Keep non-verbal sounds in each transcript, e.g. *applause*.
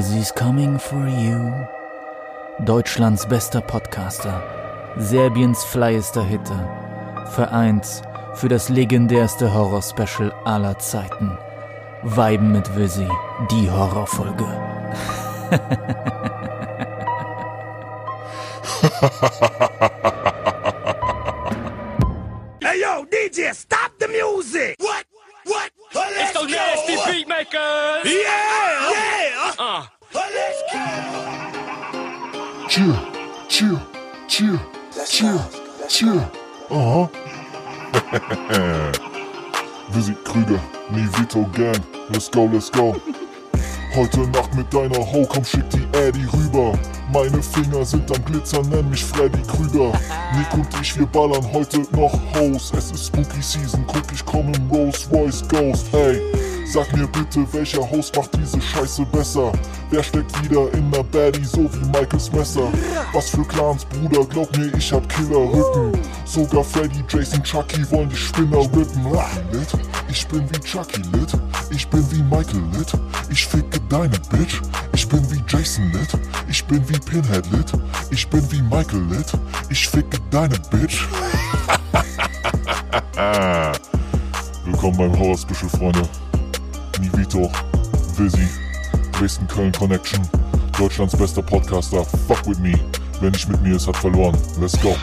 Vizzy's coming for you. Deutschlands bester Podcaster, Serbiens flyester Hitter, vereint für das legendärste Horror-Special aller Zeiten. Weiben mit Vizzy, die Horrorfolge. *laughs* Hey yo, DJ, stop the music! What? What? It's those nasty beat makers. Yeah! Yeah! Uh. Chill, chill, chill, chill, chill. Aha. Visit Krüger, Nivito Gang. Let's go, let's go. Heute Nacht mit deiner Ho, komm schick die Addy rüber. Meine Finger sind am Glitzern, nenn mich Freddy Krüger. Nick und ich, wir ballern heute noch Hoes. Es ist Spooky Season, guck, ich komm im Rolls Royce Ghost. Hey, sag mir bitte, welcher Host macht diese Scheiße besser? Wer steckt wieder in ner Baddie, so wie Michaels Messer? Was für Clans, Bruder, glaub mir, ich hab Killerrücken. Sogar Freddy, Jason, Chucky wollen die Spinner rippen. Lit, ich bin wie Chucky lit, ich bin wie Michael lit, ich ficke deine Bitch. Ich bin wie Jason lit, ich bin wie Pinhead lit, ich bin wie Michael lit, ich ficke deine Bitch. *laughs* Willkommen beim Horror Special, Freunde. Nivito, Vizzy, Dresden Köln Connection, Deutschlands bester Podcaster. Fuck with me. Wer nicht mit mir ist, hat verloren. Let's go.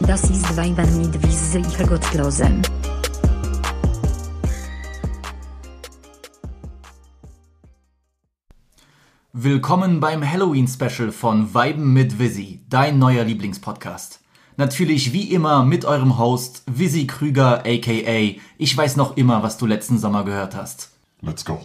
Das ist Weiben mit Wizzy i Hegotlosem. Willkommen beim Halloween-Special von Weiben mit Vizzy, dein neuer Lieblingspodcast. Natürlich wie immer mit eurem Host Vizzy Krüger aka Ich weiß noch immer, was du letzten Sommer gehört hast. Let's go.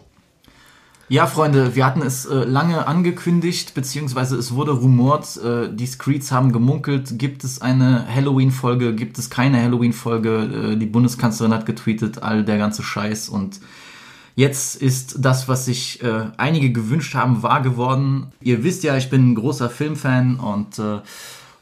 Ja, Freunde, wir hatten es äh, lange angekündigt, beziehungsweise es wurde rumort, äh, die Screeds haben gemunkelt, gibt es eine Halloween-Folge, gibt es keine Halloween-Folge, äh, die Bundeskanzlerin hat getweetet, all der ganze Scheiß und jetzt ist das, was sich äh, einige gewünscht haben, wahr geworden. Ihr wisst ja, ich bin ein großer Filmfan und äh,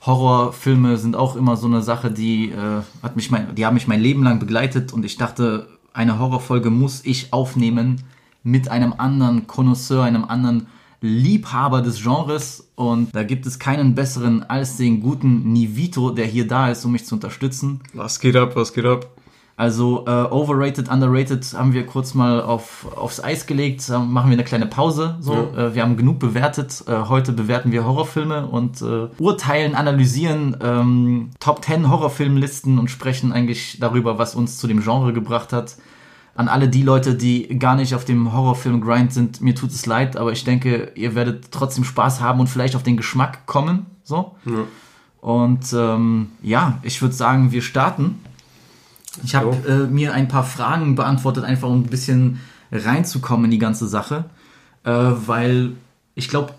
Horrorfilme sind auch immer so eine Sache, die, äh, hat mich mein, die haben mich mein Leben lang begleitet und ich dachte, eine Horrorfolge muss ich aufnehmen mit einem anderen Connoisseur, einem anderen Liebhaber des Genres und da gibt es keinen besseren als den guten Nivito, der hier da ist, um mich zu unterstützen. Was geht ab, was geht ab? Also äh, overrated, underrated haben wir kurz mal auf, aufs Eis gelegt, äh, machen wir eine kleine Pause. So, Ja. äh, wir haben genug bewertet. Äh, heute bewerten wir Horrorfilme und äh, urteilen, analysieren ähm, Top 10 Horrorfilmlisten und sprechen eigentlich darüber, was uns zu dem Genre gebracht hat. An alle die Leute, die gar nicht auf dem Horrorfilm-Grind sind, mir tut es leid, aber ich denke, ihr werdet trotzdem Spaß haben und vielleicht auf den Geschmack kommen. So. Und ähm, ja, ich würde sagen, wir starten. Ich habe So. äh, mir ein paar Fragen beantwortet, einfach um ein bisschen reinzukommen in die ganze Sache. Äh, weil ich glaube,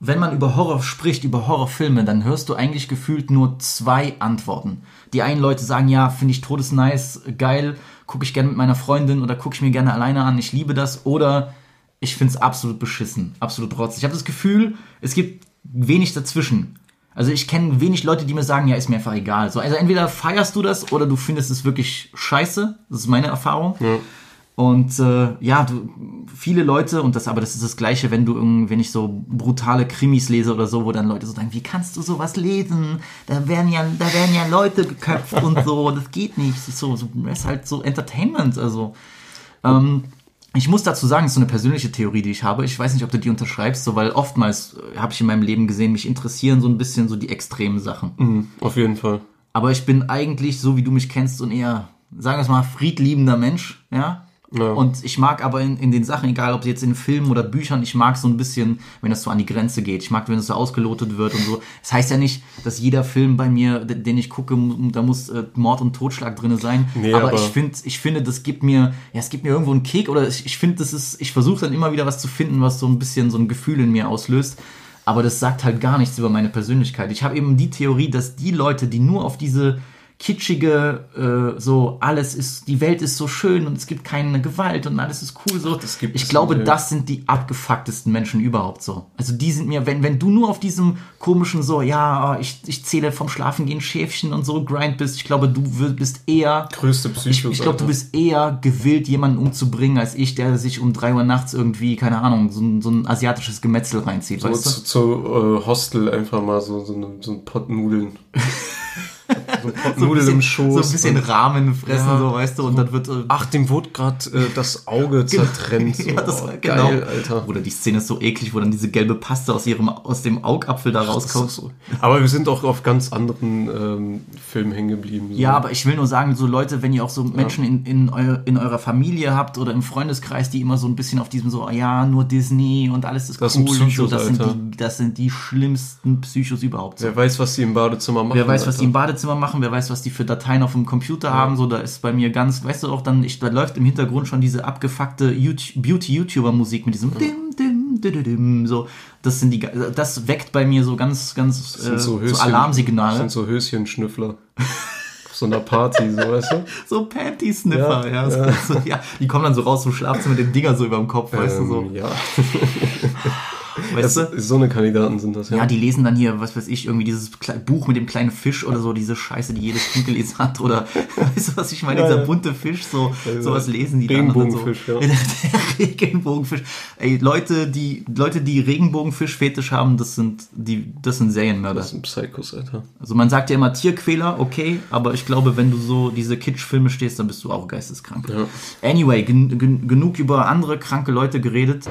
wenn man über Horror spricht, über Horrorfilme, dann hörst du eigentlich gefühlt nur zwei Antworten. Die einen Leute sagen, ja, finde ich todesnice, geil, gucke ich gerne mit meiner Freundin oder gucke ich mir gerne alleine an, ich liebe das. Oder ich finde es absolut beschissen, absolut rotzig. Ich habe das Gefühl, es gibt wenig dazwischen. Also ich kenne wenig Leute, die mir sagen, ja, ist mir einfach egal. So, also entweder feierst du das oder du findest es wirklich scheiße. Das ist meine Erfahrung. Und äh, ja, du, viele Leute, und das aber das ist das Gleiche, wenn du wenn ich so brutale Krimis lese oder so, wo dann Leute so sagen, wie kannst du sowas lesen? Da werden ja, da werden ja Leute geköpft und so, das geht nicht. Das ist so, so das ist halt so Entertainment, also. Ähm, ich muss dazu sagen, es ist so eine persönliche Theorie, die ich habe. Ich weiß nicht, ob du die unterschreibst, so, weil oftmals äh, habe ich in meinem Leben gesehen, mich interessieren so ein bisschen so die extremen Sachen. Mhm, auf jeden Fall. Aber ich bin eigentlich, so wie du mich kennst, so ein eher, sagen wir es mal, friedliebender Mensch, ja. Ja. Und ich mag aber in, in den Sachen, egal ob jetzt in Filmen oder Büchern, ich mag so ein bisschen, wenn das so an die Grenze geht. Ich mag, wenn es so ausgelotet wird und so. Das heißt ja nicht, dass jeder Film bei mir, den ich gucke, da muss äh, Mord und Totschlag drinne sein. Nee, aber, aber- ich finde, ich finde, das gibt mir, ja, es gibt mir irgendwo einen Kick oder ich, ich finde, das ist, ich versuche dann immer wieder was zu finden, was so ein bisschen so ein Gefühl in mir auslöst. Aber das sagt halt gar nichts über meine Persönlichkeit. Ich habe eben die Theorie, dass die Leute, die nur auf diese kitschige, äh, so alles ist, die Welt ist so schön und es gibt keine Gewalt und alles ist cool. So. gibt ich glaube, nicht, das sind die abgefucktesten Menschen überhaupt so. Also die sind mir, wenn, wenn du nur auf diesem komischen so, ja, ich, ich zähle vom Schlafen gehen Schäfchen und so grind bist, ich glaube, du bist eher Größte ich, Psychos. ich glaube, du bist eher gewillt, jemanden umzubringen, als ich, der sich um 3 Uhr nachts irgendwie, keine Ahnung, so ein, so ein asiatisches Gemetzel reinzieht, so weißt du? zu, zu äh, Hostel einfach mal so, so, eine, so ein Pott Nudeln. *laughs* so *laughs* So im Schoß. so ein bisschen Rahmen fressen, Ja. so, weißt du, und dann wird. äh, Ach, dem wurde gerade äh, das Auge *laughs* zertrennt. So. ja, das Oh, genau. Geil, Alter. Oder die Szene ist so eklig, wo dann diese gelbe Paste aus ihrem aus dem Augapfel da rauskommt. so. Aber wir sind auch auf ganz anderen ähm, Filmen hängen geblieben. So. Ja, aber ich will nur sagen, so Leute, wenn ihr auch so Menschen in, in, eu, in eurer Familie habt oder im Freundeskreis, die immer so ein bisschen auf diesem so, ja, nur Disney und alles ist Das cool sind und so, Psychos, das sind, die, das sind die schlimmsten Psychos überhaupt. So. Wer weiß, was die im Badezimmer machen. Wer weiß, was die im Alter. Badezimmer machen, wer weiß, was die für Dateien auf dem Computer haben, so, da ist bei mir ganz, weißt du auch, dann, ich, da läuft im Hintergrund schon diese abgefuckte YouTube- Beauty-YouTuber-Musik mit diesem dim, dim, dim, dim, so, das sind die, das weckt bei mir so ganz, ganz, Das äh, so, so, Höschen, Das Alarmsignale. sind so Höschenschnüffler. Auf so einer Party, so weißt du? *laughs* So Panty-Sniffer, ja. Ja, so, ja. So, ja. Die kommen dann so raus zum Schlafzimmer mit den Dinger so über dem Kopf, weißt du, so. Ähm, Ja, *laughs* Weißt das, du? so eine Kandidaten sind das, ja. Ja, die lesen dann hier, was weiß ich, irgendwie dieses Buch mit dem kleinen Fisch oder so, diese Scheiße, die jedes Kind gelesen hat. Oder *laughs* weißt du, was ich meine? Ja, Dieser ja. bunte Fisch, so Ja, sowas lesen die dann. und dann Regenbogenfisch, so. ja. *laughs* Der Regenbogenfisch. Ey, Leute, die Leute, die Regenbogenfisch-Fetisch haben, das sind die, das sind Serienmörder. Das sind Psychos, Alter. Also man sagt ja immer Tierquäler, okay, aber ich glaube, wenn du so diese Kitsch-Filme stehst, dann bist du auch geisteskrank. Ja. Anyway, gen gen genug über andere kranke Leute geredet.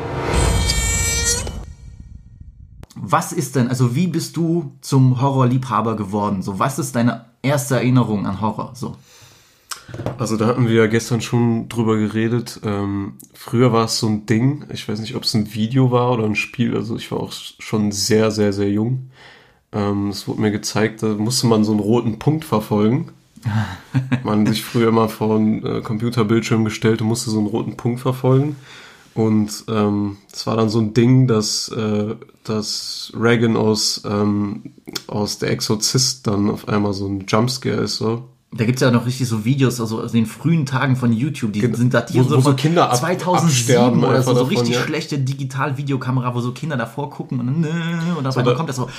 Was ist denn, also wie bist du zum Horrorliebhaber geworden? So, was ist deine erste Erinnerung an Horror? So. Also da hatten wir ja gestern schon drüber geredet. Ähm, früher war es so ein Ding, ich weiß nicht, ob es ein Video war oder ein Spiel, also ich war auch schon sehr, sehr, sehr jung. Ähm, Es wurde mir gezeigt, da musste man so einen roten Punkt verfolgen. *laughs* man sich früher mal vor einen äh, Computerbildschirm gestellt und musste so einen roten Punkt verfolgen. Und ähm, es war dann so ein Ding, dass, äh, dass Reagan aus, ähm, aus Der Exorzist dann auf einmal so ein Jumpscare ist. So. Da gibt's ja noch richtig so Videos, also aus den frühen Tagen von YouTube, die sind datiert Wo- wo so von Kinder ab- 2007 absterben oder so, so davon, richtig ja. schlechte Digital-Videokamera, wo so Kinder davor gucken und dann, nö, und auf einmal da- kommt das so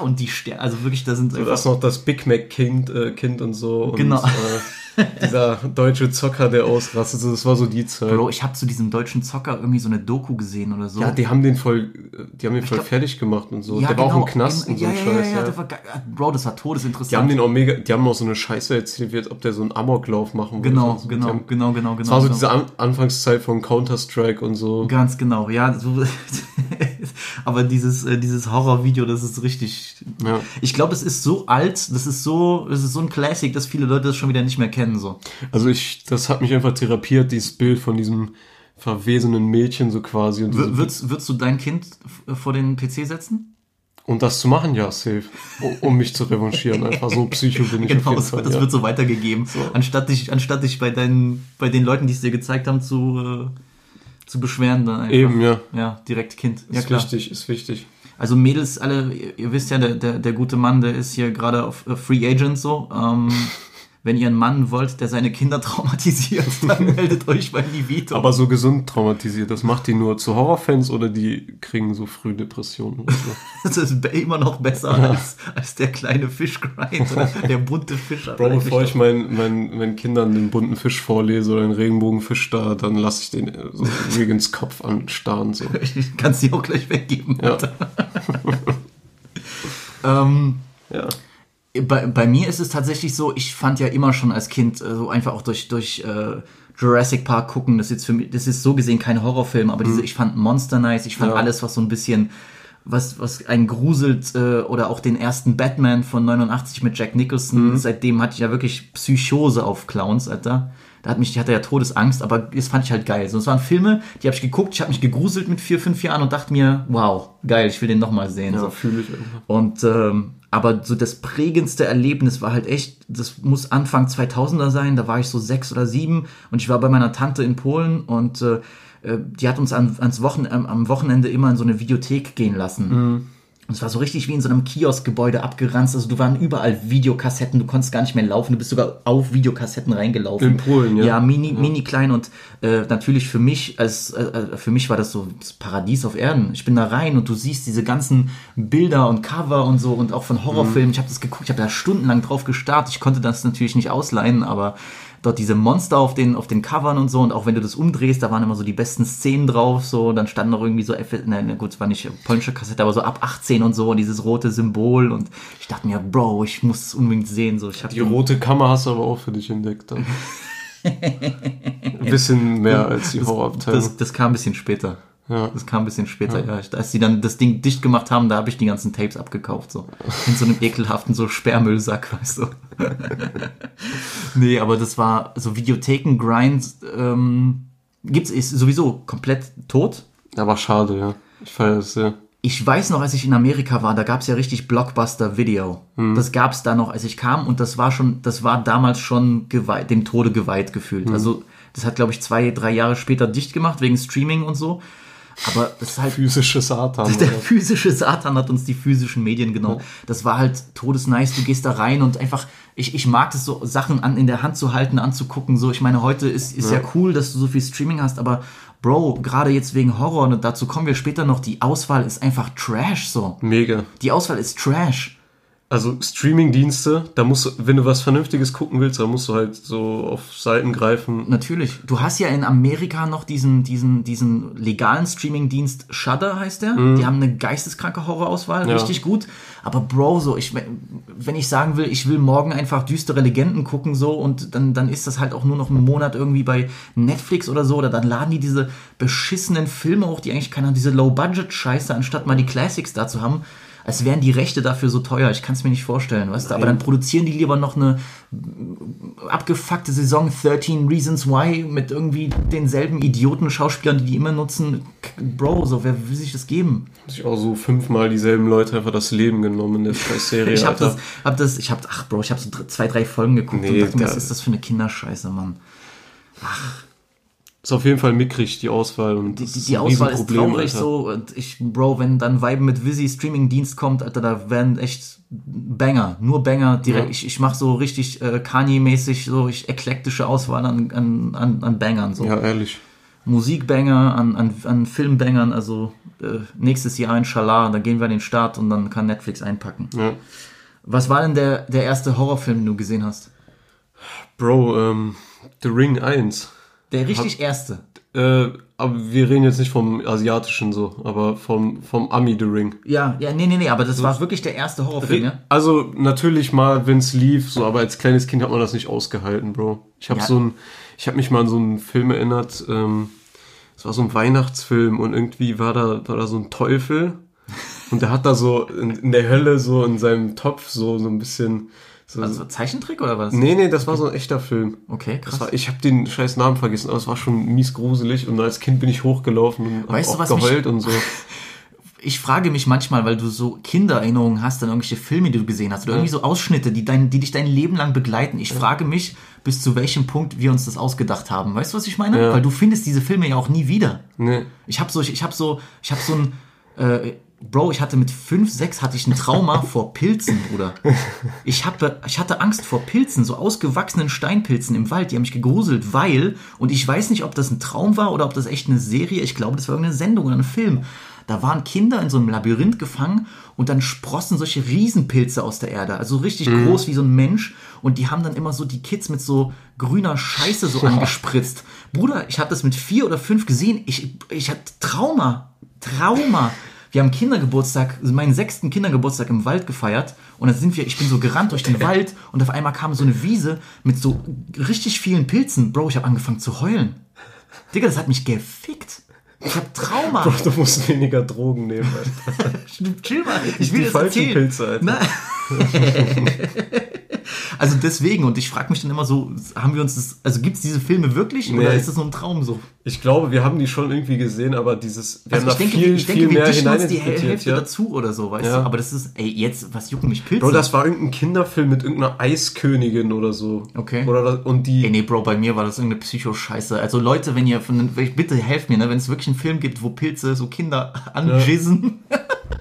und die sterben, also wirklich, da sind So, das noch das Big Mac Kind, äh, kind und so. Und, Genau. Äh, *laughs* dieser deutsche Zocker, der ausrastet, das war so die Zeit. Bro, ich habe zu diesem deutschen Zocker irgendwie so eine Doku gesehen oder so. ja, die haben den voll, die haben den voll glaub- fertig gemacht und so. Ja, der war auch genau, im Knast in- und so ja, ein ja, Scheiß. Ja, ja, war geil. Bro, das war todesinteressant. Die haben den auch mega, die haben auch so eine Scheiße erzählt, ob der so einen Amoklauf machen wollte. genau, so. Die genau, haben, genau, genau, genau. Das war so genau. diese An Anfangszeit von Counter-Strike und so. Ganz genau, ja. So, *laughs* aber dieses, äh, dieses Horrorvideo, das ist richtig. Ja. Ich glaube, es ist so alt, das ist so, es ist so ein Classic, dass viele Leute das schon wieder nicht mehr kennen. So. Also ich, das hat mich einfach therapiert, dieses Bild von diesem verwesenen Mädchen so quasi. Und, W würdest, würdest du dein Kind f- vor den PC setzen? und das zu machen, ja, safe. Um, um mich zu revanchieren. Einfach so psycho bin ich *laughs* Genau, das, Fall. das ja. wird so weitergegeben. Anstatt dich, anstatt dich bei deinen, bei den Leuten, die es dir gezeigt haben, zu, äh, zu beschweren, dann einfach. Eben, ja. Ja, direkt Kind. Ja, Ist klar. wichtig, ist wichtig. Also Mädels, alle, ihr, ihr wisst ja, der, der, der gute Mann, der ist hier gerade auf äh, Free Agent so. Ähm, *laughs* wenn ihr einen Mann wollt, der seine Kinder *laughs* traumatisiert, dann *laughs* meldet euch bei Nivito. Aber so gesund traumatisiert, das macht die nur zu Horrorfans oder die kriegen so früh Depressionen? oder so? *laughs* das ist immer noch besser als, als der kleine Fischgrind oder der bunte Fisch. Bro, bevor ich meinen, meinen, meinen Kindern den bunten Fisch vorlese oder den Regenbogenfisch da, dann lasse ich den äh, so Regans Kopf anstarren. So. Ich kann es dir auch gleich weggeben. Ja. Ähm, Ja. Bei, bei mir ist es tatsächlich so, ich fand ja immer schon als Kind äh, so einfach auch durch, durch äh, Jurassic Park gucken, das ist jetzt für mich, das ist so gesehen kein Horrorfilm, aber diese, ich fand Monster nice, ich fand Mhm. Ja. alles, was so ein bisschen, was, was einen gruselt, äh, oder auch den ersten Batman von 89 mit Jack Nicholson, Mhm. seitdem hatte ich ja wirklich Psychose auf Clowns, Alter. Da hat mich, ich hatte ja Todesangst, aber das fand ich halt geil. So, es waren Filme, die habe ich geguckt, ich habe mich gegruselt mit vier, fünf Jahren und dachte mir, wow, geil, ich will den nochmal sehen. Ja, so. fühle ich einfach. Und ähm, aber so das prägendste Erlebnis war halt echt, das muss Anfang 2000er sein, da war ich so sechs oder sieben und ich war bei meiner Tante in Polen und äh, äh, die hat uns an, ans Wochen, am, Wochenende immer in so eine Videothek gehen lassen. Und es war so richtig wie in so einem Kioskgebäude abgeranzt. Also du waren überall Videokassetten, du konntest gar nicht mehr laufen, du bist sogar auf Videokassetten reingelaufen. In Polen, ja. Ja, mini, mini klein und äh, natürlich für mich, als äh, äh, für mich war das so das Paradies auf Erden. Ich bin da rein und du siehst diese ganzen Bilder und Cover und so und auch von Horrorfilmen. Ich habe das geguckt, ich habe da stundenlang drauf gestarrt. Ich konnte das natürlich nicht ausleihen, aber dort diese Monster auf den, auf den Covern und so und auch wenn du das umdrehst, da waren immer so die besten Szenen drauf, so, dann standen noch irgendwie so, F ne, gut, es war nicht polnische Kassette, aber so ab 18 und so und dieses rote Symbol und ich dachte mir, Bro, ich muss es unbedingt sehen, so, ich habe Die rote Kammer hast du aber auch für dich entdeckt. Dann. *laughs* Ein bisschen mehr als die Horrorabteilung. das, das kam ein bisschen später. Ja. Das kam ein bisschen später, ja. Als sie dann das Ding dicht gemacht haben, da habe ich die ganzen Tapes abgekauft, so. In so einem ekelhaften so Sperrmüllsack, *laughs* weißt du. nee, aber das war so Videotheken-Grind, ähm, gibt's, ist sowieso komplett tot. Aber schade, ja. Ich feiere es sehr. Ich weiß noch, als ich in Amerika war, da gab's ja richtig Blockbuster-Video. Das gab's da noch, als ich kam und das war schon, das war damals schon geweiht, dem Tode geweiht gefühlt. Also das hat, glaube ich, zwei, drei Jahre später dicht gemacht, wegen Streaming und so. Aber das ist halt Physische Satan. der oder? physische Satan hat uns die physischen Medien genommen. Das war halt todesnice. Du gehst da rein und einfach, ich, ich mag es so, Sachen an, in der Hand zu halten, anzugucken. So, ich meine, heute ist, ist ja. cool, dass du so viel Streaming hast, aber Bro, gerade jetzt wegen Horror, und dazu kommen wir später noch, die Auswahl ist einfach Trash so. Mega. Die Auswahl ist Trash. Also Streaming-Dienste, da musst du, wenn du was Vernünftiges gucken willst, dann musst du halt so auf Seiten greifen. Natürlich. Du hast ja in Amerika noch diesen, diesen, diesen legalen Streaming-Dienst Shudder heißt der. Die haben eine geisteskranke Horrorauswahl, Ja. richtig gut. Aber Bro, so, ich, wenn ich sagen will, ich will morgen einfach düstere Legenden gucken, so, und dann, dann ist das halt auch nur noch einen Monat irgendwie bei Netflix oder so, oder dann laden die diese beschissenen Filme hoch, die eigentlich keine, diese Low-Budget-Scheiße, anstatt mal die Classics da zu haben. Als wären die Rechte dafür so teuer. Ich kann es mir nicht vorstellen, weißt du? Aber dann produzieren die lieber noch eine abgefuckte Saison 13 Reasons Why mit irgendwie denselben Idioten-Schauspielern, die die immer nutzen. Bro, so, wer will sich das geben? sich auch so fünfmal dieselben Leute einfach das Leben genommen in der Scheiß-Serie. Ich hab Alter. das, hab das, ich hab, ach Bro, ich hab so zwei, drei Folgen geguckt Nee, und dachte mir, was ist das für eine Kinderscheiße, Mann? Ist auf jeden Fall mickrig, die Auswahl. Und Die, die, ist die Auswahl ist traurig Alter. so und ich, Bro, wenn dann Vibe mit Visi Streaming-Dienst kommt, Alter, da werden echt Banger, nur Banger direkt. Ja. Ich, ich mach so richtig äh, Kanye-mäßig so ich, eklektische Auswahl an, an, an, an Bangern, so. Ja, ehrlich. Musikbanger, an, an, an Filmbangern, also äh, nächstes Jahr inshallah, dann gehen wir an den Start und dann kann Netflix einpacken. Ja. Was war denn der, der erste Horrorfilm, den du gesehen hast? Bro, ähm, The Ring 1. Der richtig erste. Äh, aber wir reden jetzt nicht vom asiatischen so, aber vom, vom Ami The Ring. Ja, ja, nee, nee, nee, aber das war wirklich der erste Horrorfilm, ja? Also natürlich mal, wenn's lief, so, aber als kleines Kind hat man das nicht ausgehalten, Bro. Ich habe Ja. so ein, ich habe mich mal an so einen Film erinnert. Ähm, es war so ein Weihnachtsfilm und irgendwie war da, war da so ein Teufel und der hat da so in, in der Hölle so in seinem Topf so so ein bisschen. So, Also Zeichentrick oder was? nee, nee, das war so ein echter Film. Okay, krass. War, ich habe den scheiß Namen vergessen, aber es war schon mies gruselig und als Kind bin ich hochgelaufen und hab Weißt du, auch geheult und so. *laughs* ich frage mich manchmal, weil du so Kindererinnerungen hast an irgendwelche Filme, die du gesehen hast, oder irgendwie so Ausschnitte, die, dein, die dich dein Leben lang begleiten. Ich frage mich, bis zu welchem Punkt wir uns das ausgedacht haben. Weißt du, was ich meine? Ja. Weil du findest diese Filme ja auch nie wieder. Nee. Ich habe so, ich habe so, ich habe so ein, äh, Bro, ich hatte mit fünf, sechs hatte ich ein Trauma *laughs* vor Pilzen, Bruder. Ich hatte, ich hatte Angst vor Pilzen, so ausgewachsenen Steinpilzen im Wald, die haben mich gegruselt, weil, und ich weiß nicht, ob das ein Traum war oder ob das echt eine Serie, ich glaube, das war irgendeine Sendung oder ein Film. Da waren Kinder in so einem Labyrinth gefangen und dann sprossen solche Riesenpilze aus der Erde, also richtig groß wie so ein Mensch. Und die haben dann immer so die Kids mit so grüner Scheiße so *laughs* angespritzt. Bruder, ich habe das mit vier oder fünf gesehen. Ich, ich hatte Trauma. Trauma. Wir haben Kindergeburtstag, also meinen sechsten Kindergeburtstag im Wald gefeiert und dann sind wir, ich bin so gerannt durch den *laughs* Wald und auf einmal kam so eine Wiese mit so richtig vielen Pilzen. Bro, ich habe angefangen zu heulen. Digga, das hat mich gefickt. Ich hab Trauma. Bro, du musst weniger Drogen nehmen. Chill mal, ich will Die das falschen erzählen. Pilze, Alter. Na. *laughs* also deswegen, und ich frage mich dann immer so, haben wir uns das, also gibt es diese Filme wirklich oder Nee. ist das nur ein Traum so? Ich glaube, wir haben die schon irgendwie gesehen, aber dieses, wir Also ich haben da denke, viel, ich denke, viel wir mehr uns die Hälfte ja. dazu oder so, weißt Ja. du? Aber das ist, ey, jetzt, was jucken mich Pilze? Bro, das war irgendein Kinderfilm mit irgendeiner Eiskönigin oder so. Okay. Oder das, und die, Ey, nee, Bro, bei mir war das irgendeine Psycho-Scheiße. Also Leute, wenn ihr von den, bitte helft mir, ne, wenn es wirklich einen Film gibt, wo Pilze so Kinder *laughs* anjissen.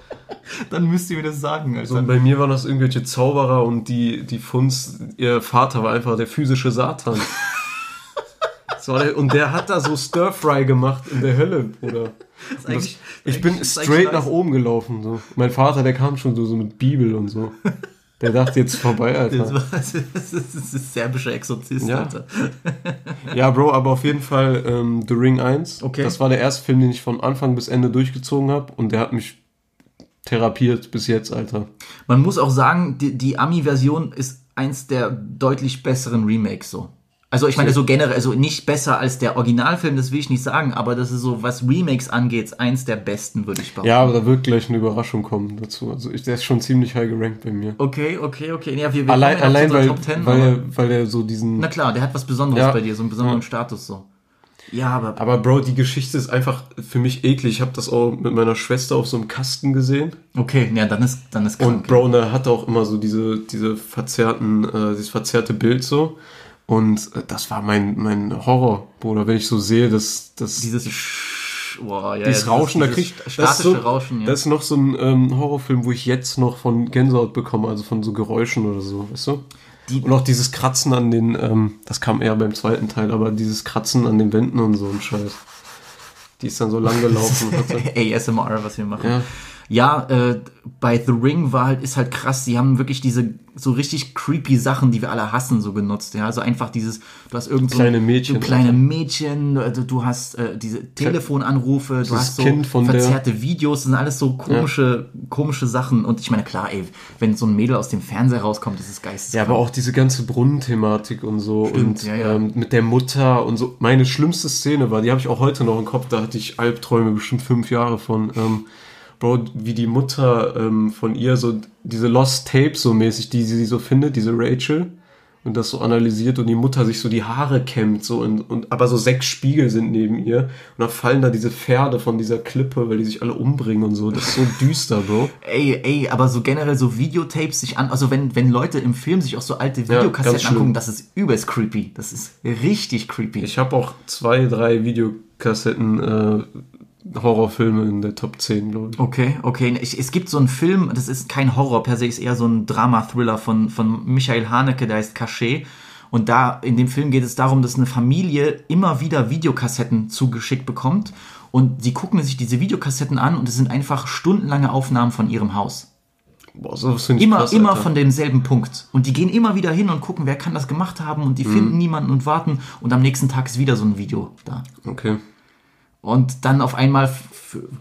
*laughs* dann müsst ihr mir das sagen. So, Also. und bei mir waren das irgendwelche Zauberer und die, die Funz, ihr Vater war einfach der physische Satan. *laughs* Der, und der hat da so Stir-Fry gemacht in der Hölle, Bruder. Das, ich bin straight nach oben gelaufen. So. Mein Vater, der kam schon so, so mit Bibel und so. Der dachte jetzt vorbei, Das, Alter. war, *laughs* das ist ein serbischer Exorzist, Ja. Alter. *laughs* Ja, Bro, aber auf jeden Fall ähm, The Ring 1. Okay. Das war der erste Film, den ich von Anfang bis Ende durchgezogen habe und der hat mich therapiert bis jetzt, Alter. Man muss auch sagen, die, die Ami-Version ist eins der deutlich besseren Remakes so. Also ich meine so generell, also nicht besser als der Originalfilm, das will ich nicht sagen, aber das ist so, was Remakes angeht, eins der besten, würde ich behaupten. Ja, aber da wird gleich eine Überraschung kommen dazu. Also ich, der ist schon ziemlich high gerankt bei mir. Okay, okay, okay. Ja, wir, wir Allein, allein weil, unserer Top 10, weil, er, weil er so diesen... na klar, der hat was Besonderes Ja. bei dir, so einen besonderen Ja. Status so. Ja, aber, Aber Bro, die Geschichte ist einfach für mich eklig. Ich habe das auch mit meiner Schwester auf so einem Kasten gesehen. okay, ja, dann ist, dann ist Und Bro, der hatte auch immer so diese, diese verzerrten, äh, dieses verzerrte Bild so. Und äh, das war mein, mein Horror, Bruder, wenn ich so sehe, dass das dieses, boah, ja, dieses ja, Rauschen, da dieses krieg ich statische das ist so, Rauschen, ja. Das ist noch so ein ähm, Horrorfilm, wo ich jetzt noch von Gänsehaut bekomme, also von so Geräuschen oder so, weißt du? Die- und auch dieses Kratzen an den, ähm, das kam eher beim zweiten Teil, aber dieses Kratzen an den Wänden und so ein Scheiß. Die ist dann so lang gelaufen. *laughs* ASMR, was wir machen. Ja. Ja, äh, bei The Ring war halt, ist halt krass, sie haben wirklich diese so richtig creepy Sachen, die wir alle hassen, so genutzt. Ja, also einfach dieses, du hast irgend so Kleine Mädchen, so kleine. Mädchen, du, du hast äh, diese Telefonanrufe, du hast so von der- verzerrte Videos, das sind alles so komische, komische Sachen. Und ich meine, klar, ey, wenn so ein Mädel aus dem Fernseher rauskommt, das ist geisteskrank. Ja, aber auch diese ganze Brunnenthematik und so Stimmt, und ja, ja. Ähm, mit der Mutter und so. Meine schlimmste Szene war, die habe ich auch heute noch im Kopf, da hatte ich Albträume bestimmt fünf Jahre von. Ähm, Bro, wie die Mutter ähm, von ihr so diese Lost Tapes so mäßig, die sie so findet, diese Rachel und das so analysiert und die Mutter sich so die Haare kämmt so und, und aber so sechs Spiegel sind neben ihr und dann fallen da diese Pferde von dieser Klippe, weil die sich alle umbringen und so. Das ist so *laughs* düster, Bro. Ey, ey, aber so generell so Videotapes sich an, also wenn, wenn Leute im Film sich auch so alte Videokassetten schlimm. angucken, das ist übelst creepy. Das ist richtig creepy. Ich habe auch zwei, drei Videokassetten äh, Horrorfilme in der Top 10, glaube ich. Okay, okay. Ich, es gibt so einen Film, das ist kein Horror per se, ist eher so ein Drama-Thriller von, von Michael Haneke, der heißt Cachet. Und da, in dem Film geht es darum, dass eine Familie immer wieder Videokassetten zugeschickt bekommt. Und sie gucken sich diese Videokassetten an und es sind einfach stundenlange Aufnahmen von ihrem Haus. Boah, sowas finde ich Immer, krass, immer Alter. von demselben Punkt. Und die gehen immer wieder hin und gucken, wer kann das gemacht haben und die Mhm. finden niemanden und warten. Und am nächsten Tag ist wieder so ein Video da. Okay. Und dann auf einmal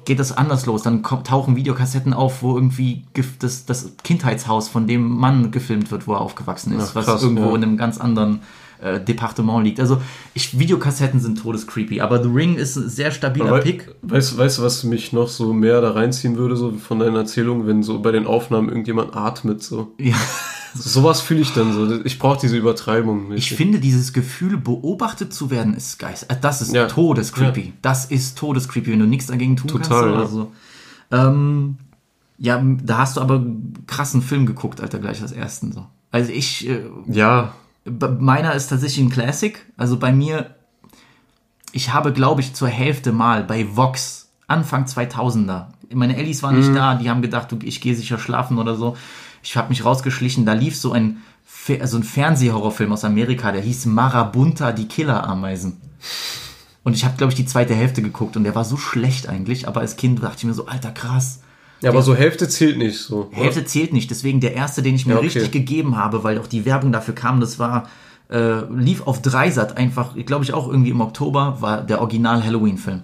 geht das anders los. Dann tauchen Videokassetten auf, wo irgendwie das, das Kindheitshaus von dem Mann gefilmt wird, wo er aufgewachsen ist, Ach, was krass, irgendwo ja. in einem ganz anderen äh, Departement liegt. Also ich, Videokassetten sind todescreepy, aber The Ring ist ein sehr stabiler Aber Pick. weißt, weißt du, was mich noch so mehr da reinziehen würde, so von deiner Erzählung, wenn so bei den Aufnahmen irgendjemand atmet, so. Ja. So sowas fühle ich dann so. Ich brauche diese Übertreibung. Ich finde, dieses Gefühl, beobachtet zu werden, ist geist. Äh, Das ist Ja. todescreepy. Ja. Das ist todescreepy, wenn du nichts dagegen tun Total, kannst. ja. So. Ähm, ja, da hast du aber krassen Film geguckt, Alter, gleich als ersten. So. Also ich, äh, Ja, meiner ist tatsächlich ein Classic. Also bei mir, ich habe, glaube ich, zur Hälfte mal bei Vox, Anfang 2000er, meine Ellis waren Mhm. nicht da, die haben gedacht, du, ich gehe sicher schlafen oder so. Ich habe mich rausgeschlichen, da lief so ein, Fe- also ein Fernsehhorrorfilm aus Amerika, der hieß Marabunta, die Killerameisen. Und ich habe, glaube ich, die zweite Hälfte geguckt und der war so schlecht eigentlich, aber als Kind dachte ich mir so, alter krass. Ja aber so Hälfte zählt nicht so. Hälfte zählt nicht, deswegen der erste, den ich mir Ja, okay. richtig gegeben habe, weil auch die Werbung dafür kam, das war, äh, lief auf Dreisat einfach, glaube ich auch irgendwie im Oktober, war der Original Halloween-Film.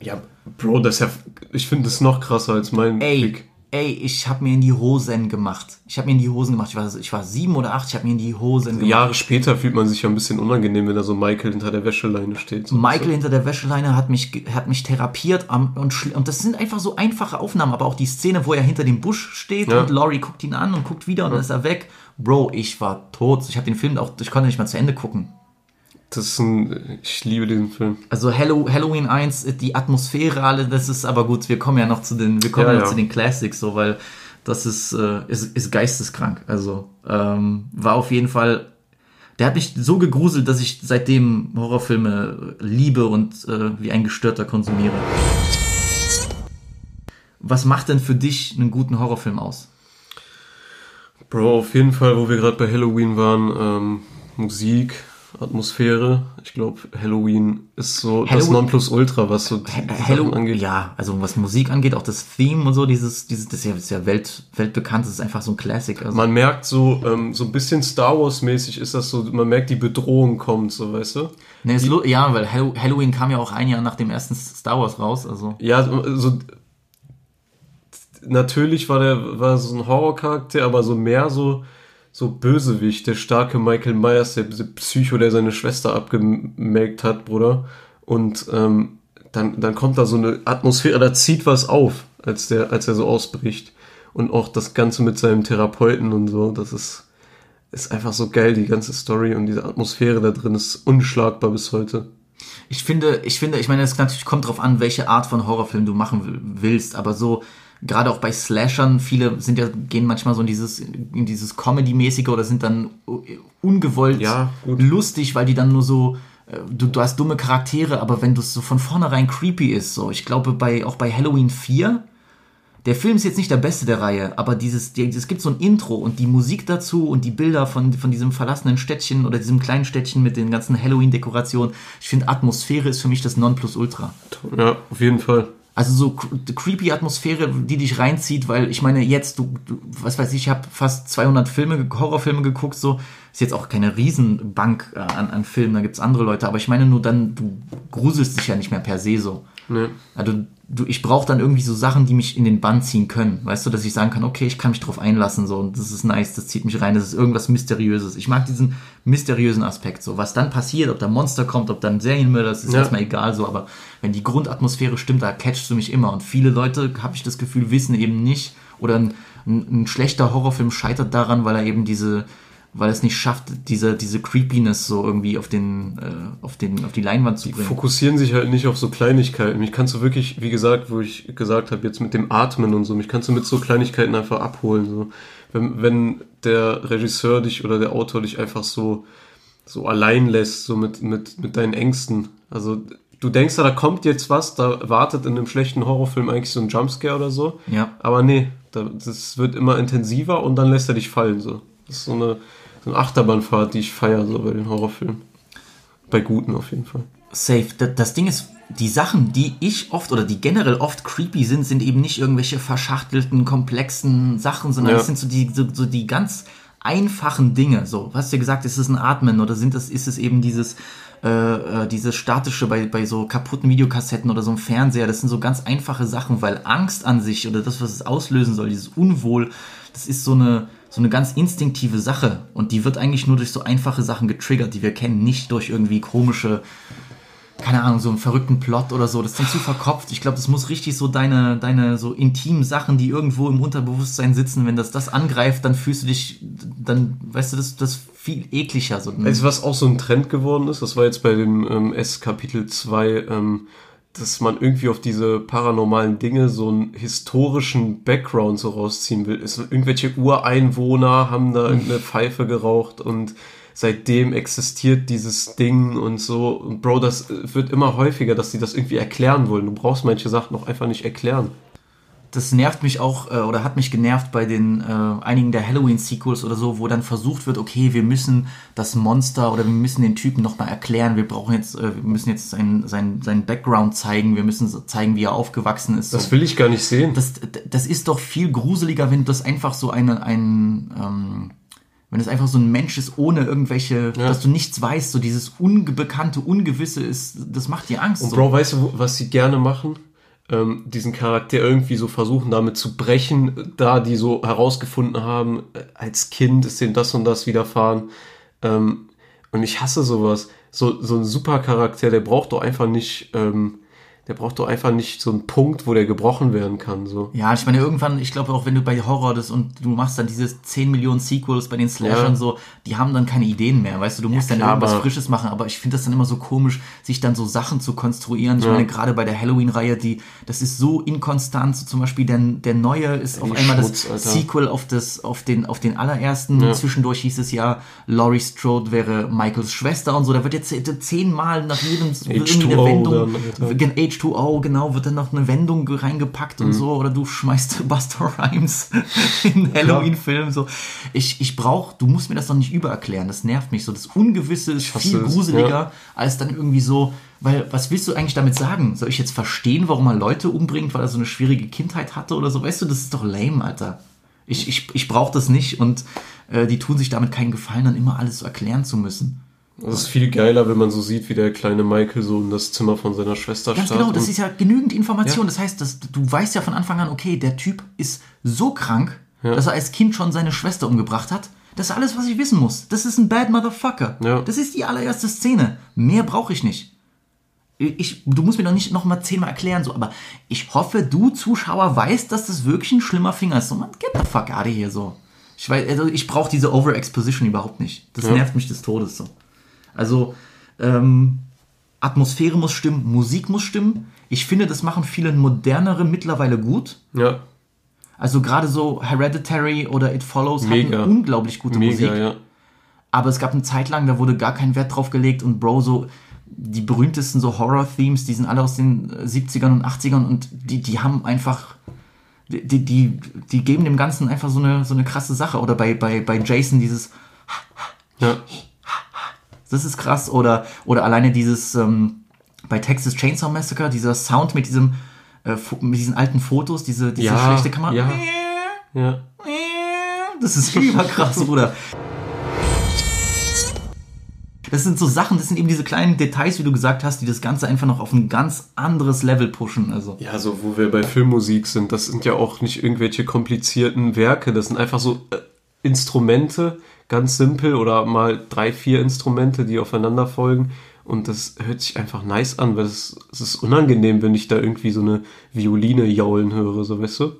Ja, Bro, das ist ja. Ich finde das noch krasser als mein Ey, Pick. Ey, ich habe mir in die Hosen gemacht. Ich habe mir in die Hosen gemacht. Ich war, ich war sieben oder acht, ich habe mir in die Hosen gemacht. Jahre später fühlt man sich ja ein bisschen unangenehm, wenn da so Michael hinter der Wäscheleine steht. So. Michael hinter der Wäscheleine hat mich, hat mich therapiert und, und das sind einfach so einfache Aufnahmen, aber auch die Szene, wo er hinter dem Busch steht Ja. und Laurie guckt ihn an und guckt wieder und dann ist er weg. Bro, ich war tot. Ich habe den Film auch, ich konnte nicht mal zu Ende gucken. Das ist ein. Ich liebe diesen Film. Also Hallow, Halloween 1, die Atmosphäre alle, das ist aber gut, wir kommen ja noch zu den, wir kommen Ja, ja. zu den Classics, so, weil das ist, äh, ist, ist geisteskrank. Also ähm, war auf jeden Fall, der hat mich so gegruselt, dass ich seitdem Horrorfilme liebe und äh, wie ein Gestörter konsumiere. was macht denn für dich einen guten Horrorfilm aus? Bro, auf jeden Fall, wo wir gerade bei Halloween waren, ähm, Musik, Atmosphäre. Ich glaube, Halloween ist so das Halloween- Nonplusultra, was so die, die Sachen angeht. ja, also was Musik angeht, auch das Theme und so, dieses, dieses, das ist ja, das ist ja Welt, weltbekannt, das ist einfach so ein Classic. Also, Man merkt so, ähm, so ein bisschen Star Wars mäßig ist das so, man merkt die Bedrohung kommt, so, weißt du? ne, ist, lu- ja, weil Hallo- Halloween kam ja auch ein Jahr nach dem ersten Star Wars raus, also. Ja, so natürlich war der war so ein Horrorcharakter, aber so mehr so so Bösewicht, der starke Michael Myers, der Psycho, der seine Schwester abgemelkt hat, Bruder. Und ähm, dann dann kommt da so eine Atmosphäre, da zieht was auf, als der als er so ausbricht und auch das Ganze mit seinem Therapeuten und so, das ist ist einfach so geil, die ganze Story und diese Atmosphäre da drin ist unschlagbar bis heute. Ich finde, ich finde, ich meine, es natürlich kommt drauf an, welche Art von Horrorfilm du machen will- willst, aber so, gerade auch bei Slashern, viele sind ja, gehen manchmal so in dieses, in dieses Comedy-mäßige oder sind dann ungewollt Ja, lustig, weil die dann nur so, äh, du, du hast dumme Charaktere, aber wenn das so von vornherein creepy ist, so, ich glaube, bei, auch bei Halloween 4, der Film ist jetzt nicht der beste der Reihe, aber dieses, die, es gibt so ein Intro und die Musik dazu und die Bilder von, von diesem verlassenen Städtchen oder diesem kleinen Städtchen mit den ganzen Halloween-Dekorationen. Ich finde, Atmosphäre ist für mich das Nonplusultra. Ja, auf jeden Fall. Also so cr- creepy Atmosphäre, die dich reinzieht, weil ich meine, jetzt, du, du was weiß ich, ich habe fast 200 Filme, Horrorfilme geguckt, so. Ist jetzt auch keine Riesenbank äh, an, an Filmen, da gibt's andere Leute, aber ich meine nur dann, du gruselst dich ja nicht mehr per se so. Ne. Also du, ich brauche dann irgendwie so Sachen, die mich in den Bann ziehen können. Weißt du, dass ich sagen kann, okay, ich kann mich drauf einlassen, so, und das ist nice, das zieht mich rein, das ist irgendwas Mysteriöses. Ich mag diesen mysteriösen Aspekt, so. Was dann passiert, ob da Monster kommt, ob da ein Serienmörder ist, ist Ja. erstmal egal, so, aber wenn die Grundatmosphäre stimmt, da catchst du mich immer. Und viele Leute, habe ich das Gefühl, wissen eben nicht, oder ein, ein, ein schlechter Horrorfilm scheitert daran, weil er eben diese, weil es nicht schafft, diese, diese Creepiness so irgendwie auf den, äh, auf den, auf die Leinwand zu bringen. fokussieren sich halt nicht auf so Kleinigkeiten. Mich kannst du wirklich, wie gesagt, wo ich gesagt habe, jetzt mit dem Atmen und so, mich kannst du mit so Kleinigkeiten einfach abholen. So. Wenn, wenn der Regisseur dich oder der Autor dich einfach so, so allein lässt, so mit, mit, mit deinen Ängsten. Also du denkst da kommt jetzt was, da wartet in einem schlechten Horrorfilm eigentlich so ein Jumpscare oder so. Ja. Aber nee, da, das wird immer intensiver und dann lässt er dich fallen. So. Das ist so eine, so eine Achterbahnfahrt, die ich feiere so bei den Horrorfilmen. Bei guten auf jeden Fall. Safe. Da- Das Ding ist, die Sachen, die ich oft oder die generell oft creepy sind, sind eben nicht irgendwelche verschachtelten, komplexen Sachen, sondern Ja. das sind so die, so, so die ganz einfachen Dinge. So, hast du ja gesagt, ist es ein Atmen oder sind das, ist es eben dieses, äh, äh, dieses statische bei, bei so kaputten Videokassetten oder so einem Fernseher, das sind so ganz einfache Sachen, weil Angst an sich oder das, was es auslösen soll, dieses Unwohl, das ist so eine, so eine ganz instinktive Sache und die wird eigentlich nur durch so einfache Sachen getriggert, die wir kennen, nicht durch irgendwie komische, keine Ahnung, so einen verrückten Plot oder so. Das ist dann zu verkopft. Ich glaube, das muss richtig so deine, deine so intimen Sachen, die irgendwo im Unterbewusstsein sitzen, wenn das das angreift, dann fühlst du dich, dann, weißt du, das, das viel ekliger. So. Weißt du, was auch so ein Trend geworden ist? Das war jetzt bei dem ähm, S Kapitel 2, ähm, dass man irgendwie auf diese paranormalen Dinge so einen historischen Background so rausziehen will. Es, irgendwelche Ureinwohner haben da irgendeine Pfeife geraucht und seitdem existiert dieses Ding und so. Und Bro, das äh, wird immer häufiger, dass sie das irgendwie erklären wollen. Du brauchst manche Sachen auch einfach nicht erklären. Das nervt mich auch äh, oder hat mich genervt bei den äh, einigen der Halloween-Sequels oder so, wo dann versucht wird, okay, wir müssen das Monster oder wir müssen den Typen nochmal erklären, wir brauchen jetzt, äh, wir müssen jetzt seinen sein, sein Background zeigen, wir müssen zeigen, wie er aufgewachsen ist. Das so. will ich gar nicht sehen. das, das ist doch viel gruseliger, wenn das einfach so eine, ein, ähm, wenn es einfach so ein Mensch ist, ohne irgendwelche, dass du nichts weißt, so dieses Unbekannte, Ungewisse ist, das macht dir Angst. Und so. Bro, weißt du, was sie gerne machen? Ähm, diesen Charakter irgendwie so versuchen, damit zu brechen, da die so herausgefunden haben, äh, als Kind ist denen das und das widerfahren. Ähm, und ich hasse sowas. So, so ein Supercharakter, der braucht doch einfach nicht, ähm, der braucht doch einfach nicht so einen Punkt, wo der gebrochen werden kann. So. Ja, ich meine, irgendwann, ich glaube auch, wenn du bei Horror das und du machst dann diese 10 Millionen Sequels bei den Slashern Ja. so, die haben dann keine Ideen mehr, weißt du, du musst dann klar, irgendwas aber- Frisches machen, aber ich finde das dann immer so komisch, sich dann so Sachen zu konstruieren. Ich meine, gerade bei der Halloween-Reihe, die, das ist so inkonstant, so zum Beispiel der, der neue ist auf einmal Schmutz, das Alter. Sequel auf das, auf den, auf den allerersten, zwischendurch hieß es ja, Laurie Strode wäre Michaels Schwester und so, da wird jetzt zehnmal nach jedem irgendwie eine H2O Wendung, dann, H2O, genau, wird dann noch eine Wendung reingepackt Mhm. und so, oder du schmeißt *laughs* Buster Rhymes *laughs* in Halloween-Film, so. Ich, ich brauch, du musst mir das doch nicht übererklären, das nervt mich so. Das Ungewisse ist viel gruseliger, ja. als dann irgendwie so, weil, was willst du eigentlich damit sagen? Soll ich jetzt verstehen, warum er Leute umbringt, weil er so eine schwierige Kindheit hatte oder so? Weißt du, das ist doch lame, Alter. Ich, ich, ich brauche das nicht und äh, die tun sich damit keinen Gefallen, dann immer alles so erklären zu müssen. Das ist viel geiler, wenn man so sieht, wie der kleine Michael so in das Zimmer von seiner Schwester Ganz genau, das ist ja genügend Information. Ja. Das heißt, dass, du weißt ja von Anfang an, okay, der Typ ist so krank, dass er als Kind schon seine Schwester umgebracht hat. Das ist alles, was ich wissen muss. Das ist ein bad motherfucker. Ja. Das ist die allererste Szene. Mehr brauche ich nicht. Ich, du musst mir doch nicht noch mal zehnmal erklären, so, aber ich hoffe, du Zuschauer weißt, dass das wirklich ein schlimmer Finger ist. So, man, get the fuck out of here, so. Ich weiß, also ich brauche diese Overexposition überhaupt nicht. Das Ja. nervt mich des Todes, so. Also, ähm, Atmosphäre muss stimmen, Musik muss stimmen. Ich finde, das machen viele modernere mittlerweile gut. Ja, Also gerade so Hereditary oder It Follows Mega. hatten unglaublich gute mega, Musik. ja. Aber es gab eine Zeit lang, da wurde gar kein Wert drauf gelegt und Bro, so die berühmtesten so Horror-Themes, die sind alle aus den äh, 70ern und 80ern und die, die haben einfach, die, die, die, die geben dem Ganzen einfach so eine, so eine krasse Sache. Oder bei, bei, bei Jason dieses, Ja, das ist krass. Oder, oder alleine dieses, ähm, bei Texas Chainsaw Massacre, dieser Sound mit diesem, äh, mit diesen alten Fotos, diese, diese Ja, schlechte Kamera. ja. ja. Das ist *laughs* überkrass, Bruder. Das sind so Sachen, das sind eben diese kleinen Details, wie du gesagt hast, die das Ganze einfach noch auf ein ganz anderes Level pushen. Also, Ja, so wo wir bei Filmmusik sind, das sind ja auch nicht irgendwelche komplizierten Werke, das sind einfach so äh, Instrumente, ganz simpel oder mal drei, vier Instrumente, die aufeinander folgen und das hört sich einfach nice an, weil es, es ist unangenehm, wenn ich da irgendwie so eine Violine jaulen höre, so weißt du?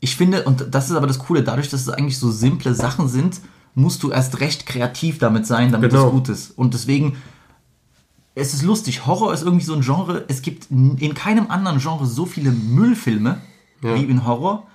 ich finde, und das ist aber das Coole, dadurch, dass es eigentlich so simple Sachen sind, musst du erst recht kreativ damit sein, damit Genau. es gut ist. Und deswegen, es ist lustig. Horror ist irgendwie so ein Genre. Es gibt in keinem anderen Genre so viele Müllfilme Ja. wie in Horror.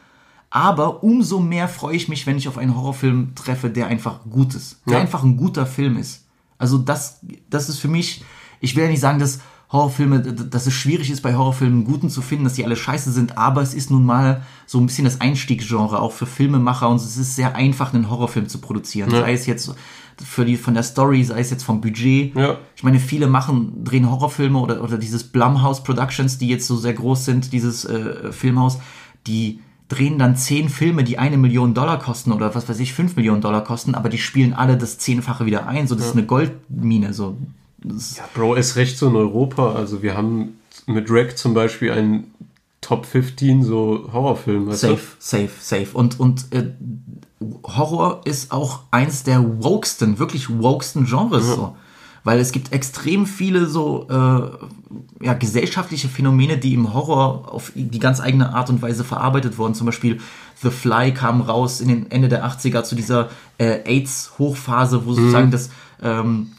Aber umso mehr freue ich mich, wenn ich auf einen Horrorfilm treffe, der einfach gut ist. Der Ja. einfach ein guter Film ist. Also das, das ist für mich, ich will ja nicht sagen, dass Horrorfilme, dass es schwierig ist, bei Horrorfilmen guten zu finden, dass die alle scheiße sind, aber es ist nun mal so ein bisschen das Einstiegsgenre, auch für Filmemacher und es ist sehr einfach, einen Horrorfilm zu produzieren. Ja. Sei es jetzt für die, von der Story, sei es jetzt vom Budget. Ja. Ich meine, viele machen, drehen Horrorfilme oder, oder dieses Blumhouse Productions, die jetzt so sehr groß sind, dieses äh, Filmhaus, die drehen dann zehn Filme, die eine Million Dollar kosten oder was weiß ich, fünf Millionen Dollar kosten, aber die spielen alle das Zehnfache wieder ein. So, das ist eine Goldmine. So. Ist, Bro, ist recht so in Europa, also wir haben mit Rack zum Beispiel einen Top 15 so Horrorfilm, Safe, safe, safe. Und, und äh, Horror ist auch eins der wokesten, wirklich wokesten Genres so. Weil es gibt extrem viele so äh, ja, gesellschaftliche Phänomene, die im Horror auf die ganz eigene Art und Weise verarbeitet wurden. Zum Beispiel The Fly kam raus in den Ende der 80er zu dieser äh, AIDS-Hochphase, wo sozusagen das, ähm,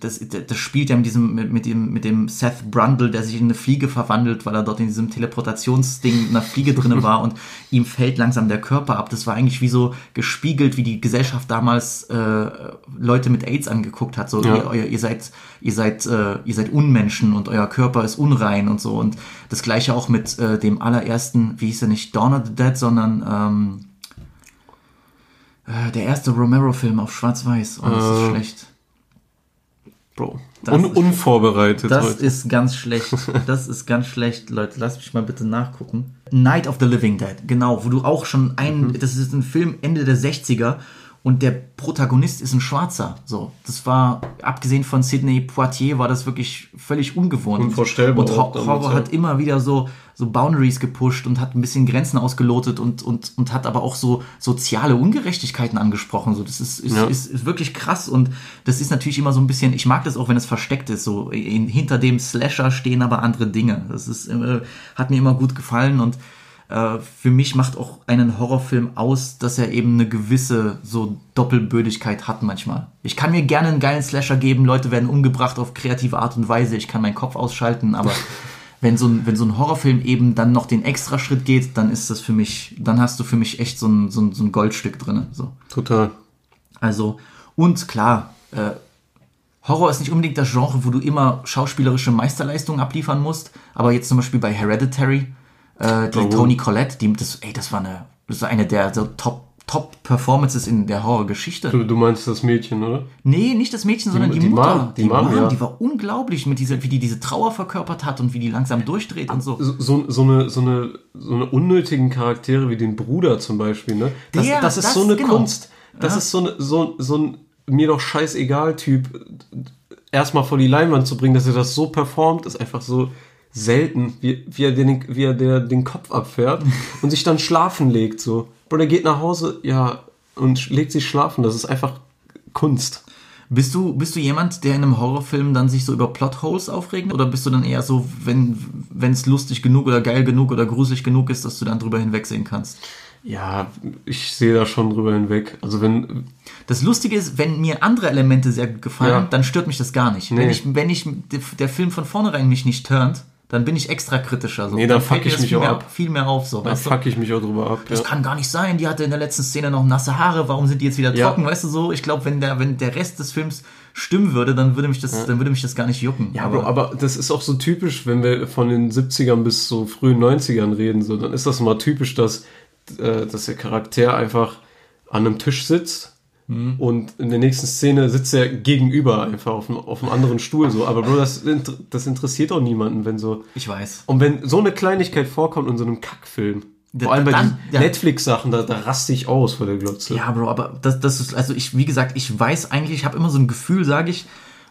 das, das spielt ja mit diesem, mit, mit, dem, mit dem Seth Brundle, der sich in eine Fliege verwandelt, weil er dort in diesem Teleportationsding in einer Fliege drinne *laughs* war und ihm fällt langsam der Körper ab. Das war eigentlich wie so gespiegelt, wie die Gesellschaft damals äh, Leute mit AIDS angeguckt hat. So, Ja. ihr, ihr seid, ihr seid, äh, ihr seid Unmenschen und euer Körper ist unrein und so. Und das gleiche auch mit äh, dem allerersten, wie hieß er nicht, Dawn of the Dead, sondern ähm, äh, der erste Romero-Film auf Schwarz-Weiß. Oh, das ist Äh, schlecht. Bro. Das Un ist- unvorbereitet Das heute. ist ganz schlecht. *laughs* Das ist ganz schlecht, Leute. Lasst mich mal bitte nachgucken. Night of the Living Dead, genau, wo du auch schon ein, Mhm. das ist ein Film Ende der 60er und der Protagonist ist ein Schwarzer. So, das war, abgesehen von Sidney Poitier, war das wirklich völlig ungewohnt. Unvorstellbar Und Ho Horror ja. hat immer wieder so, so Boundaries gepusht und hat ein bisschen Grenzen ausgelotet und, und, und hat aber auch so soziale Ungerechtigkeiten angesprochen. So, das ist, ist, Ja. ist, ist wirklich krass und das ist natürlich immer so ein bisschen, ich mag das auch, wenn es versteckt ist. So, in, hinter dem Slasher stehen aber andere Dinge. Das ist, äh, hat mir immer gut gefallen und äh, für mich macht auch einen Horrorfilm aus, dass er eben eine gewisse so Doppelbödigkeit hat manchmal. Ich kann mir gerne einen geilen Slasher geben, Leute werden umgebracht auf kreative Art und Weise, ich kann meinen Kopf ausschalten, aber *laughs* wenn so ein, wenn so ein Horrorfilm eben dann noch den extra Schritt geht, dann ist das für mich, dann hast du für mich echt so ein, so ein, so ein Goldstück drin. So. Total. Also, und klar, äh, Horror ist nicht unbedingt das Genre, wo du immer schauspielerische Meisterleistungen abliefern musst, aber jetzt zum Beispiel bei Hereditary, äh, die Oh. Toni Collette, die, das, ey, das war eine, das war eine der so Top, Top Performances in der Horrorgeschichte. Du, du meinst das Mädchen, oder? Nee, nicht das Mädchen, sondern die, die Mutter. Mom, die Mom, ja. die war unglaublich mit dieser, wie die diese Trauer verkörpert hat und wie die langsam durchdreht und so. So, so, so, eine, so, eine, so eine unnötigen Charaktere wie den Bruder zum Beispiel, ne? Das, Der, das ist das, so eine genau. Kunst. Das ist so, eine, so, so ein mir doch scheißegal Typ, erstmal vor die Leinwand zu bringen, dass er das so performt, ist einfach so selten, wie, wie er, den, wie er der, den Kopf abfährt *laughs* und sich dann schlafen legt. So. Bro, der geht nach Hause, ja, und legt sich schlafen. Das ist einfach Kunst. Bist du, bist du jemand, der in einem Horrorfilm dann sich so über Plotholes aufregt? Oder bist du dann eher so, wenn wenn es lustig genug oder geil genug oder gruselig genug ist, dass du dann drüber hinwegsehen kannst? Ja, ich sehe da schon drüber hinweg. Also wenn, Das Lustige ist, wenn mir andere Elemente sehr gut gefallen, Ja. dann stört mich das gar nicht. Nee. Wenn ich, wenn ich der Film von vornherein mich nicht turnt, dann bin ich extra kritischer. So. Nee, dann fuck fällt mir ich mich auch mehr, ab. viel mehr auf. So, da weißt du? fuck ich mich auch drüber ab. Das ja. kann gar nicht sein. Die hatte in der letzten Szene noch nasse Haare. Warum sind die jetzt wieder Ja. trocken? Weißt du so? Ich glaube, wenn der, wenn der Rest des Films stimmen würde, dann würde mich das, dann würde mich das gar nicht jucken. Ja, aber, aber das ist auch so typisch, wenn wir von den 70ern bis so frühen 90ern reden, so, dann ist das mal typisch, dass, äh, dass der Charakter einfach an einem Tisch sitzt und in der nächsten Szene sitzt er gegenüber einfach auf einem, auf einem anderen Stuhl so. Aber Bro, das, das interessiert auch niemanden, wenn so. ich weiß. Und wenn so eine Kleinigkeit vorkommt in so einem Kackfilm, vor allem bei dann- den ja. Netflix-Sachen, da, da raste ich aus vor der Glotze. Ja, Bro, aber das, das ist, also ich, wie gesagt, ich weiß eigentlich, ich habe immer so ein Gefühl, sage ich,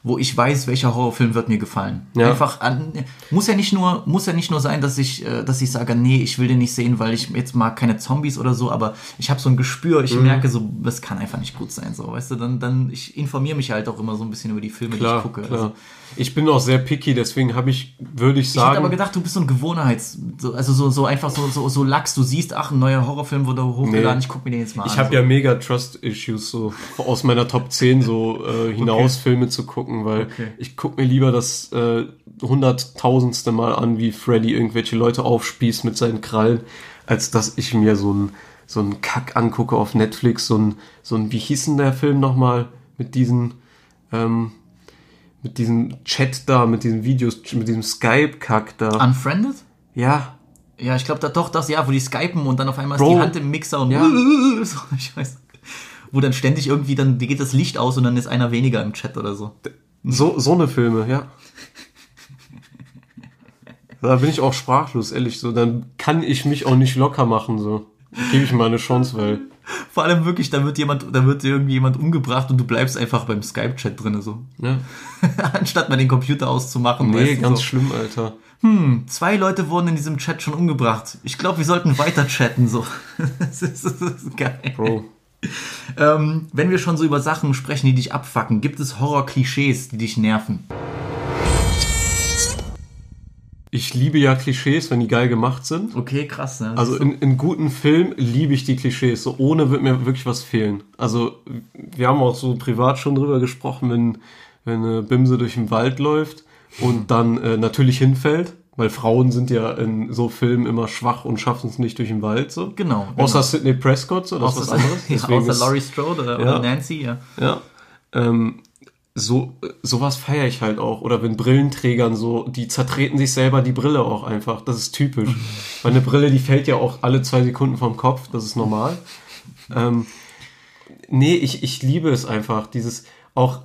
wo ich weiß, welcher Horrorfilm wird mir gefallen. Ja. Einfach an, muss ja nicht nur, muss ja nicht nur sein, dass ich, äh, dass ich sage, nee, ich will den nicht sehen, weil ich jetzt mag keine Zombies oder so, aber ich habe so ein Gespür, Mhm. ich merke so, das kann einfach nicht gut sein, so, weißt du, dann, dann, ich informiere mich halt auch immer so ein bisschen über die Filme, die Klar, ich gucke. klar. Also, Ich bin auch sehr picky, deswegen habe ich, würde ich ich hätte sagen. aber gedacht, du bist so ein Gewohnheits, so, also so, so einfach so, so, so Lachs, du siehst, ach, ein neuer Horrorfilm wurde hochgeladen, Nee. ich guck mir den jetzt mal Ich an. habe so. ja mega Trust-Issues, so aus meiner Top 10 so äh, hinaus Filme zu gucken, weil Okay. ich gucke mir lieber das äh, hunderttausendste Mal an, wie Freddy irgendwelche Leute aufspießt mit seinen Krallen, als dass ich mir so ein so einen Kack angucke auf Netflix, so ein, so ein, wie hieß denn der Film nochmal, mit diesen, ähm, mit diesem Chat da, mit diesen Videos, mit diesem Skype-Kack da. Unfriended? ja, Ja, ich glaube da doch das, ja, wo die skypen und dann auf einmal Bro. ist die Hand im Mixer und Ja. *laughs* so, ich weiß. Wo dann ständig irgendwie, dann geht das Licht aus und dann ist einer weniger im Chat oder so. So, so eine Filme, ja. Da bin ich auch sprachlos, ehrlich so. Dann kann ich mich auch nicht locker machen, so. Gebe ich mal eine Chance, weil. Vor allem wirklich, da wird jemand, da wird irgendwie jemand umgebracht und du bleibst einfach beim Skype-Chat drinne so. Ja. *laughs* Anstatt mal den Computer auszumachen. Nee, weißt du, ganz so. schlimm, Alter. Zwei Leute wurden in diesem Chat schon umgebracht. Ich glaube, wir sollten weiter chatten so. *laughs* das, ist, das ist geil. Bro. Ähm, wenn wir schon so über Sachen sprechen, die dich abfacken, gibt es Horror-Klischees, die dich nerven? Ich liebe ja Klischees, wenn die geil gemacht sind. Okay, krass. Ne? Also in, in guten Filmen liebe ich die Klischees. So ohne wird mir wirklich was fehlen. Also wir haben auch so privat schon drüber gesprochen, wenn, wenn eine Bimse durch den Wald läuft und *laughs* dann äh, natürlich hinfällt. Weil Frauen sind ja in so Filmen immer schwach und schaffen es nicht durch den Wald. So. Genau, Außer genau. Sidney Prescott, so, das ist was anderes. *laughs* ja, Deswegen außer Laurie Strode oder, Ja. oder Nancy, ja. Ja. Ähm, so, sowas feiere ich halt auch. Oder wenn Brillenträgern so, die zertreten sich selber die Brille auch einfach. Das ist typisch. Weil eine Brille, die fällt ja auch alle zwei Sekunden vom Kopf. Das ist normal. Ähm, nee, ich, ich liebe es einfach. Dieses auch,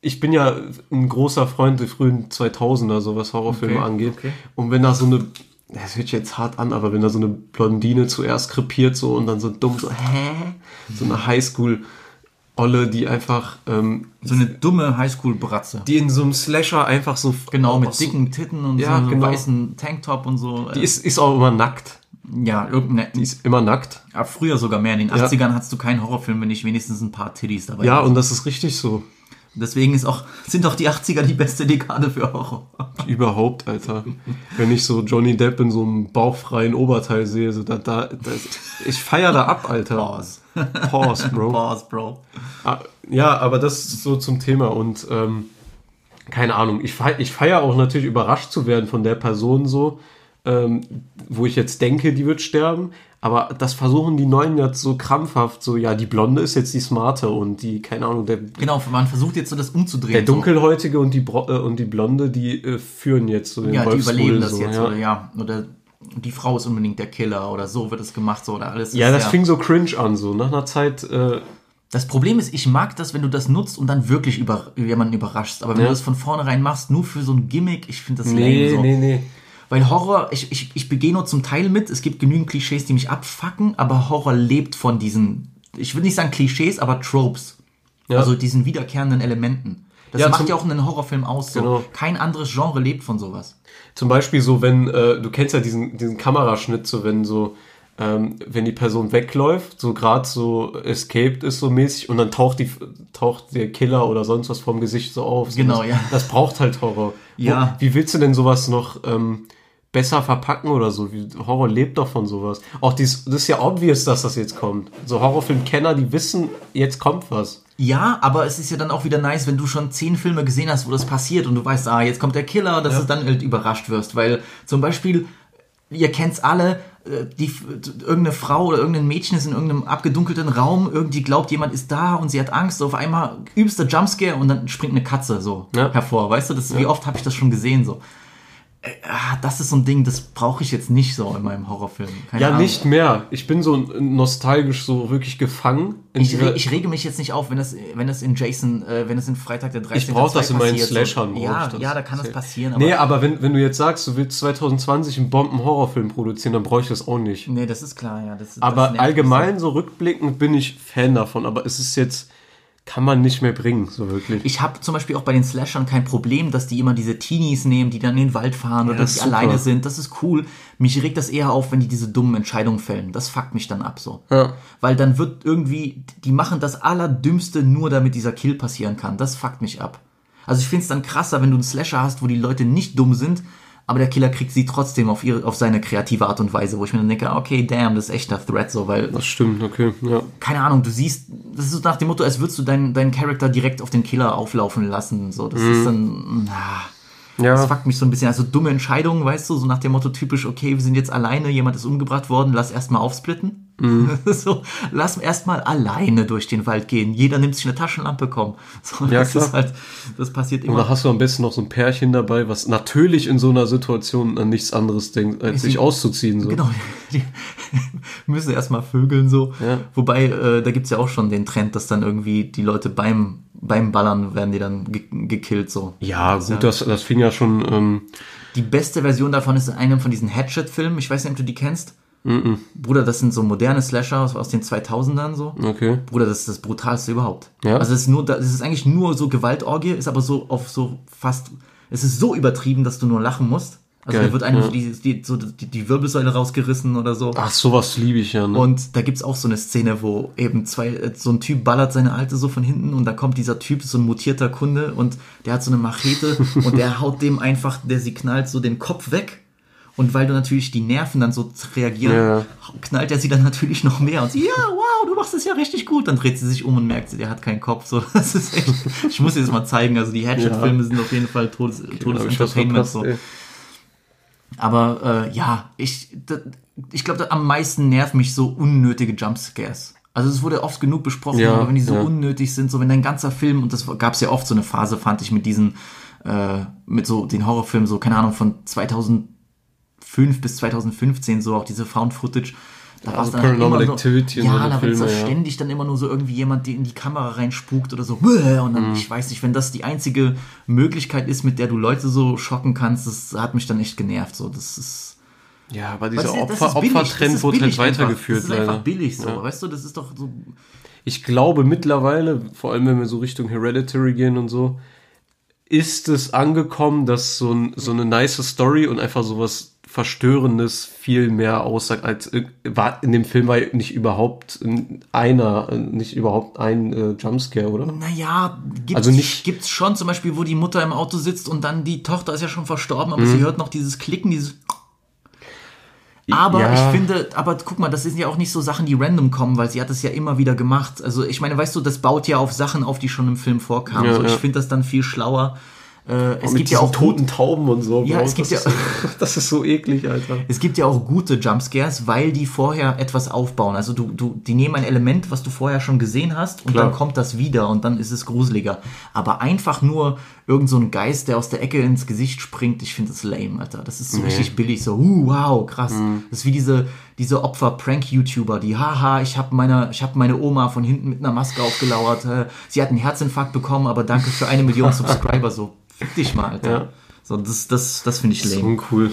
ich bin ja ein großer Freund der frühen 2000er, so was Horrorfilme Okay, angeht. okay. Und wenn da so eine, das hört sich jetzt hart an, aber wenn da so eine Blondine zuerst krepiert so und dann so dumm so, hä? So eine Highschool Olle, die einfach, ähm, So eine dumme Highschool-Bratze. die in so einem Slasher einfach so Genau, mit so- dicken Titten und Ja, so einem genau. weißen Tanktop und so. Die ist, ist auch immer nackt. ja, irgendeine. Die ist immer nackt. ja, früher sogar mehr. In den 80ern hattest du keinen Horrorfilm, wenn nicht wenigstens ein paar Titties dabei Ja, und das ist richtig so. Deswegen ist auch, sind auch die 80er die beste Dekade für Horror. Überhaupt, Alter. Wenn ich so Johnny Depp in so einem bauchfreien Oberteil sehe, so da, da, das, ich feier da ab, Alter. Pause. Pause, Bro. Pause, Bro. Ah, Ja, aber das ist so zum Thema und ähm, keine Ahnung. Ich feier, ich feier auch natürlich überrascht zu werden von der Person so, ähm, wo ich jetzt denke, die wird sterben. Aber das versuchen die Neuen jetzt so krampfhaft, so, ja, die Blonde ist jetzt die Smarte und die, keine Ahnung, der, Genau, man versucht jetzt so das umzudrehen. der so. Dunkelhäutige und die, Bro äh, und die Blonde, die äh, führen jetzt so den Ja, die überleben das so, jetzt, ja. oder ja. Oder die Frau ist unbedingt der Killer oder so wird es gemacht, so oder alles. Ja, das fing so cringe an, so. Nach einer Zeit, äh, Das Problem ist, ich mag das, wenn du das nutzt und dann wirklich über, jemanden überraschst. Aber wenn Ja. du das von vornherein machst, nur für so ein Gimmick, ich finde das nee, lame so. nee, nee. Weil Horror, ich, ich, ich begehe nur zum Teil mit. Es gibt genügend Klischees, die mich abfacken, aber Horror lebt von diesen, ich würde nicht sagen Klischees, aber Tropes. Ja. Also diesen wiederkehrenden Elementen. Das Ja, macht ja auch einen Horrorfilm aus. So. Genau. Kein anderes Genre lebt von sowas. Zum Beispiel so, wenn, äh, du kennst ja diesen, diesen Kameraschnitt, so wenn so, ähm, wenn die Person wegläuft, so gerade so escaped ist so mäßig und dann taucht die taucht der Killer oder sonst was vom Gesicht so auf. So Genau, das, ja. Das braucht halt Horror. Ja. Wo, wie willst du denn sowas noch ähm, besser verpacken oder so? Horror lebt doch von sowas. Auch dies, das ist ja obvious, dass das jetzt kommt. So Horrorfilmkenner, die wissen, jetzt kommt was. Ja, aber es ist ja dann auch wieder nice, wenn du schon zehn Filme gesehen hast, wo das passiert und du weißt, ah, jetzt kommt der Killer, dass du dann halt überrascht wirst. Weil zum Beispiel, ihr kennt's alle, äh, die, irgendeine Frau oder irgendein Mädchen ist in irgendeinem abgedunkelten Raum, irgendwie glaubt, jemand ist da und sie hat Angst, auf einmal übster Jumpscare und dann springt eine Katze so Ja. hervor. Weißt du, das, wie oft habe ich das schon gesehen so. Äh, ah, Das ist so ein Ding, das brauche ich jetzt nicht so in meinem Horrorfilm. Keine Ja, Ahnung. nicht mehr. Ich bin so nostalgisch so wirklich gefangen. Ich, re ich rege mich jetzt nicht auf, wenn das, wenn das in Jason, äh, wenn das in Freitag der 13. Ich brauche das in meinen Slashern. Ja, das. ja, da kann das passieren. Aber nee, aber wenn, wenn du jetzt sagst, du willst 2020 einen Bomben-Horrorfilm produzieren, dann brauche ich das auch nicht. nee, das ist klar, ja. Das, das Aber mich allgemein, so rückblickend, bin ich Fan davon. Aber es ist jetzt, kann man nicht mehr bringen, so wirklich. Ich habe zum Beispiel auch bei den Slashern kein Problem, dass die immer diese Teenies nehmen, die dann in den Wald fahren oder das dass die super. alleine sind. Das ist cool. Mich regt das eher auf, wenn die diese dummen Entscheidungen fällen. Das fuckt mich dann ab so. Ja. Weil dann wird irgendwie, die machen das Allerdümmste nur, damit dieser Kill passieren kann. Das fuckt mich ab. Also ich finde es dann krasser, wenn du einen Slasher hast, wo die Leute nicht dumm sind, aber der Killer kriegt sie trotzdem auf, ihre, auf seine kreative Art und Weise, wo ich mir dann denke, okay, damn, das ist echter Threat so, weil das stimmt, okay. Ja. keine Ahnung, du siehst, das ist so nach dem Motto, als würdest du deinen, deinen Charakter direkt auf den Killer auflaufen lassen. So, das ist dann, na, das Ja, fuckt mich so ein bisschen. Also dumme Entscheidungen, weißt du, so nach dem Motto typisch, okay, wir sind jetzt alleine, jemand ist umgebracht worden, lass erstmal aufsplitten. *laughs* so, lass erstmal alleine durch den Wald gehen. Jeder nimmt sich eine Taschenlampe, komm. *laughs* So, Ja, das klar. halt, das passiert immer. oder hast du am besten noch so ein Pärchen dabei, was natürlich in so einer Situation an nichts anderes denkt, als sich auszuziehen. So. Genau, *laughs* die müssen erstmal vögeln so. Ja. Wobei, äh, da gibt's ja auch schon den Trend, dass dann irgendwie die Leute beim, beim Ballern werden die dann ge gekillt so. Ja, gut, das, das fing ja schon. Ähm, Die beste Version davon ist in einem von diesen Hatchet-Filmen. Ich weiß nicht, ob du die kennst. Bruder, das sind so moderne Slasher aus, aus den 2000ern so. okay. Bruder, das ist das brutalste überhaupt. Ja? Also es ist nur, das ist eigentlich nur so Gewaltorgie, ist aber so auf so fast, es ist so übertrieben, dass du nur lachen musst. Also Geil, da wird einem ja. so, die, die, so die, die Wirbelsäule rausgerissen oder so. Ach, sowas liebe ich ja. Ne? Und da gibt's auch so eine Szene, wo eben zwei, äh, so ein Typ ballert seine Alte so von hinten und da kommt dieser Typ, so ein mutierter Kunde und der hat so eine Machete *laughs* und der haut dem einfach, der sie knallt so den Kopf weg. Und weil du natürlich die Nerven dann so reagieren, Ja. knallt er sie dann natürlich noch mehr und sie, ja, wow, du machst es ja richtig gut. Dann dreht sie sich um und merkt, sie, der hat keinen Kopf. So, *laughs* das ist echt, ich muss dir das mal zeigen. Also die Hatchet-Filme sind auf jeden Fall Todes, was Todesentertainment. So. ey. Aber äh, ja, ich, da, ich glaube, am meisten nervt mich so unnötige Jumpscares. Also es wurde oft genug besprochen, Ja, aber wenn die so ja. unnötig sind, so wenn dein ganzer Film, und das gab es ja oft so eine Phase, fand ich mit diesen, äh, mit so den Horrorfilmen, so, keine Ahnung, von 2005 bis 2015, so auch diese Found Footage. Da war's Also dann halt Paranormal Activity ja, so eine da wird so ja. ständig dann immer nur so irgendwie jemand, der in die Kamera reinspukt oder so. Und dann, Mhm. ich weiß nicht, wenn das die einzige Möglichkeit ist, mit der du Leute so schocken kannst, das hat mich dann echt genervt. So, das ist. Ja, aber Weil dieser Opfer, Opfertrend wurde halt weitergeführt. Das ist einfach leider. billig so, Ja. weißt du, das ist doch so. Ich glaube mittlerweile, vor allem wenn wir so Richtung Hereditary gehen und so, ist es angekommen, dass so, ein, so eine nice Story und einfach sowas Verstörendes viel mehr aussagt als war in dem Film war nicht überhaupt einer, nicht überhaupt ein äh, Jumpscare, oder? Naja, gibt's, Also nicht- gibt's schon zum Beispiel, wo die Mutter im Auto sitzt und dann die Tochter ist ja schon verstorben, aber sie hört noch dieses Klicken, dieses. Aber Ja. ich finde, aber guck mal, das sind ja auch nicht so Sachen, die random kommen, weil sie hat es ja immer wieder gemacht. Also ich meine, weißt du, das baut ja auf Sachen auf, die schon im Film vorkamen. Ja, so, ich ja. finde das dann viel schlauer, Äh, es gibt ja auch toten Tauben und so. Ja, es gibt das ja- Ist, *laughs* das ist so eklig, Alter. Es gibt ja auch gute Jumpscares, weil die vorher etwas aufbauen. Also du, du, die nehmen ein Element, was du vorher schon gesehen hast, und Klar. dann kommt das wieder und dann ist es gruseliger. Aber einfach nur irgend so ein Geist, der aus der Ecke ins Gesicht springt, ich finde das lame, Alter. Das ist so richtig billig, so, uh, wow, krass. Mhm. Das ist wie diese, diese Opfer-Prank-YouTuber, die, haha, ich habe meine, ich hab meine Oma von hinten mit einer Maske aufgelauert, äh, sie hat einen Herzinfarkt bekommen, aber danke für eine Million *laughs* Subscriber, so, fick dich mal, Alter. Ja. So, das, das, das finde ich lame. uncool.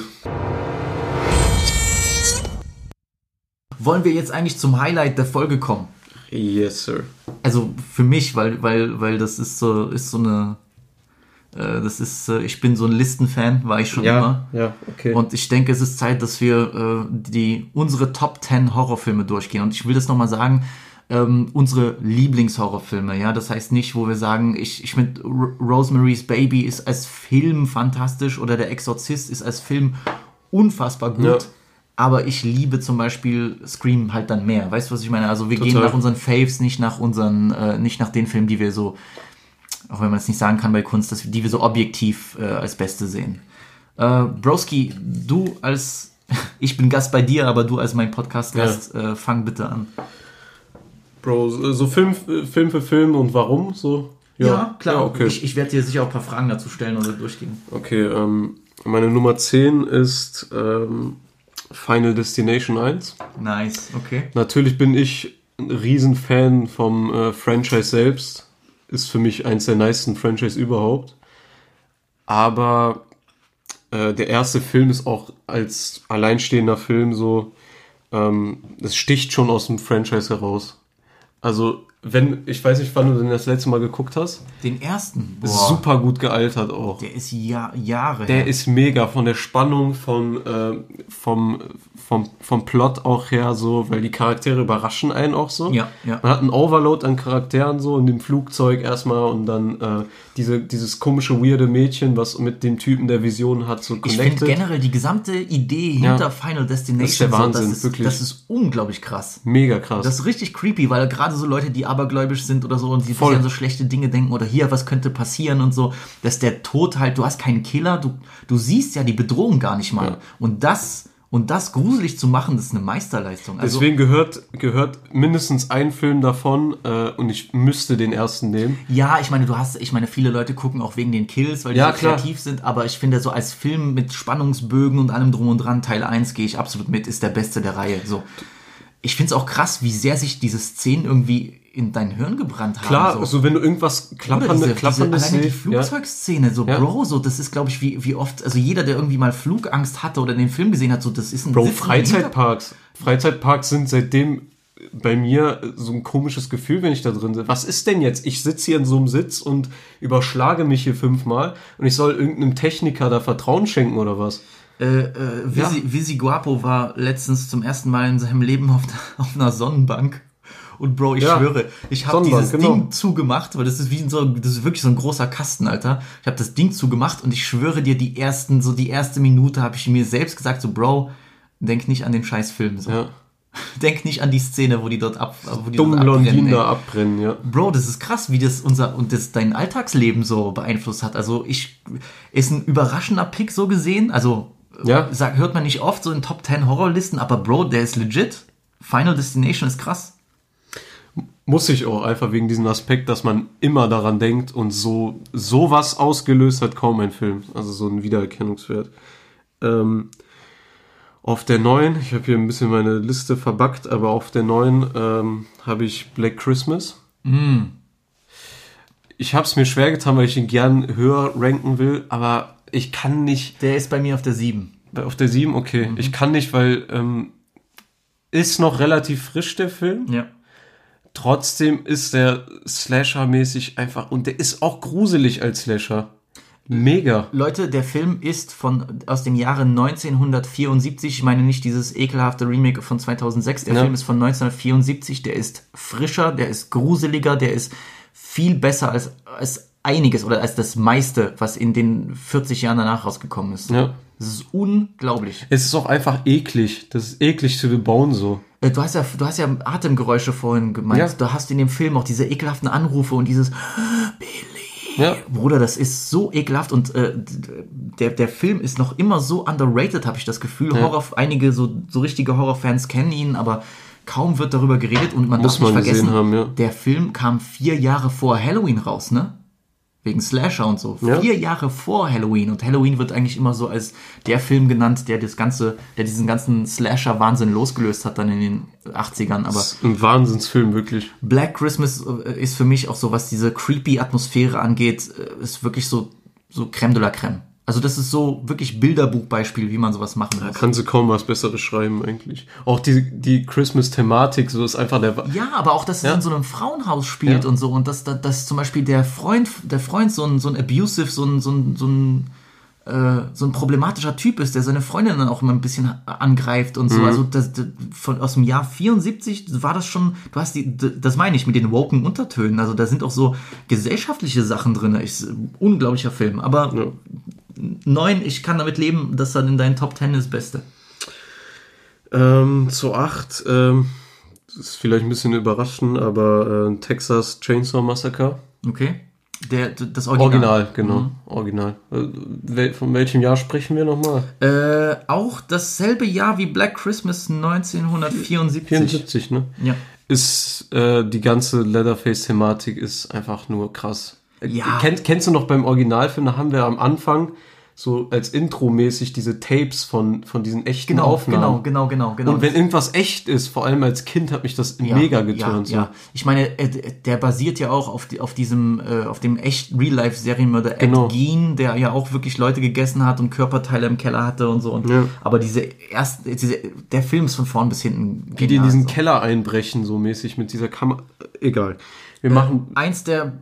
Wollen wir jetzt eigentlich zum Highlight der Folge kommen? Yes, sir. Also für mich, weil, weil, weil das ist so, ist so eine, das ist, äh, ich bin so ein Listenfan, war ich schon immer. ja, okay. Und ich denke, es ist Zeit, dass wir äh, die, unsere Top 10 Horrorfilme durchgehen. Und ich will das nochmal sagen, ähm, unsere Lieblingshorrorfilme, ja. Das heißt nicht, wo wir sagen, ich, ich mit Rosemary's Baby ist als Film fantastisch oder Der Exorzist ist als Film unfassbar gut. Ja. Aber ich liebe zum Beispiel Scream halt dann mehr. Weißt du, was ich meine? Also wir gehen Total. nach unseren Faves, nicht nach unseren, äh, nicht nach den Filmen, die wir so, auch wenn man es nicht sagen kann bei Kunst, dass wir, die wir so objektiv äh, als Beste sehen. Äh, Broski, du als, *laughs* ich bin Gast bei dir, aber du als mein Podcast-Gast, äh, fang bitte an. Bro, so Film, äh, Film für Film und warum? So? Ja, klar. Ja, okay. Ich, ich werde dir sicher auch ein paar Fragen dazu stellen oder durchgehen. Okay, ähm, meine Nummer 10 ist ähm, Final Destination 1. Nice, okay. Natürlich bin ich ein Riesenfan vom äh, Franchise selbst. Ist für mich eins der nicesten Franchise überhaupt. Aber äh, der erste Film ist auch als alleinstehender Film so, ähm, das sticht schon aus dem Franchise heraus. Also, wenn, ich weiß nicht, wann du den das letzte Mal geguckt hast, Den ersten, boah, ist super gut gealtert auch. der ist ja, Jahre Der her. ist mega von der Spannung, von, äh, vom, vom, vom Plot auch her so, weil die Charaktere überraschen einen auch so. Ja, ja. Man hat einen Overload an Charakteren so in dem Flugzeug erstmal und dann äh, diese, dieses komische, weirde Mädchen, was mit dem Typen der Vision hat, so Ich connected. finde generell die gesamte Idee Ja. hinter Final Destination, Das ist der Wahnsinn, so, das, ist, wirklich. das ist unglaublich krass. mega krass. Das ist richtig creepy, weil gerade so Leute, die abergläubisch sind oder so und die Voll. an so schlechte Dinge denken oder hier, was könnte passieren und so, dass der Tod halt, du hast keinen Killer, du, du siehst ja die Bedrohung gar nicht mal. Ja. Und das, und das gruselig zu machen, das ist eine Meisterleistung. Also, Deswegen gehört, gehört mindestens ein Film davon äh, und ich müsste den ersten nehmen. ja, ich meine, du hast, ich meine, viele Leute gucken auch wegen den Kills, weil die Ja, so klar. kreativ sind, aber ich finde, so als Film mit Spannungsbögen und allem drum und dran, Teil 1 gehe ich absolut mit, ist der beste der Reihe. So. Ich finde es auch krass, wie sehr sich diese Szenen irgendwie in dein Hirn gebrannt haben. Klar, so. also wenn du irgendwas Oder klappernde, diese, diese, klapperndes alleine die siehst, ja. Flugzeugszene, so Ja. Bro, so das ist, glaube ich, wie, wie oft, also jeder, der irgendwie mal Flugangst hatte oder den Film gesehen hat, so das ist ein Bro, Sitzen Freizeitparks. Freizeitparks sind seitdem bei mir so ein komisches Gefühl, wenn ich da drin bin. Was ist denn jetzt? Ich sitze hier in so einem Sitz und überschlage mich hier fünfmal und ich soll irgendeinem Techniker da Vertrauen schenken oder was? Äh, äh, Visi, Visi Guapo war letztens zum ersten Mal in seinem Leben auf, *laughs* auf einer Sonnenbank. Und Bro, ich Ja, schwöre, ich habe dieses genau. Ding zugemacht, weil das ist wie so, das ist wirklich so ein großer Kasten, Alter. Ich habe das Ding zugemacht und ich schwöre dir, die ersten, so die erste Minute habe ich mir selbst gesagt, so Bro, denk nicht an den scheiß Film. So. Ja. *laughs* Denk nicht an die Szene, wo die dort ab, wo die Dummen dort abbrennen, abbrennen, ja. Bro, das ist krass, wie das unser und das dein Alltagsleben so beeinflusst hat. Also ich ist ein überraschender Pick so gesehen. Also Ja. sag, hört man nicht oft so in Top 10 Horrorlisten, aber Bro, der ist legit. Final Destination ist krass. Muss ich auch einfach wegen diesem Aspekt, dass man immer daran denkt und so sowas ausgelöst hat kaum ein Film. Also so ein Wiedererkennungswert. Ähm, auf der neuen, ich habe hier ein bisschen meine Liste verbackt, aber auf der neuen ähm, habe ich Black Christmas. Ich habe es mir schwer getan, weil ich ihn gern höher ranken will, aber ich kann nicht. Der ist bei mir auf der 7. Auf der 7, okay. Ich kann nicht, weil ähm, ist noch relativ frisch der Film. Ja. Trotzdem ist der Slasher-mäßig einfach und der ist auch gruselig als Slasher. Mega. Leute, der Film ist von aus dem Jahre 1974. Ich meine nicht dieses ekelhafte Remake von 2006. Der Ja. Film ist von 1974. Der ist frischer, der ist gruseliger, der ist viel besser als, als einiges oder als das meiste, was in den 40 Jahren danach rausgekommen ist. Ja. Das ist unglaublich. Es ist auch einfach eklig. Das ist eklig zu bebauen so. Äh, Du hast ja, du hast ja Atemgeräusche vorhin gemeint. Ja. Du hast in dem Film auch diese ekelhaften Anrufe und dieses Ja. Bruder, das ist so ekelhaft und äh, der, der Film ist noch immer so underrated, habe ich das Gefühl. Horror, einige so, so richtige Horrorfans kennen ihn, aber kaum wird darüber geredet und man Muss darf nicht man vergessen, haben, ja. der Film kam vier Jahre vor Halloween raus, ne? Wegen Slasher und so. Ja. Vier Jahre vor Halloween. Und Halloween wird eigentlich immer so als der Film genannt, der das ganze, der diesen ganzen Slasher-Wahnsinn losgelöst hat dann in den 80ern. Aber Das ist ein Wahnsinnsfilm, wirklich. Black Christmas äh, ist für mich auch so, was diese creepy Atmosphäre angeht, äh, ist wirklich so, so Creme de la Creme. Also das ist so wirklich Bilderbuchbeispiel, wie man sowas machen muss. Kann sie kaum was Besseres schreiben, eigentlich. Auch die, die Christmas-Thematik, so ist einfach der. Ja, aber auch, dass es Ja. in so einem Frauenhaus spielt Ja. und so und dass, dass, dass zum Beispiel der Freund, der Freund so ein, so ein abusive, so ein, so ein, so ein, äh, so ein problematischer Typ ist, der seine Freundin dann auch immer ein bisschen angreift und so. Mhm. Also das, das, von, aus dem Jahr 74 war das schon, du hast die, das meine ich mit den woken Untertönen. Also da sind auch so gesellschaftliche Sachen drin. Ist ein unglaublicher Film. Aber Ja. Neun, ich kann damit leben, dass dann in deinen Top Ten ist das Beste. Ähm, zu 8, ähm, das ist vielleicht ein bisschen überraschend, aber äh, Texas Chainsaw Massacre. Okay? Der, das Original. Original, genau. Original. Äh, wel- von welchem Jahr sprechen wir nochmal? Äh, auch dasselbe Jahr wie Black Christmas 1974. 74, ne? Ja. Ist äh, die ganze Leatherface-Thematik ist einfach nur krass. Äh, Ja. Kennt, kennst du noch beim Originalfilm, da haben wir am Anfang so als Intro-mäßig diese Tapes von, von diesen echten Genau, Aufnahmen. genau, genau, genau, genau. Und wenn irgendwas echt ist, vor allem als Kind, hat mich das ja, mega geturnt. Ja, ja. Ich meine, äh, der basiert ja auch auf, auf diesem, äh, auf dem echten Real-Life-Serienmörder Genau. Ed Gein, der ja auch wirklich Leute gegessen hat und Körperteile im Keller hatte und so. Und, Ja. Aber diese erste, diese, der Film ist von vorn bis hinten. Wie die in genial, diesen so. Keller einbrechen, so mäßig mit dieser Kamera. Egal. Wir machen. Eins der,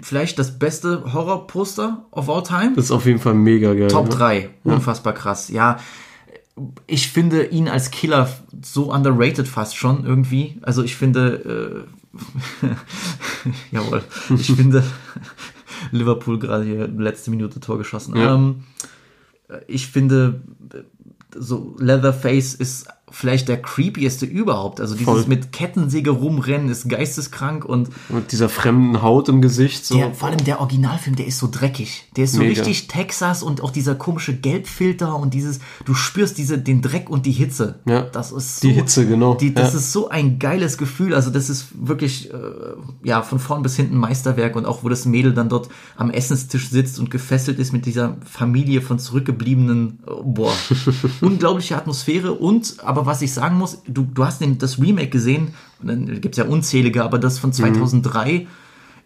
vielleicht das beste Horrorposter of all time. Das ist auf jeden Fall mega geil. Top ne? 3. Unfassbar krass. Ja, ich finde ihn als Killer so underrated fast schon irgendwie. Also ich finde, äh, *laughs* jawohl, ich *laughs* finde Liverpool gerade hier letzte Minute Tor geschossen. Ja. Ähm, ich finde, so Leatherface ist vielleicht der creepieste überhaupt. Also dieses Voll. mit Kettensäge rumrennen ist geisteskrank und Mit dieser fremden Haut im Gesicht. So. der, vor allem der Originalfilm, der ist so dreckig. Der ist so Mega. richtig Texas und auch dieser komische Gelbfilter und dieses, du spürst diese, den Dreck und die Hitze. Ja. Das ist so, Die Hitze, genau. Die, das Ja. ist so ein geiles Gefühl. Also das ist wirklich, äh, ja, von vorn bis hinten Meisterwerk und auch wo das Mädel dann dort am Essenstisch sitzt und gefesselt ist mit dieser Familie von zurückgebliebenen, äh, boah, *laughs* unglaubliche Atmosphäre und, aber was ich sagen muss, du, du hast den, das Remake gesehen, und dann gibt's ja unzählige, aber das von Mhm. 2003,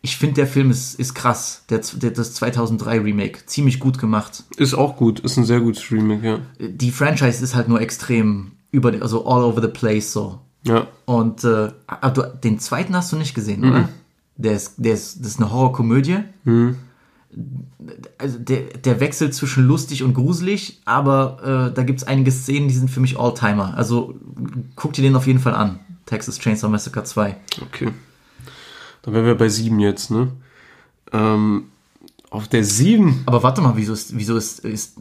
ich finde, der Film ist, ist krass. Der, der, das 2003 Remake. Ziemlich gut gemacht. Ist auch gut. Ist ein sehr gutes Remake, ja. Die Franchise ist halt nur extrem über, also all over the place so. Ja. Und äh, aber du, den zweiten hast du nicht gesehen, oder? Der ist, der ist, das ist eine Horrorkomödie. Also der, der wechselt zwischen lustig und gruselig, aber äh, da gibt es einige Szenen, die sind für mich Alltimer. Also guck dir den auf jeden Fall an. Texas Chainsaw Massacre 2. Okay. Dann wären wir bei sieben jetzt, ne? Ähm, auf der sieben. Aber warte mal, wieso ist, wieso ist, ist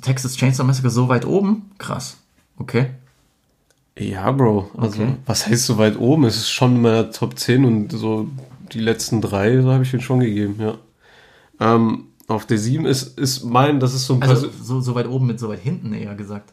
Texas Chainsaw Massacre so weit oben? Krass. Okay. Ja, Bro. Also, Okay. was heißt so weit oben? Es ist schon in meiner Top 10 und so die letzten drei, so habe ich den schon gegeben, ja. Ähm, auf der sieben ist, ist mein, das ist so ein Also so, so weit oben mit so weit hinten eher gesagt.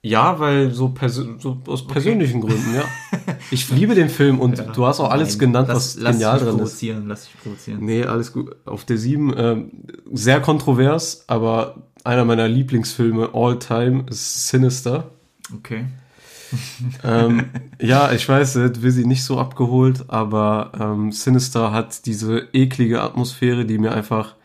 Ja, weil so, so aus persönlichen Gründen, ja. *laughs* Ich liebe den Film und du hast auch alles Nein, genannt, lass, was genial drin ist. provozieren, Lass dich provozieren. Nee, alles gut. Auf der 7, ähm, sehr kontrovers, aber einer meiner Lieblingsfilme all time ist Sinister. Okay. *laughs* ähm, ja, ich weiß, will sie nicht so abgeholt, aber ähm, Sinister hat diese eklige Atmosphäre, die mir einfach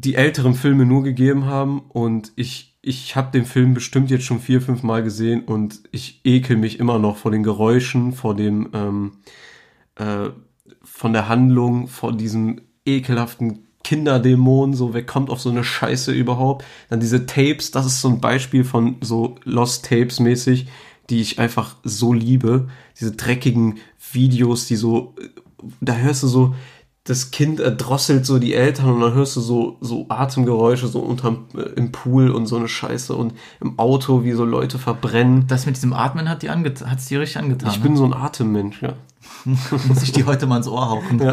die älteren Filme nur gegeben haben und ich, ich habe den Film bestimmt jetzt schon vier, fünf Mal gesehen und ich ekel mich immer noch vor den Geräuschen, vor dem, ähm, äh, von der Handlung, vor diesem ekelhaften Kinderdämon, so wer kommt auf so eine Scheiße überhaupt? Dann diese Tapes, das ist so ein Beispiel von so Lost Tapes mäßig, die ich einfach so liebe. Diese dreckigen Videos, die so, da hörst du so das Kind erdrosselt so die Eltern und dann hörst du so, so Atemgeräusche so unterm, äh, im Pool und so eine Scheiße und im Auto, wie so Leute verbrennen. Das mit diesem Atmen hat die anget hat's dir richtig angetan. Ich ne? bin so ein Atemmensch, ja. *laughs* muss ich die heute mal ins Ohr hauchen. *laughs*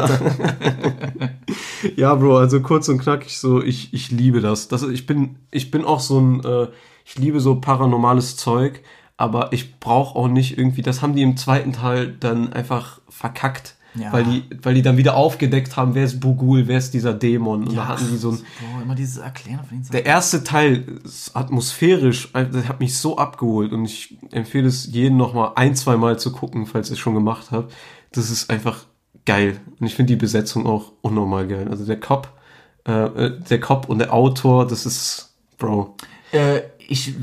Ja, Bro, also kurz und knackig so, ich, ich liebe das. das. Ich bin, ich bin auch so ein, äh, ich liebe so paranormales Zeug, aber ich brauche auch nicht irgendwie, das haben die im zweiten Teil dann einfach verkackt. Ja. Weil die, weil die dann wieder aufgedeckt haben, wer ist Bugul, wer ist dieser Dämon. Und da hatten die so ein, Boah, immer dieses Erklären von der erste Teil ist atmosphärisch, äh, das hat mich so abgeholt und ich empfehle es jedem noch mal ein, zwei Mal zu gucken, falls ihr es schon gemacht habt. Das ist einfach geil und ich finde die Besetzung auch unnormal geil. Also der Cop, äh, äh, der Cop und der Autor, das ist Bro. Äh, ich,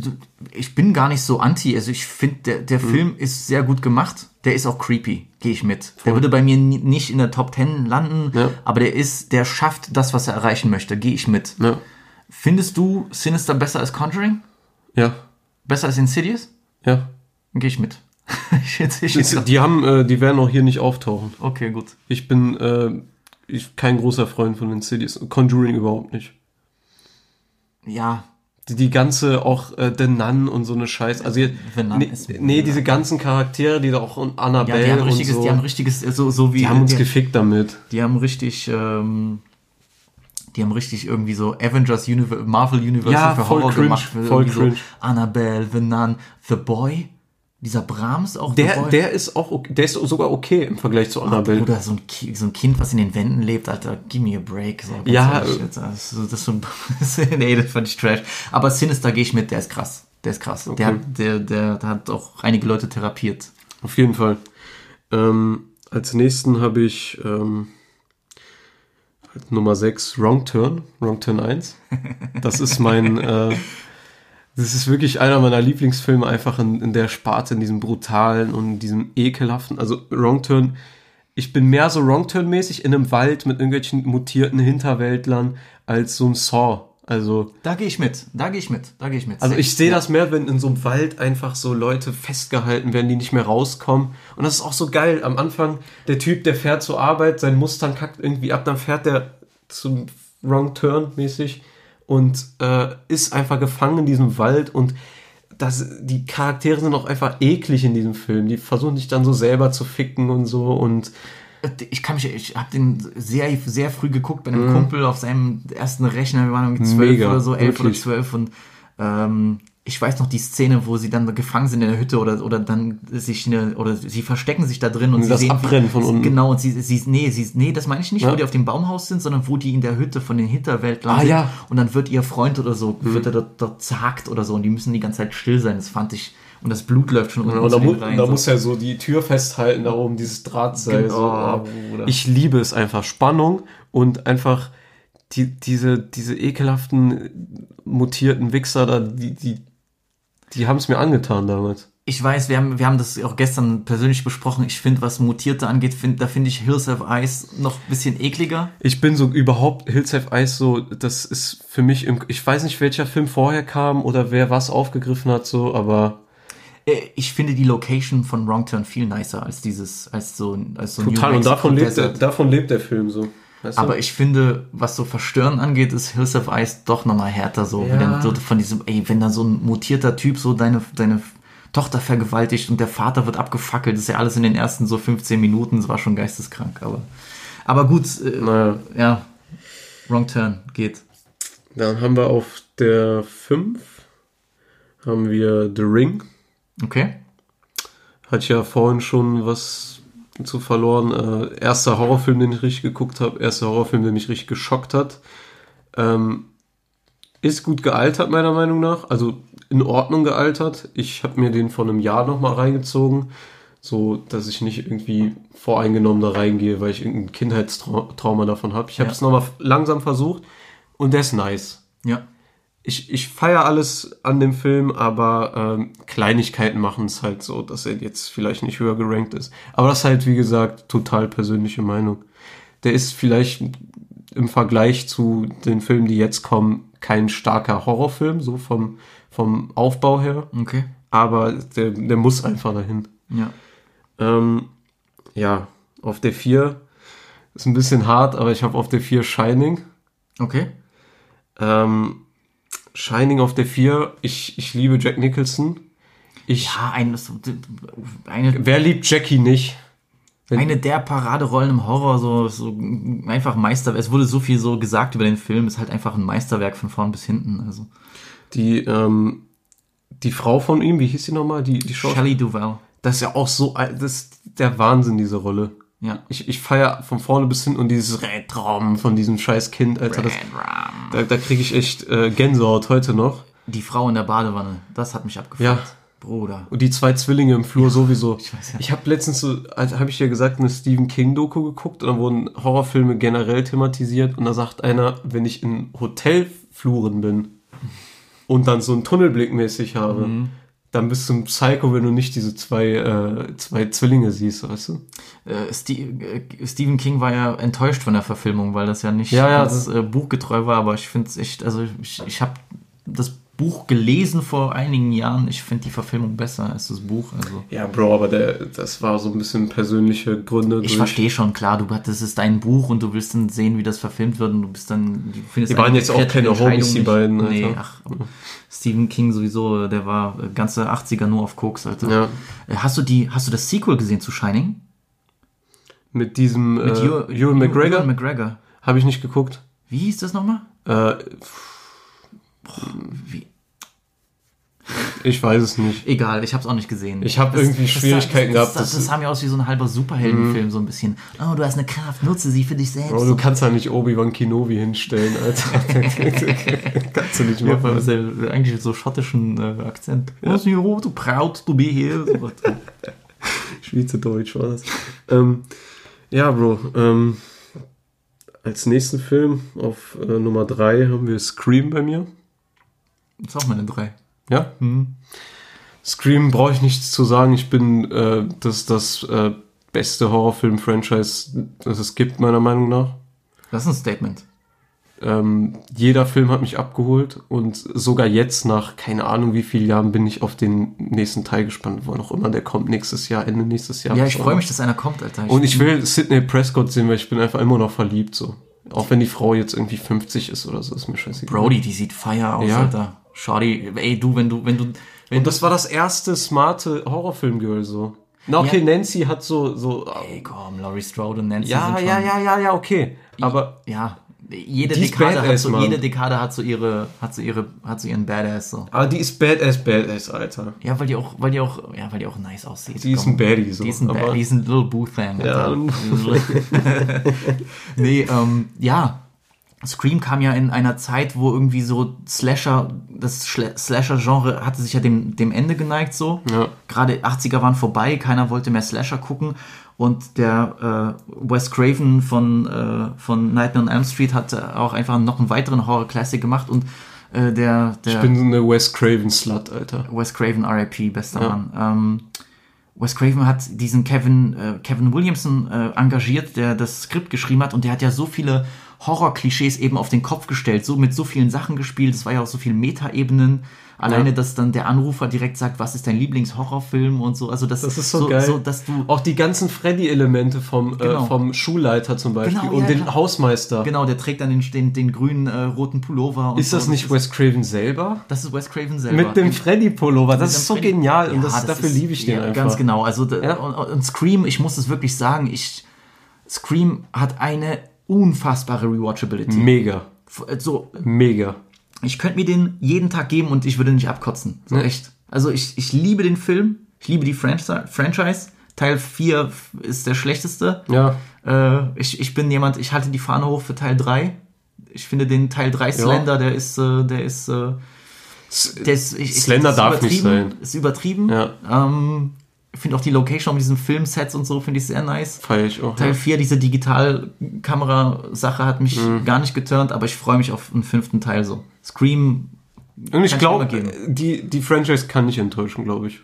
ich bin gar nicht so anti. Also ich finde, der, der Mhm. Film ist sehr gut gemacht. Der ist auch creepy, gehe ich mit. Der würde bei mir nicht in der Top 10 landen, Ja. aber der ist, der schafft das, was er erreichen möchte, gehe ich mit. Ja, Findest du Sinister besser als Conjuring? ja, Besser als Insidious? ja. Gehe ich mit. *laughs* ich ich schätze. Die haben, äh, die werden auch hier nicht auftauchen. Okay, gut. Ich bin äh, ich, kein großer Freund von Insidious. Conjuring überhaupt nicht. Ja, Die, die ganze auch äh, The Nun und so eine Scheiß. Also jetzt, The Nun nee, nee, diese ganzen Charaktere, die da auch und ja Annabelle die haben und richtiges, so. die haben richtiges, äh, so, so wie. die haben uns die, gefickt damit. die haben richtig, ähm, die haben richtig irgendwie so Avengers Universe, Marvel Universe Ja, für voll Horror cringe, gemacht. voll Irgendwie cringe. So Annabelle, The Nun, The Boy, dieser Brahms auch. Der, Boy. der ist auch okay, der ist sogar okay im Vergleich zu Annabelle. Oder so ein, so ein Kind, was in den Wänden lebt, Alter, give me a break. So, Ja, ehrlich, äh, das, ist so- das ist so ein, *laughs* nee, das fand ich trash. Aber Sinister gehe ich mit, der ist krass. Der ist krass. Der, hat, der, der, der hat auch einige Leute therapiert. Auf jeden Fall. Ähm, als nächsten habe ich ähm, Nummer 6, Wrong Turn, Wrong Turn 1. Das ist mein, äh, *laughs* das ist wirklich einer meiner Lieblingsfilme, einfach in, in der Sparte, in diesem brutalen und diesem ekelhaften. Also Wrong Turn, ich bin mehr so Wrong Turn-mäßig in einem Wald mit irgendwelchen mutierten Hinterwäldlern als so ein Saw. Also, Da gehe ich mit, da gehe ich mit, da gehe ich mit. also ich sehe das mehr, wenn in so einem Wald einfach so Leute festgehalten werden, die nicht mehr rauskommen. Und das ist auch so geil. Am Anfang, der Typ, der fährt zur Arbeit, sein Mustang kackt irgendwie ab, dann fährt der zum Wrong Turn mäßig und äh, ist einfach gefangen in diesem Wald und das, die Charaktere sind auch einfach eklig in diesem Film. Die versuchen sich dann so selber zu ficken und so und ich kann mich, ich habe den sehr, sehr früh geguckt bei einem Kumpel auf seinem ersten Rechner. Wir waren irgendwie zwölf oder so, elf oder zwölf und ähm, ich weiß noch die Szene, wo sie dann gefangen sind in der Hütte oder, oder dann sich eine, oder sie verstecken sich da drin und, Und sie das sehen Abbrennen von unten. Genau, und sie, sie, nee, sie, nee, das meine ich nicht, Ja. wo die auf dem Baumhaus sind, sondern wo die in der Hütte von den Hinterwäldlern Ah, sind. ja. Mhm. Und dann wird ihr Freund oder so, wird er dort, dort zerhackt oder so und die müssen die ganze Zeit still sein. Das fand ich, und das Blut läuft schon unten Und da, mu rein. da so. muss er so die Tür festhalten, da oben dieses Drahtseil. Genau, So. Oh, Bruder. Ich liebe es einfach. Spannung und einfach die, diese, diese ekelhaften mutierten Wichser da, die, die, die haben es mir angetan damals. Ich weiß, wir haben, wir haben das auch gestern persönlich besprochen. Ich finde, was Mutierte angeht, find, da finde ich Hills of Ice noch ein bisschen ekliger. Ich bin so überhaupt Hills Have Ice so, das ist für mich im, ich weiß nicht, welcher Film vorher kam oder wer was aufgegriffen hat, so, aber Äh, Ich finde die Location von Wrong Turn viel nicer als dieses, als so, ein- als so total, New und davon lebt, der, davon lebt der Film so. Weißt du? Aber ich finde, was so Verstören angeht, ist Hills of Ice doch nochmal härter so. Ja. Wenn dann so von diesem, ey, wenn dann so ein mutierter Typ so deine, deine Tochter vergewaltigt und der Vater wird abgefackelt, das ist ja alles in den ersten so 15 Minuten, das war schon geisteskrank, aber, aber gut, äh, naja. ja, Wrong Turn geht. Dann haben wir auf der 5 haben wir The Ring. Okay. Ich ja vorhin schon was zu verloren. Äh, erster Horrorfilm, den ich richtig geguckt habe. Erster Horrorfilm, der mich richtig geschockt hat. Ähm, ist gut gealtert, meiner Meinung nach. Also in Ordnung gealtert. Ich habe mir den vor einem Jahr nochmal reingezogen. So, dass ich nicht irgendwie voreingenommen da reingehe, weil ich irgendein Kindheitstrauma davon habe. Ich habe Ja. es nochmal langsam versucht und der ist nice Ja. Ich, ich feiere alles an dem Film, aber ähm, Kleinigkeiten machen es halt so, dass er jetzt vielleicht nicht höher gerankt ist. Aber das ist halt, wie gesagt, total persönliche Meinung. Der ist vielleicht im Vergleich zu den Filmen, die jetzt kommen, kein starker Horrorfilm, so vom, vom Aufbau her. Okay. Aber der, der muss einfach dahin. Ja. Ähm, ja, auf der 4 Ist ein bisschen hart, aber ich habe auf der 4 Shining. Okay. Ähm, Shining auf der 4. Ich, ich liebe Jack Nicholson. Ich, Ja, ein, eine, Wer liebt Jackie nicht? eine der Paraderollen im Horror, so, so einfach Meisterwerk. Es wurde so viel so gesagt über den Film, ist halt einfach ein Meisterwerk von vorn bis hinten. Also Die, ähm, die Frau von ihm, wie hieß sie nochmal? Die, die. Shelley Duvall. Das ist ja auch so, das ist der Wahnsinn, diese Rolle. Ja. Ich, ich feier von vorne bis hin und dieses Rätraum von diesem scheiß Kind, Alter. Das, da da kriege ich echt äh, Gänsehaut heute noch. Die Frau in der Badewanne, das hat mich abgefuckt. Ja. Bruder. Und die zwei Zwillinge im Flur sowieso. ich weiß ja. Ich habe letztens so, also habe ich ja gesagt, eine Stephen King Doku geguckt und da wurden Horrorfilme generell thematisiert und da sagt einer, wenn ich in Hotelfluren bin und dann so einen Tunnelblick mäßig habe, Mhm. Dann bist du ein Psycho, wenn du nicht diese zwei, äh, zwei Zwillinge siehst, weißt du? Äh, Ste- äh, Stephen King war ja enttäuscht von der Verfilmung, weil das ja nicht Ja, ja, ganz äh, buchgetreu war, aber ich finde es echt, also ich, ich habe das Buch gelesen vor einigen Jahren. Ich finde die Verfilmung besser als das Buch. Also Ja, Bro, aber der, das war so ein bisschen persönliche Gründe. ich verstehe schon, klar, du das ist dein Buch und du willst dann sehen, wie das verfilmt wird und du bist dann, du findest Die waren jetzt auch keine Homies, die beiden, nicht. Nee, Alter. ach, Stephen King sowieso, der war ganze 80er nur auf Koks, Alter. Ja. Hast du die, hast du das Sequel gesehen zu Shining? Mit diesem Mit äh, Ewan- Ewan McGregor Ewan McGregor. habe ich nicht geguckt. Wie hieß das nochmal? Äh, Wie? ich weiß es nicht. Egal, ich hab's auch nicht gesehen. Ich hab Das- irgendwie das- Schwierigkeiten das, gehabt, Das, das, das- sah mir aus wie so ein halber Superheldenfilm, so ein bisschen. Oh, du hast eine Kraft, nutze sie für dich selbst. Bro, du kannst da nicht Obi-Wan Kenobi hinstellen, Alter. *laughs* kannst du nicht ja, machen. ist der eigentlich so schottischen äh, Akzent. Ja. Oh, du proud to be here. Schweizerdeutsch war das. ähm, ja, Bro. Ähm, als nächsten Film auf äh, Nummer 3 haben wir Scream bei mir. Das ist auch meine drei. Ja? Scream brauche ich nichts zu sagen. Ich bin äh, das das äh, beste Horrorfilm-Franchise, das es gibt, meiner Meinung nach. Das ist ein Statement. Ähm, jeder Film hat mich abgeholt und sogar jetzt nach keine Ahnung wie vielen Jahren bin ich auf den nächsten Teil gespannt, wann auch immer der kommt, nächstes Jahr, Ende nächstes Jahr. Ja, ich freue mich, dass einer kommt, Alter. Und ich will Sidney Prescott sehen, weil ich bin einfach immer noch verliebt so. Auch wenn die Frau jetzt irgendwie 50 ist oder so, ist mir scheißegal. Brody, die sieht fire aus, Ja. Alter. Shorty, ey, du, wenn du, wenn du, wenn Und das war das erste smarte Horrorfilm-Girl so. Na okay, Ja. Nancy hat so, so Ey, komm, Laurie Strode und Nancy ja, sind ja, ja, ja, ja, okay. Aber ja, jede ist Dekade hat badass, so, Mann. jede Dekade hat so ihre, hat so ihre, hat so ihren Badass so. Aber die ist badass, badass, Alter. Ja, weil die auch, weil die auch, ja, weil die auch nice aussieht. Die ist Komm. ein Baddie, so. Die ist ein, Aber- Bad, die ist ein Little Boo Thing. Ja. Alter. *laughs* nee, ähm, ja. Scream kam ja in einer Zeit, wo irgendwie so Slasher, das Slasher-Genre hatte sich ja dem, dem Ende geneigt so. Ja. Gerade 80er waren vorbei, keiner wollte mehr Slasher gucken. Und der äh, Wes Craven von, äh, von Nightmare on Elm Street hat äh, auch einfach noch einen weiteren Horror-Classic gemacht und äh, der, der Ich bin so eine Wes Craven Slut, Alter. Wes Craven RIP, bester Ja. Mann. Ähm, Wes Craven hat diesen Kevin, äh, Kevin Williamson äh, engagiert, der das Skript geschrieben hat und der hat ja so viele Horror-Klischees eben auf den Kopf gestellt, so mit so vielen Sachen gespielt, es war ja auch so viel Meta-Ebenen. Alleine, Ja. dass dann der Anrufer direkt sagt, was ist dein Lieblingshorrorfilm und so. Also das, Das ist so, geil. so, dass du Auch die ganzen Freddy-Elemente vom, Genau. äh, vom Schulleiter zum Beispiel Genau, und ja, den klar. Hausmeister. genau, der trägt dann den, den, den grünen äh, roten Pullover. Und Ist das so. nicht Wes Craven selber? Das ist Wes Craven selber. Mit dem Freddy-Pullover. Das ist so Freddy- genial und Ja, das, dafür ist- liebe ich den ja, einfach. Ganz genau. Also und, und Scream, ich muss es wirklich sagen, ich Scream hat eine unfassbare Rewatchability. Mega. F- So, Mega. ich könnte mir den jeden Tag geben und ich würde nicht abkotzen. So echt. Also ich, ich liebe den Film, ich liebe die Franchise. Teil 4 ist der schlechteste. Ja. Äh, ich, ich bin jemand, ich halte die Fahne hoch für Teil 3. Ich finde den Teil 3 Slender, der ist, äh, der ist, äh, der ist ich, Slender ist darf nicht übertrieben, sein. Ist übertrieben. Ja. Ähm, finde auch die Location mit diesen Filmsets und so finde ich sehr nice. Feier ich auch. Teil Ja. 4, diese Digitalkamera-Sache hat mich Mhm. gar nicht geturnt, aber ich freue mich auf einen fünften Teil so. Scream, Und ich glaube, die, die Franchise kann nicht enttäuschen, glaube ich.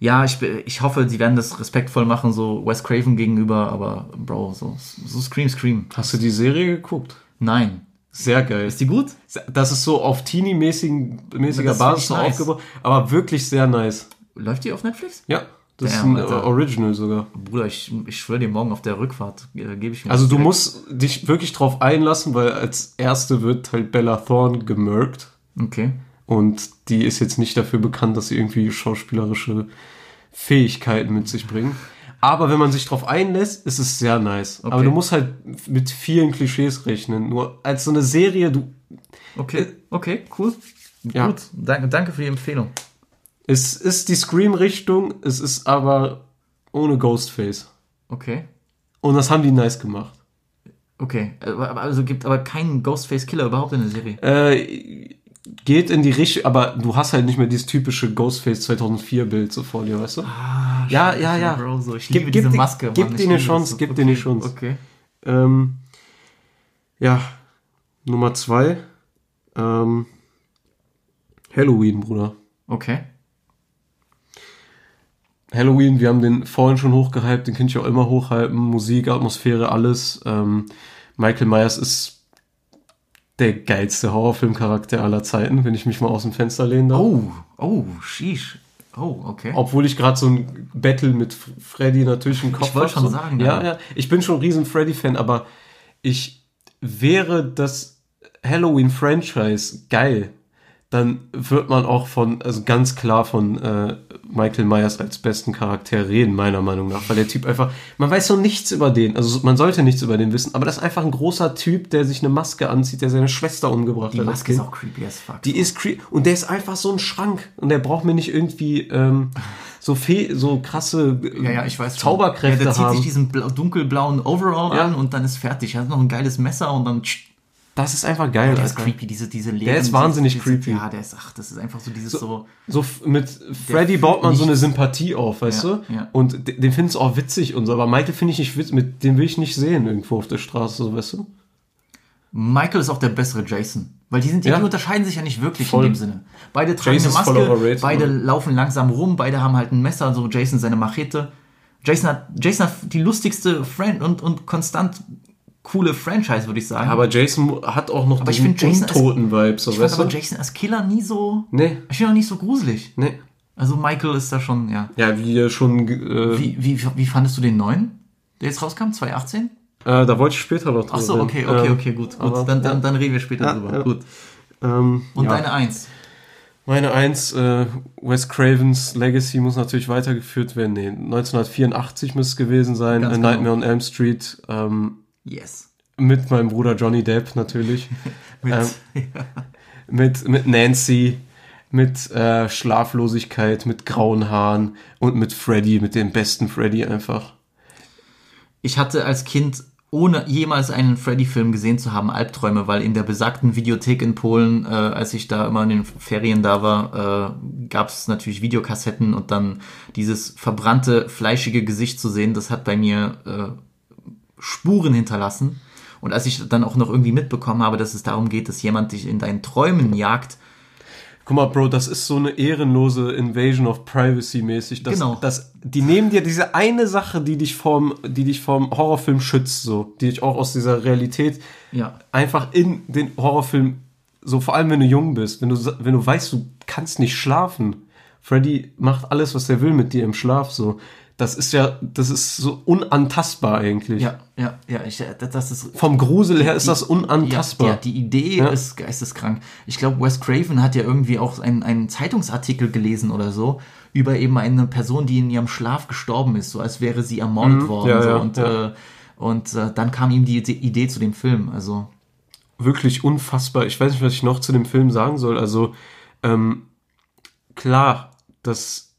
ja, ich, ich hoffe, sie werden das respektvoll machen, so Wes Craven gegenüber, aber Bro, so, so Scream, Scream. Hast du die Serie geguckt? Nein. Sehr geil. Ist die gut? Das ist so auf Teenie-mäßiger Basis nice. aufgebaut, aber wirklich sehr nice. Läuft die auf Netflix? Ja, Das Damn, ist ein äh, Alter. Original sogar. Bruder, ich, ich schwöre dir, morgen auf der Rückfahrt äh, gebe ich mir Also du direkt. musst dich wirklich drauf einlassen, weil als erste wird halt Bella Thorne gemurkt. Okay. Und die ist jetzt nicht dafür bekannt, dass sie irgendwie schauspielerische Fähigkeiten mit sich bringt. Aber wenn man sich drauf einlässt, ist es sehr nice. Aber Okay. du musst halt mit vielen Klischees rechnen. Nur als so eine Serie, du, Okay, okay, cool. Ja. Gut, danke, danke für die Empfehlung. Es ist die Scream-Richtung, es ist aber ohne Ghostface. Okay. Und das haben die nice gemacht. Okay. Also gibt aber keinen Ghostface-Killer überhaupt in der Serie. Äh, geht in die Richtung, aber du hast halt nicht mehr dieses typische Ghostface 2004 Bild so vor dir, weißt du? ja, ja, ja. Bro, so, ich Gib- liebe gib diese die- Maske. gib Mann, dir ich eine Chance, gib dir eine Chance. Okay. Ähm, ja, Nummer zwei. Ähm, Halloween, Bruder. Okay. Halloween, wir haben den vorhin schon hochgehypt, den könnte ich auch immer hochhypen. Musik, Atmosphäre, alles. Ähm, Michael Myers ist der geilste Horrorfilmcharakter aller Zeiten, wenn ich mich mal aus dem Fenster lehnen darf. Oh, oh, sheesh. Oh, okay. Obwohl ich gerade so ein Battle mit Freddy natürlich im Kopf wollte hab, schon so. sagen, Ja, ja. ja. Ich bin schon ein riesen Freddy-Fan, aber ich wäre das Halloween-Franchise geil, dann wird man auch von, also ganz klar von äh, Michael Myers als besten Charakter reden, meiner Meinung nach. Weil der Typ einfach, man weiß so nichts über den, also man sollte nichts über den wissen, aber das ist einfach ein großer Typ, der sich eine Maske anzieht, der seine Schwester umgebracht die hat. als Maske ist auch creepy as fuck. Die ist creepy. Und der ist einfach so ein Schrank. Und der braucht mir nicht irgendwie ähm, so, fe so krasse äh, ja, ja, ich weiß. Zauberkräfte ja, der zieht haben. sich diesen blau, dunkelblauen Overall Ja. an und dann ist fertig. Er hat noch ein geiles Messer und dann. tsch, das ist einfach geil. Der ist Alter. creepy, diese, diese leeren, ist wahnsinnig diese, creepy. Ja, der ist, ach, das ist einfach so dieses so. So f- mit Freddy baut man so eine. Sympathie auf, weißt Ja, du? ja. Und de- den findest du auch witzig und so. Aber Michael finde ich nicht witzig. Mit dem will ich nicht sehen irgendwo auf der Straße, so weißt du? Michael ist auch der bessere Jason. Weil die, sind, die, Ja. unterscheiden sich ja nicht wirklich Voll. in dem Sinne. Beide tragen Jason eine ist Maske, beide Mann. laufen langsam rum, beide haben halt ein Messer, so Jason seine Machete. Jason hat, Jason hat die lustigste Friend und, und konstant coole Franchise, würde ich sagen. Aber Jason hat auch noch Aber ich diesen Untoten-Vibe, so ich fand weißt du? aber Jason als Killer nie so. Nee, Ich finde auch nicht so gruselig. nee. Also Michael ist da schon, ja. Ja, wie schon. Äh, Wie, wie, wie fandest du den neuen, der jetzt rauskam? 2018? äh, da wollte ich später noch drüber Ach so, okay, okay, Ähm, okay, gut. gut. aber- Dann, dann, dann reden wir später Ja, drüber. ja. Gut. Ähm, Und ja. deine Eins. Meine Eins, äh, Wes Cravens Legacy muss natürlich weitergeführt werden. Nee, 1984 müsste es gewesen sein. Ganz A genau. Nightmare on Elm Street. Ähm, Yes. mit meinem Bruder Johnny Depp natürlich. *laughs* Mit, Ähm, mit, mit Nancy, mit äh, Schlaflosigkeit, mit grauen Haaren und mit Freddy, mit dem besten Freddy einfach. Ich hatte als Kind, ohne jemals einen Freddy-Film gesehen zu haben, Albträume, weil in der besagten Videothek in Polen, äh, als ich da immer in den Ferien da war, äh, gab es natürlich Videokassetten und dann dieses verbrannte, fleischige Gesicht zu sehen, das hat bei mir äh, Spuren hinterlassen. Und als ich dann auch noch irgendwie mitbekommen habe, dass es darum geht, dass jemand dich in deinen Träumen jagt, Guck mal, Bro, das ist so eine ehrenlose Invasion of Privacy mäßig. Das, Genau. Das, die nehmen dir diese eine Sache, die dich vom, die dich vom Horrorfilm schützt, so, die dich auch aus dieser Realität ja, einfach in den Horrorfilm, so vor allem wenn du jung bist, wenn du, wenn du weißt, du kannst nicht schlafen. Freddy macht alles, was er will mit dir im Schlaf, so. Das ist ja, das ist so unantastbar eigentlich. ja, ja, ja, ich, äh, das ist Vom Grusel her ist das Ja, unantastbar. ja, die Idee Ja. ist geisteskrank. Ich glaube, Wes Craven hat ja irgendwie auch einen, einen Zeitungsartikel gelesen oder so über eben eine Person, die in ihrem Schlaf gestorben ist, so als wäre sie ermordet worden. Mhm. ja, so. ja, und ja. Äh, und äh, dann kam ihm die, die Idee zu dem Film. Also wirklich unfassbar. Ich weiß nicht, was ich noch zu dem Film sagen soll. Also, ähm, klar, dass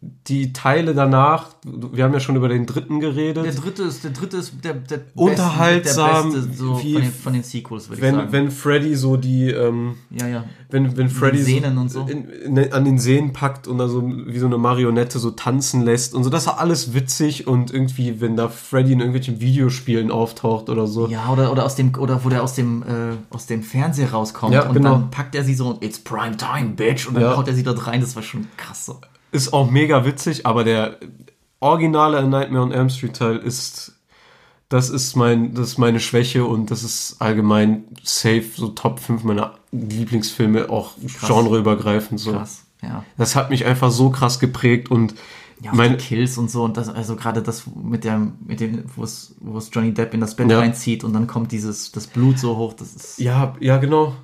die Teile danach, wir haben ja schon über den dritten geredet. der dritte ist der dritte ist der, der Unterhaltsam, beste, der beste so von, den, von den Sequels würde ich wenn, sagen. wenn Freddy so die, ähm, ja, ja. wenn, wenn Freddy Sehnen so und so. In, in, an den Sehnen packt und da so wie so eine Marionette so tanzen lässt und so, das war alles witzig und irgendwie, wenn da Freddy in irgendwelchen Videospielen auftaucht oder so. Ja, oder, oder aus dem, oder wo der aus dem, äh, aus dem Fernseher rauskommt Ja, und genau. dann packt er sie so, it's prime time, bitch, und dann haut er sie dort rein, das war schon krass so. Ist auch mega witzig, aber der originale Nightmare on Elm Street Teil ist, das ist mein, das ist meine Schwäche und das ist allgemein safe, so Top 5 meiner Lieblingsfilme, auch genreübergreifend so. Krass. Ja. Das hat mich einfach so krass geprägt und Ja, auch mein, die Kills und so und das, also gerade das mit der, mit dem, wo es, wo es Johnny Depp in das Bett Ja. reinzieht und dann kommt dieses, das Blut so hoch, das ist, ja, ja, genau.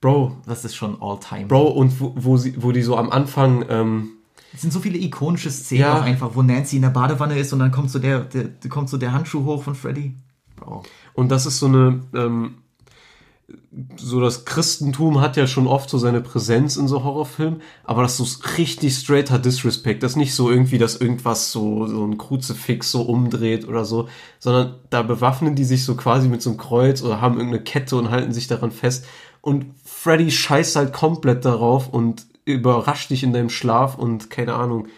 Bro, das ist schon all time. Bro, und wo, wo, sie, wo die so am Anfang, ähm, Es sind so viele ikonische Szenen Ja. auch einfach, wo Nancy in der Badewanne ist und dann kommt so der, der, kommt so der Handschuh hoch von Freddy. Bro. Und das ist so eine, ähm, so das Christentum hat ja schon oft so seine Präsenz in so Horrorfilmen, aber das ist so richtig straighter Disrespect. Das ist nicht so irgendwie, dass irgendwas so, so ein Kruzifix so umdreht oder so, sondern da bewaffnen die sich so quasi mit so einem Kreuz oder haben irgendeine Kette und halten sich daran fest. Und Freddy scheißt halt komplett darauf und überrascht dich in deinem Schlaf und keine Ahnung,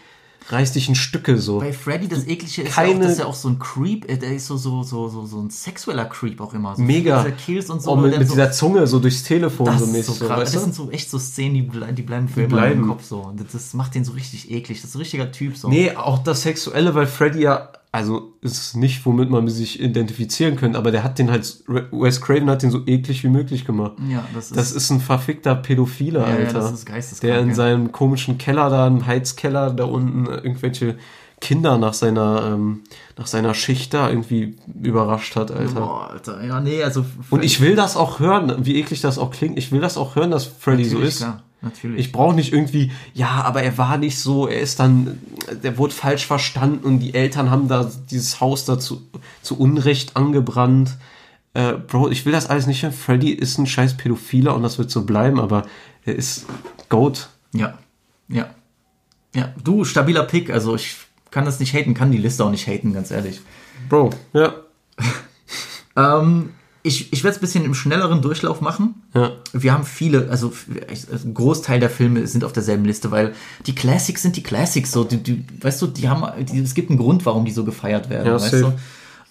reißt dich in Stücke so. Bei Freddy das eklige ist ja Keine- auch, das ist ja auch so ein Creep, äh, der ist so, so, so, so, so ein sexueller Creep auch immer. So Mega. Diese Kills und so. Oh, mit, der mit so, dieser Zunge so durchs Telefon das so mäßig. so krass. weißt das du? sind so echt so Szenen, die, ble die bleiben für Die immer im bleiben. Kopf so. Und das macht den so richtig eklig. Das ist ein richtiger Typ so. Nee, auch das Sexuelle, weil Freddy ja, also ist nicht, womit man sich identifizieren könnte, aber der hat den halt, Wes Craven hat den so eklig wie möglich gemacht. Ja, das ist, Das ist ein verfickter Pädophiler, Ja, ja, Alter. das ist geisteskrank, der in ja. seinem komischen Keller da, im Heizkeller, da unten irgendwelche Kinder nach seiner, ähm, nach seiner Schicht da irgendwie überrascht hat, Alter. Boah, Alter. Ja, nee, also. Und ich will das auch hören, wie eklig das auch klingt. Ich will das auch hören, dass Freddy so ist. Klar, natürlich. Ich brauche nicht irgendwie, ja, aber er war nicht so, er ist dann, der wurde falsch verstanden und die Eltern haben da dieses Haus dazu zu Unrecht angebrannt. Äh, Bro, ich will das alles nicht hören. Freddy ist ein scheiß Pädophiler und das wird so bleiben, aber er ist Goat. Ja, ja. Ja, du, stabiler Pick. Also ich kann das nicht haten, kann die Liste auch nicht haten, ganz ehrlich. Bro, ja. *laughs* Ähm, ich ich werde es ein bisschen im schnelleren Durchlauf machen. Ja. Wir haben viele, also ein Großteil der Filme sind auf derselben Liste, weil die Classics sind die Classics. So, die, die, weißt du, die haben, die, es gibt einen Grund, warum die so gefeiert werden. Ja, weißt safe. du?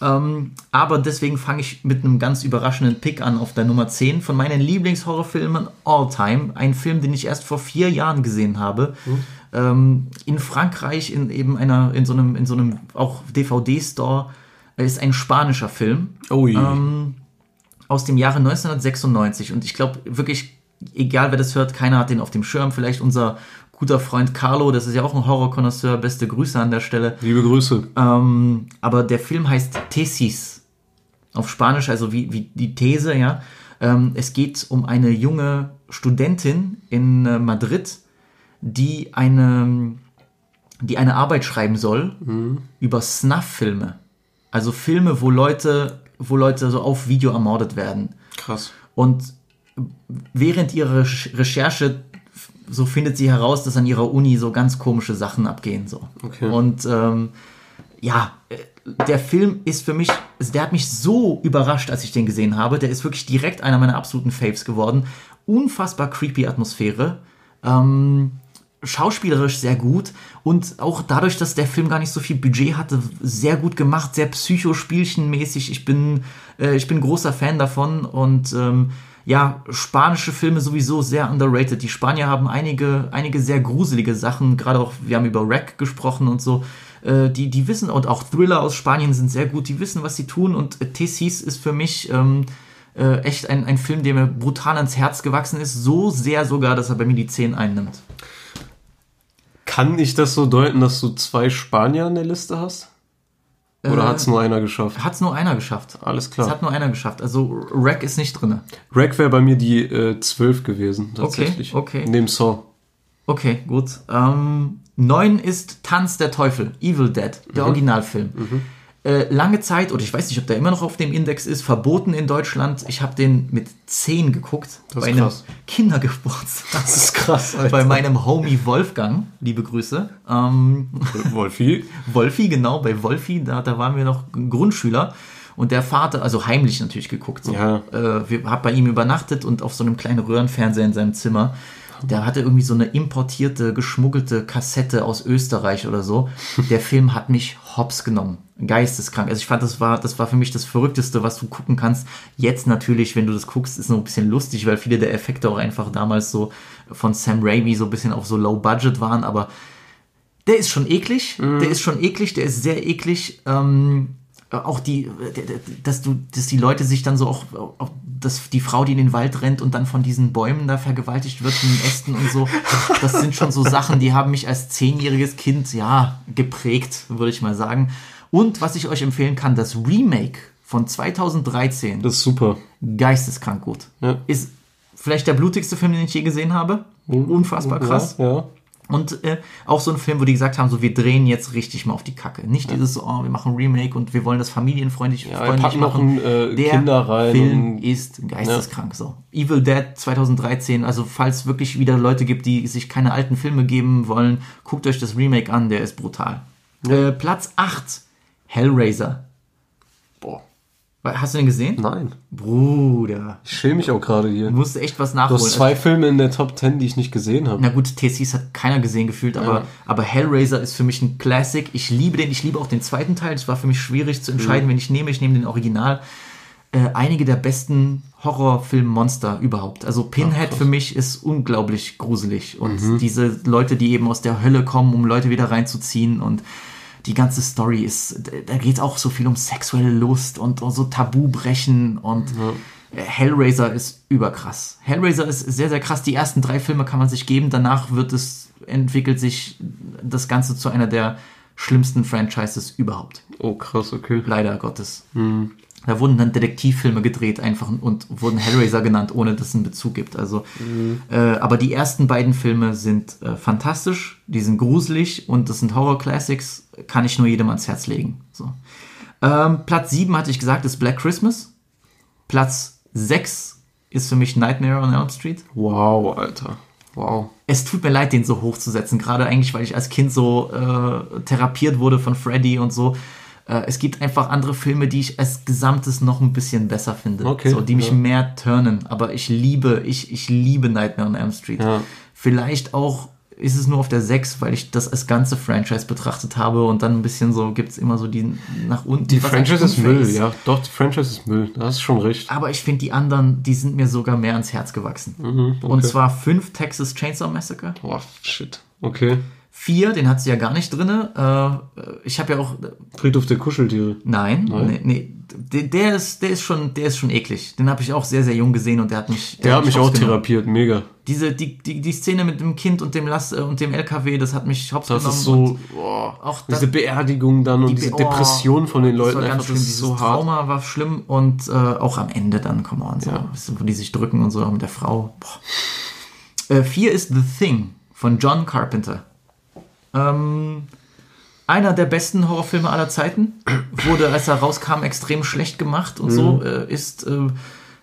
Ähm, aber deswegen fange ich mit einem ganz überraschenden Pick an auf der Nummer 10 von meinen Lieblingshorrorfilmen all time. Ein Film, den ich erst vor vier Jahren gesehen habe. Ähm, in Frankreich, in eben einer, in so einem, in so einem auch DVD-Store. Ist ein spanischer Film Ui. Ähm, aus dem Jahre 1996 und ich glaube wirklich, egal wer das hört, keiner hat den auf dem Schirm. Vielleicht unser guter Freund Carlo, das ist ja auch ein Horrorkonnoisseur, beste Grüße an der Stelle. Liebe Grüße. Ähm, aber der Film heißt Thesis. Auf Spanisch, also wie, wie die These, ja. Ähm, es geht um eine junge Studentin in äh, Madrid, die eine, die eine Arbeit schreiben soll über Snuff-Filme. Also Filme, wo Leute, wo Leute so auf Video ermordet werden. Krass. Und während ihrer Recherche- so findet sie heraus, dass an ihrer Uni so ganz komische Sachen abgehen. So. Okay. Und ähm, ja, äh, der Film ist für mich, also der hat mich so überrascht, als ich den gesehen habe. Der ist wirklich direkt einer meiner absoluten Faves geworden. Unfassbar creepy Atmosphäre. Ähm, schauspielerisch sehr gut und auch dadurch, dass der Film gar nicht so viel Budget hatte, sehr gut gemacht, sehr psychospielchenmäßig. Ich bin, äh, ich bin großer Fan davon und ähm, ja, spanische Filme sowieso sehr underrated. Die Spanier haben einige, einige sehr gruselige Sachen, gerade auch, wir haben über Rack gesprochen und so. Äh, die, die wissen, und auch Thriller aus Spanien sind sehr gut, die wissen, was sie tun. Und äh, Tessis ist für mich ähm, äh, echt ein, ein Film, der mir brutal ans Herz gewachsen ist. So sehr sogar, dass er bei mir die 10 einnimmt. Kann ich das so deuten, dass du zwei Spanier in der Liste hast? Oder Äh, hat es nur einer geschafft? Hat es nur einer geschafft. Alles Es klar. hat nur einer geschafft. Also Rack ist nicht drin. Rack wäre bei mir die äh, 12 gewesen, tatsächlich. okay. Neben Saw. Okay, gut. Ähm, neun ist Tanz der Teufel, Evil Dead, der Originalfilm. Äh, lange Zeit, oder ich weiß nicht, ob der immer noch auf dem Index ist, verboten in Deutschland. Ich habe den mit 10 geguckt. Das bei ist einem krass. Kindergeburtstag. Das ist krass, *laughs* Alter. Bei meinem Homie Wolfgang, liebe Grüße. Ähm, *laughs* Wolfi. Wolfi, genau, bei Wolfi, da, da waren wir noch Grundschüler. Und der Vater, also heimlich natürlich geguckt. So. Ja. Äh, wir haben bei ihm übernachtet und auf so einem kleinen Röhrenfernseher in seinem Zimmer. Der hatte irgendwie so eine importierte, geschmuggelte Kassette aus Österreich oder so. Der Film hat mich hops genommen. Geisteskrank. Also ich fand, das war, das war für mich das Verrückteste, was du gucken kannst. Jetzt natürlich, wenn du das guckst, ist noch ein bisschen lustig, weil viele der Effekte auch einfach damals so von Sam Raimi so ein bisschen auf so Low Budget waren. Aber der ist schon eklig. Der ist schon eklig. Der ist sehr eklig. Ähm, Äh, Auch die, äh, dass du, dass die Leute sich dann so auch, auch dass die Frau, die in den Wald rennt und dann von diesen Bäumen da vergewaltigt wird, in den Ästen und so, das sind schon so Sachen, die haben mich als zehnjähriges Kind, ja, geprägt, würde ich mal sagen. Und was ich euch empfehlen kann, das Remake von 2013, Das ist super. geisteskrank gut. Ja. Ist vielleicht der blutigste Film, den ich je gesehen habe. Unfassbar krass. Ja, ja. Und äh, auch so ein Film, wo die gesagt haben, so wir drehen jetzt richtig mal auf die Kacke. Nicht dieses so, oh, wir machen Remake und wir wollen das familienfreundlich wir freundlich packen noch machen. ein, äh, Der Kinder rein Film ist geisteskrank so. Evil Dead 2013, also falls wirklich wieder Leute gibt, die sich keine alten Filme geben wollen, guckt euch das Remake an, der ist brutal. Äh, Platz 8, Hellraiser. Hast du den gesehen? Nein. Bruder. Ich schäme mich auch gerade hier. Du musst echt was Du nachholen. hast zwei Filme in der Top 10, die ich nicht gesehen habe. Na gut, TCs hat keiner gesehen gefühlt, aber, Ja. aber Hellraiser ist für mich ein Classic. Ich liebe den, ich liebe auch den zweiten Teil. Es war für mich schwierig zu entscheiden, Mhm. wen ich nehme. Ich nehme den Original. Äh, einige der besten Horrorfilm-Monster überhaupt. Also Pinhead für mich ist unglaublich gruselig. Und Mhm. diese Leute, die eben aus der Hölle kommen, um Leute wieder reinzuziehen und die ganze Story ist, da geht es auch so viel um sexuelle Lust und, und so Tabu brechen und äh, Hellraiser ist überkrass. Hellraiser ist sehr, sehr krass. Die ersten drei Filme kann man sich geben. Danach wird es, entwickelt sich das Ganze zu einer der schlimmsten Franchises überhaupt. Oh, krass, okay. Leider Gottes. Da wurden dann Detektivfilme gedreht einfach und wurden Hellraiser genannt, ohne dass es einen Bezug gibt. Also, äh, aber die ersten beiden Filme sind äh, fantastisch, die sind gruselig und das sind Horror-Classics, kann ich nur jedem ans Herz legen. So. Ähm, Platz 7 hatte ich gesagt, ist Black Christmas. Platz 6 ist für mich Nightmare on Elm Street. Wow, Alter. Wow. Es tut mir leid, den so hochzusetzen, gerade eigentlich, weil ich als Kind so äh, therapiert wurde von Freddy und so. Äh, es gibt einfach andere Filme, die ich als Gesamtes noch ein bisschen besser finde, Okay, so, die mich ja. mehr turnen. Aber ich liebe, ich, ich liebe Nightmare on Elm Street. Ja. Vielleicht auch ist es nur auf der 6, weil ich das als ganze Franchise betrachtet habe und dann ein bisschen so gibt es immer so die nach unten. Die Franchise ist Müll, ja. Doch, die Franchise ist Müll. Da hast du schon recht. aber ich finde die anderen, die sind mir sogar mehr ans Herz gewachsen. Mhm, Und zwar 5 Texas Chainsaw Massacre. Boah, shit. Okay. 4, den hat sie ja gar nicht drin. Äh, ich habe ja auch. Friedhof der Kuscheltiere. Nein, Nein? nee, nee. Der, der, ist, der, ist schon, der ist schon eklig. Den habe ich auch sehr, sehr jung gesehen und der hat mich. Der hat mich auch therapiert, mega. Diese, die, die, die Szene mit dem Kind und dem Lass äh, und dem LKW, das hat mich hops Das ist so, boah, auch das- diese Beerdigung dann und die diese Be- Depression von den das Leuten war ganz schlimm. das Dieses so hart. Trauma war schlimm und äh, auch am Ende dann, come on, so, Ja. wo die sich drücken und so mit der Frau. Boah. Äh, vier ist The Thing von John Carpenter. Ähm, einer der besten Horrorfilme aller Zeiten. Wurde, als er rauskam, extrem schlecht gemacht und Mhm. so. Äh, ist, äh,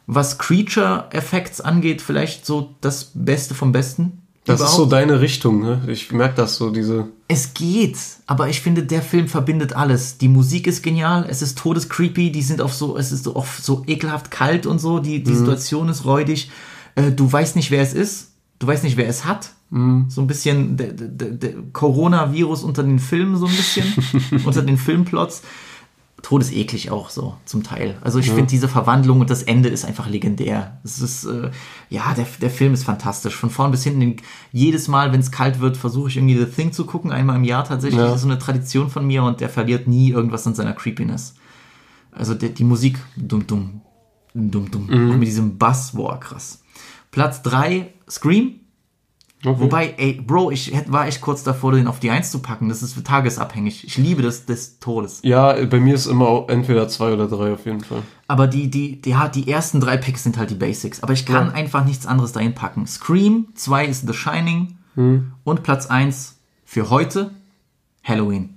was Creature-Effects angeht, vielleicht so das Beste vom Besten. Das ist überhaupt. so deine Richtung, ne? Ich merke das so, diese. Es geht, aber ich finde, der Film verbindet alles. Die Musik ist genial, es ist todescreepy, die sind auf so, es ist auf so ekelhaft kalt und so, die, die Situation ist räudig. Äh, du weißt nicht, wer es ist, du weißt nicht, wer es hat. So ein bisschen der, der, der Coronavirus unter den Filmen, so ein bisschen, *laughs* unter den Filmplots. Todeseklig auch so zum Teil. Also ich finde diese Verwandlung und das Ende ist einfach legendär. Es ist äh, ja der, der Film ist fantastisch von vorn bis hinten. Jedes Mal, wenn es kalt wird, versuche ich irgendwie The Thing zu gucken. Einmal im Jahr tatsächlich. Ja. Das ist so eine Tradition von mir und der verliert nie irgendwas an seiner Creepiness. Also der, die Musik dumm dumm dumm dumm Mhm. mit diesem Bass, boah krass. Platz 3 Scream. Okay. Wobei, ey, Bro, ich war echt kurz davor, den auf die 1 zu packen. Das ist tagesabhängig. Ich liebe das des Todes. Ja, bei mir ist immer entweder zwei oder drei auf jeden Fall. Aber die, die, die, ja, die ersten drei Picks sind halt die Basics. Aber ich kann Ja. einfach nichts anderes dahin packen. Scream, 2 ist The Shining Hm. und Platz 1 für heute Halloween.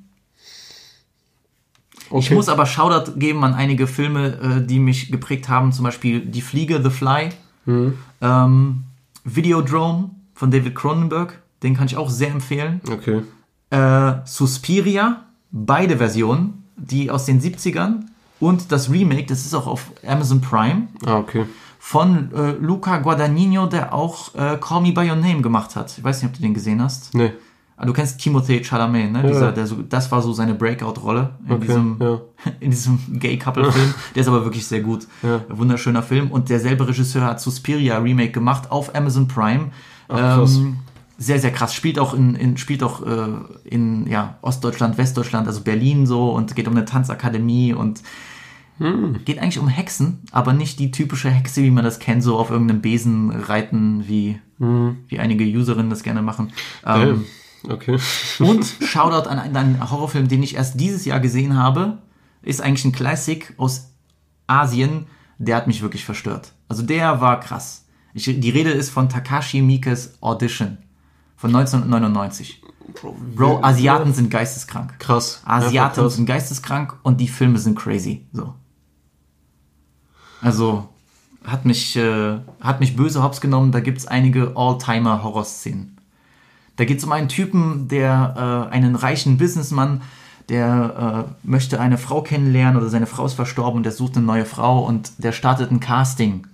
Ich Okay. muss aber Shoutout geben an einige Filme, äh, die mich geprägt haben. Zum Beispiel Die Fliege, The Fly, Hm. ähm, Videodrome von David Cronenberg. Den kann ich auch sehr empfehlen. Okay. Äh, Suspiria, beide Versionen, die aus den 70ern und das Remake, das ist auch auf Amazon Prime, Ah, okay. von äh, Luca Guadagnino, der auch äh, Call Me By Your Name gemacht hat. Ich weiß nicht, ob du den gesehen hast. Nee. Ah, du kennst Timothée Chalamet, ne? Dieser, ja. der so, das war so seine Breakout-Rolle in Okay, diesem, ja. *laughs* in diesem Gay-Couple-Film. *laughs* Der ist aber wirklich sehr gut. Ja. Wunderschöner Film. Und derselbe Regisseur hat Suspiria Remake gemacht auf Amazon Prime. Ach. Ähm, sehr, sehr krass. Spielt auch in, in spielt auch äh, in ja, Ostdeutschland, Westdeutschland, also Berlin so und geht um eine Tanzakademie und geht eigentlich um Hexen, aber nicht die typische Hexe, wie man das kennt, so auf irgendeinem Besen reiten, wie, wie einige Userinnen das gerne machen. Ähm, Okay. *laughs* und Shoutout an einen, einen Horrorfilm, den ich erst dieses Jahr gesehen habe. Ist eigentlich ein Classic aus Asien. Der hat mich wirklich verstört. Also der war krass. Ich, die Rede ist von Takashi Miikes Audition von 1999. Bro, Asiaten sind geisteskrank. Krass. Asiaten krass. sind geisteskrank und die Filme sind crazy. So. Also hat mich, äh, hat mich böse hops genommen. Da gibt's einige All-Timer-Horror-Szenen. Da geht's um einen Typen, der äh, einen reichen Businessmann, der äh, möchte eine Frau kennenlernen oder seine Frau ist verstorben und der sucht eine neue Frau und der startet ein Casting.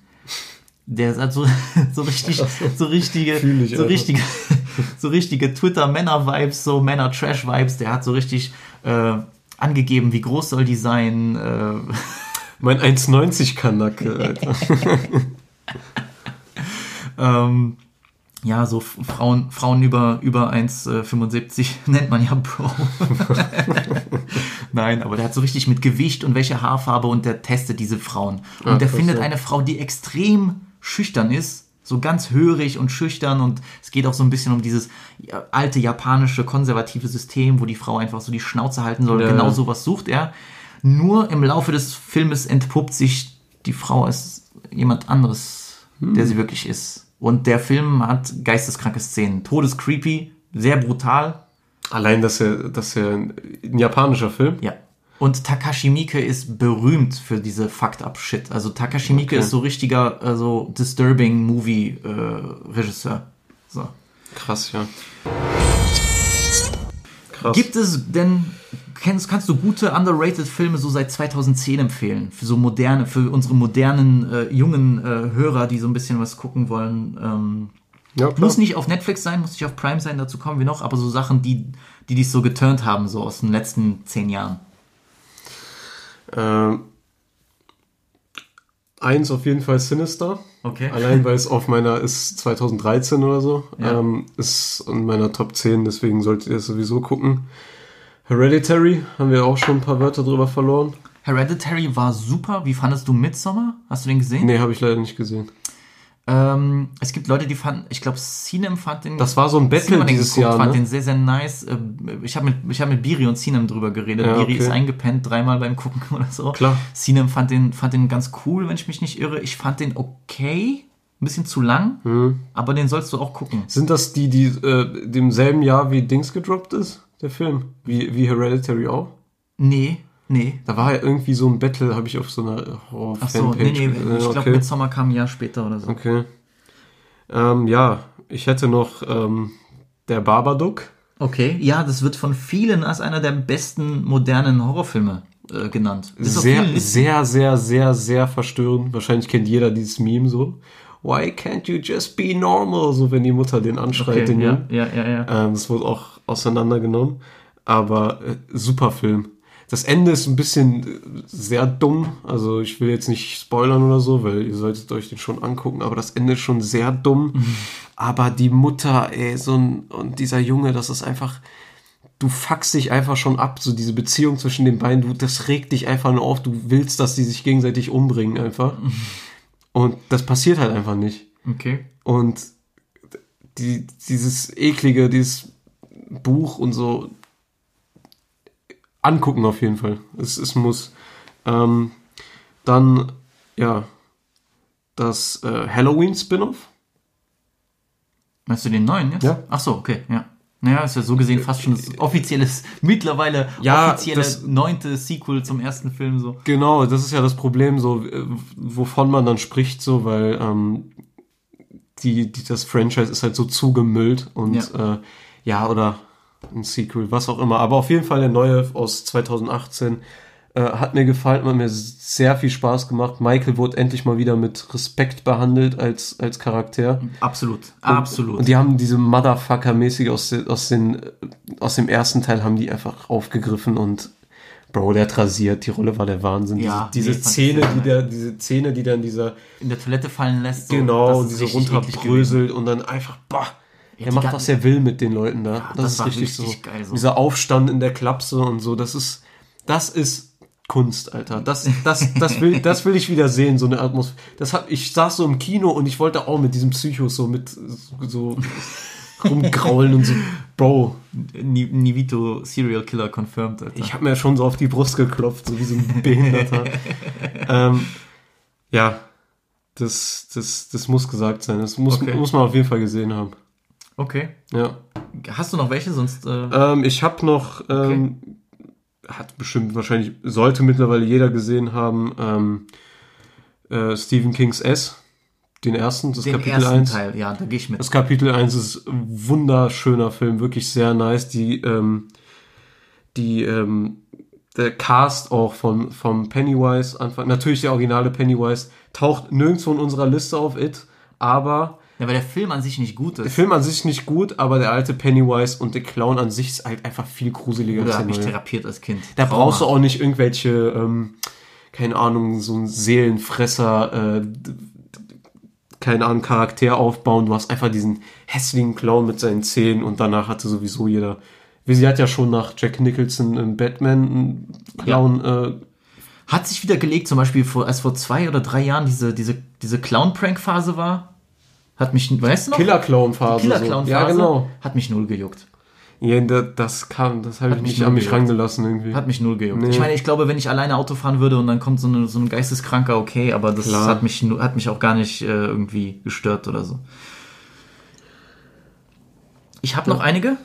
Der hat so, *laughs* so richtig, so richtige, so richtige, *laughs* so richtige Twitter-Männer-Vibes, so Männer-Trash-Vibes. Der hat so richtig äh, angegeben, wie groß soll die sein. Äh, *laughs* Mein 1,90 Kanacke, Alter. ähm, ja, so Frauen, Frauen über, über 1,75 nennt man ja Bro. Nein, aber der hat so richtig mit Gewicht und welche Haarfarbe und der testet diese Frauen. Und Ah, der findet eine Frau, die extrem schüchtern ist, so ganz hörig und schüchtern und es geht auch so ein bisschen um dieses ja, alte japanische konservative System, wo die Frau einfach so die Schnauze halten soll. Ja, genau sowas sucht er. Nur im Laufe des Filmes entpuppt sich die Frau als jemand anderes, der Hm. sie wirklich ist. Und der Film hat geisteskranke Szenen. Todescreepy, sehr brutal. Allein, dass er, dass er ein japanischer Film. Ja. Und Takashi Miike ist berühmt für diese Fucked Up Shit. Also Takashi Miike Okay. ist so richtiger, äh, so disturbing Movie äh, Regisseur. So. Krass, ja. Krass. Gibt es denn, kennst, kannst du gute underrated Filme so seit 2010 empfehlen? Für so moderne, für unsere modernen, äh, jungen äh, Hörer, die so ein bisschen was gucken wollen. Ähm, ja, klar. muss nicht auf Netflix sein, muss nicht auf Prime sein, dazu kommen wir noch, aber so Sachen, die, die dich so geturnt haben, so aus den letzten zehn Jahren. Ähm, eins auf jeden Fall Sinister. Okay. Allein weil es auf meiner ist 2013 oder so. Ja. Ähm, ist in meiner Top 10, deswegen solltet ihr es sowieso gucken. Hereditary haben wir auch schon ein paar Wörter drüber verloren. Hereditary war super. Wie fandest du Midsommar? Hast du den gesehen? Nee, habe ich leider nicht gesehen. Ähm, es gibt Leute, die fanden, ich glaube, Sinem fand den. Das war so ein Battle Sinem dieses geguckt, Jahr, fand ne? den sehr, sehr nice. Ähm, Ich habe mit, ich hab mit Biri und Sinem drüber geredet. Ja, Biri okay. ist eingepennt, dreimal beim Gucken *laughs* oder so. Klar. Sinem fand den, fand den ganz cool, wenn ich mich nicht irre. Ich fand den okay. Ein bisschen zu lang, Hm. aber den sollst du auch gucken. Sind das die, die äh, demselben Jahr wie Dings gedroppt ist? Der Film? Wie, wie Hereditary auch? Nee, nee. Da war ja irgendwie so ein Battle, habe ich auf so einer Ach Horror-Fanpage so, nee, nee, ich glaube, okay. Midsommar kam ein Jahr später oder so. okay. Ähm, ja, ich hätte noch ähm, der Babadook. Okay, ja, das wird von vielen als einer der besten modernen Horrorfilme äh, genannt. Ist Sehr, sehr, sehr, sehr, sehr verstörend. Wahrscheinlich kennt jeder dieses Meme so. Why can't you just be normal? So, wenn die Mutter den anschreit, okay, den ja, Jungen. ja, ja, ja. Ähm, das wurde auch auseinandergenommen. Aber äh, super Film. Das Ende ist ein bisschen äh, sehr dumm. Also ich will jetzt nicht spoilern oder so, weil ihr solltet euch den schon angucken. Aber das Ende ist schon sehr dumm. Aber die Mutter, ey, so ein, und dieser Junge, das ist einfach, du fuckst dich einfach schon ab. So diese Beziehung zwischen den beiden, du, das regt dich einfach nur auf. Du willst, dass die sich gegenseitig umbringen einfach. Und das passiert halt einfach nicht. Okay. Und die, dieses eklige, dieses Buch und so angucken auf jeden Fall. Es, es muss. Ähm, dann, ja, das äh, Halloween-Spin-Off. Meinst du den neuen jetzt? Ja. Ach so, okay, ja. Naja, ist ja so gesehen fast schon das offizielles, mittlerweile Ja, offizielle das- neunte Sequel zum ersten Film so. Genau, das ist ja das Problem, so äh, wovon man dann spricht, so, weil ähm, die, die, das Franchise ist halt so zugemüllt und ja. Äh, ja, oder ein Sequel, was auch immer. Aber auf jeden Fall der neue aus 2018 äh, hat mir gefallen, hat mir sehr viel Spaß gemacht. Michael wurde endlich mal wieder mit Respekt behandelt als, als Charakter. Absolut, absolut. Und die haben diese Motherfucker-mäßig aus, den- aus, den, aus dem ersten Teil haben die einfach aufgegriffen und Bro, der hat rasiert, die Rolle war der Wahnsinn. Ja, diese nee, diese ich Szene, die der, diese Szene, die dann dieser in der Toilette fallen lässt. So, genau, ist diese runterbröselt und dann einfach, boah, er macht, was er will mit den Leuten da. das, das ist richtig, richtig so. geil so. Dieser Aufstand in der Klapse und so, das ist, das ist Kunst, Alter. Das, das, das will, das will ich wieder sehen, so eine Atmosphäre. Das hat, ich saß so im Kino und ich wollte auch mit diesem Psychos so mit, so *laughs* rumgraulen und so, Bro, Ni- Nivito Serial Killer confirmed. Alter. ich habe mir schon so auf die Brust geklopft, so wie so ein Behinderter. *laughs* ähm, ja, das, das, das muss gesagt sein. Das muss, Okay. muss man auf jeden Fall gesehen haben. Okay. Ja. Hast du noch welche? Sonst. Äh, Ähm, ich habe noch, ähm, hat bestimmt wahrscheinlich, sollte mittlerweile jeder gesehen haben, ähm, äh, Stephen Kings S, den ersten, das den Kapitel ersten 1. Teil, ja, da gehe ich mit. Das Kapitel 1 ist ein wunderschöner Film, wirklich sehr nice. Die, ähm, die, ähm, der Cast auch von, vom Pennywise, Anfang, natürlich der originale Pennywise, taucht nirgendwo in unserer Liste auf It, aber Ja, weil der Film an sich nicht gut der ist. Film an sich nicht gut, aber der alte Pennywise und der Clown an sich ist halt einfach viel gruseliger Oder hat der mich therapiert als Kind. Da Trauma. brauchst du auch nicht irgendwelche, ähm, keine Ahnung, so ein Seelenfresser, äh, keine Ahnung, Charakter aufbauen. Du hast einfach diesen hässlichen Clown mit seinen Zähnen und danach hatte sowieso jeder. Wie sie hat ja schon nach Jack Nicholson im Batman einen Clown, äh, Hat sich wieder gelegt, zum Beispiel vor, als vor zwei oder drei Jahren diese, diese, diese Clown-Prank-Phase war. Hat mich, weißt du noch? Killer-Clown-Phase. Killer-Clown-Phase. So. Ja, genau. Hat mich null gejuckt. Ja, da- das kam, das habe ich mich nicht an mich gejuckt. rangelassen irgendwie. Hat mich null gejuckt. Nee. Ich meine, ich glaube, wenn ich alleine Auto fahren würde und dann kommt so, eine, so ein Geisteskranker, okay, aber das Klar. hat mich, hat mich auch gar nicht äh, irgendwie gestört oder so. Ich habe noch einige.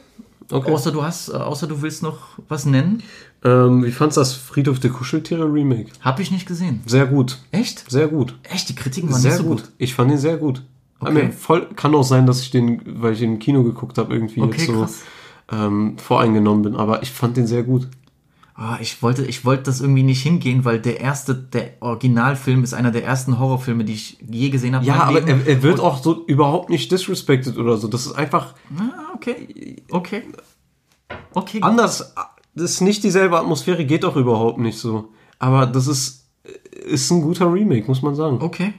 Okay. Außer du hast, äh, außer du willst noch was nennen. Ähm, wie fandst du das Friedhof der Kuscheltiere Remake? Habe ich nicht gesehen. Sehr gut. Echt? Sehr gut. Echt? Die Kritiken waren Sehr so gut. gut. Ich fand ihn sehr gut. Okay. Voll, kann auch sein, dass ich den, weil ich ihn im Kino geguckt habe, irgendwie Okay, jetzt so krass. ähm, voreingenommen bin. Aber ich fand den sehr gut. Ah, ich wollte, ich wollte das irgendwie nicht hingehen, weil der erste, der Originalfilm ist einer der ersten Horrorfilme, die ich je gesehen habe. Ja, aber er, er wird auch so überhaupt nicht disrespected oder so. Das ist einfach Ah, okay. Okay. Okay. anders. Das ist nicht dieselbe Atmosphäre, geht auch überhaupt nicht so. Aber das ist, ist ein guter Remake, muss man sagen. Okay.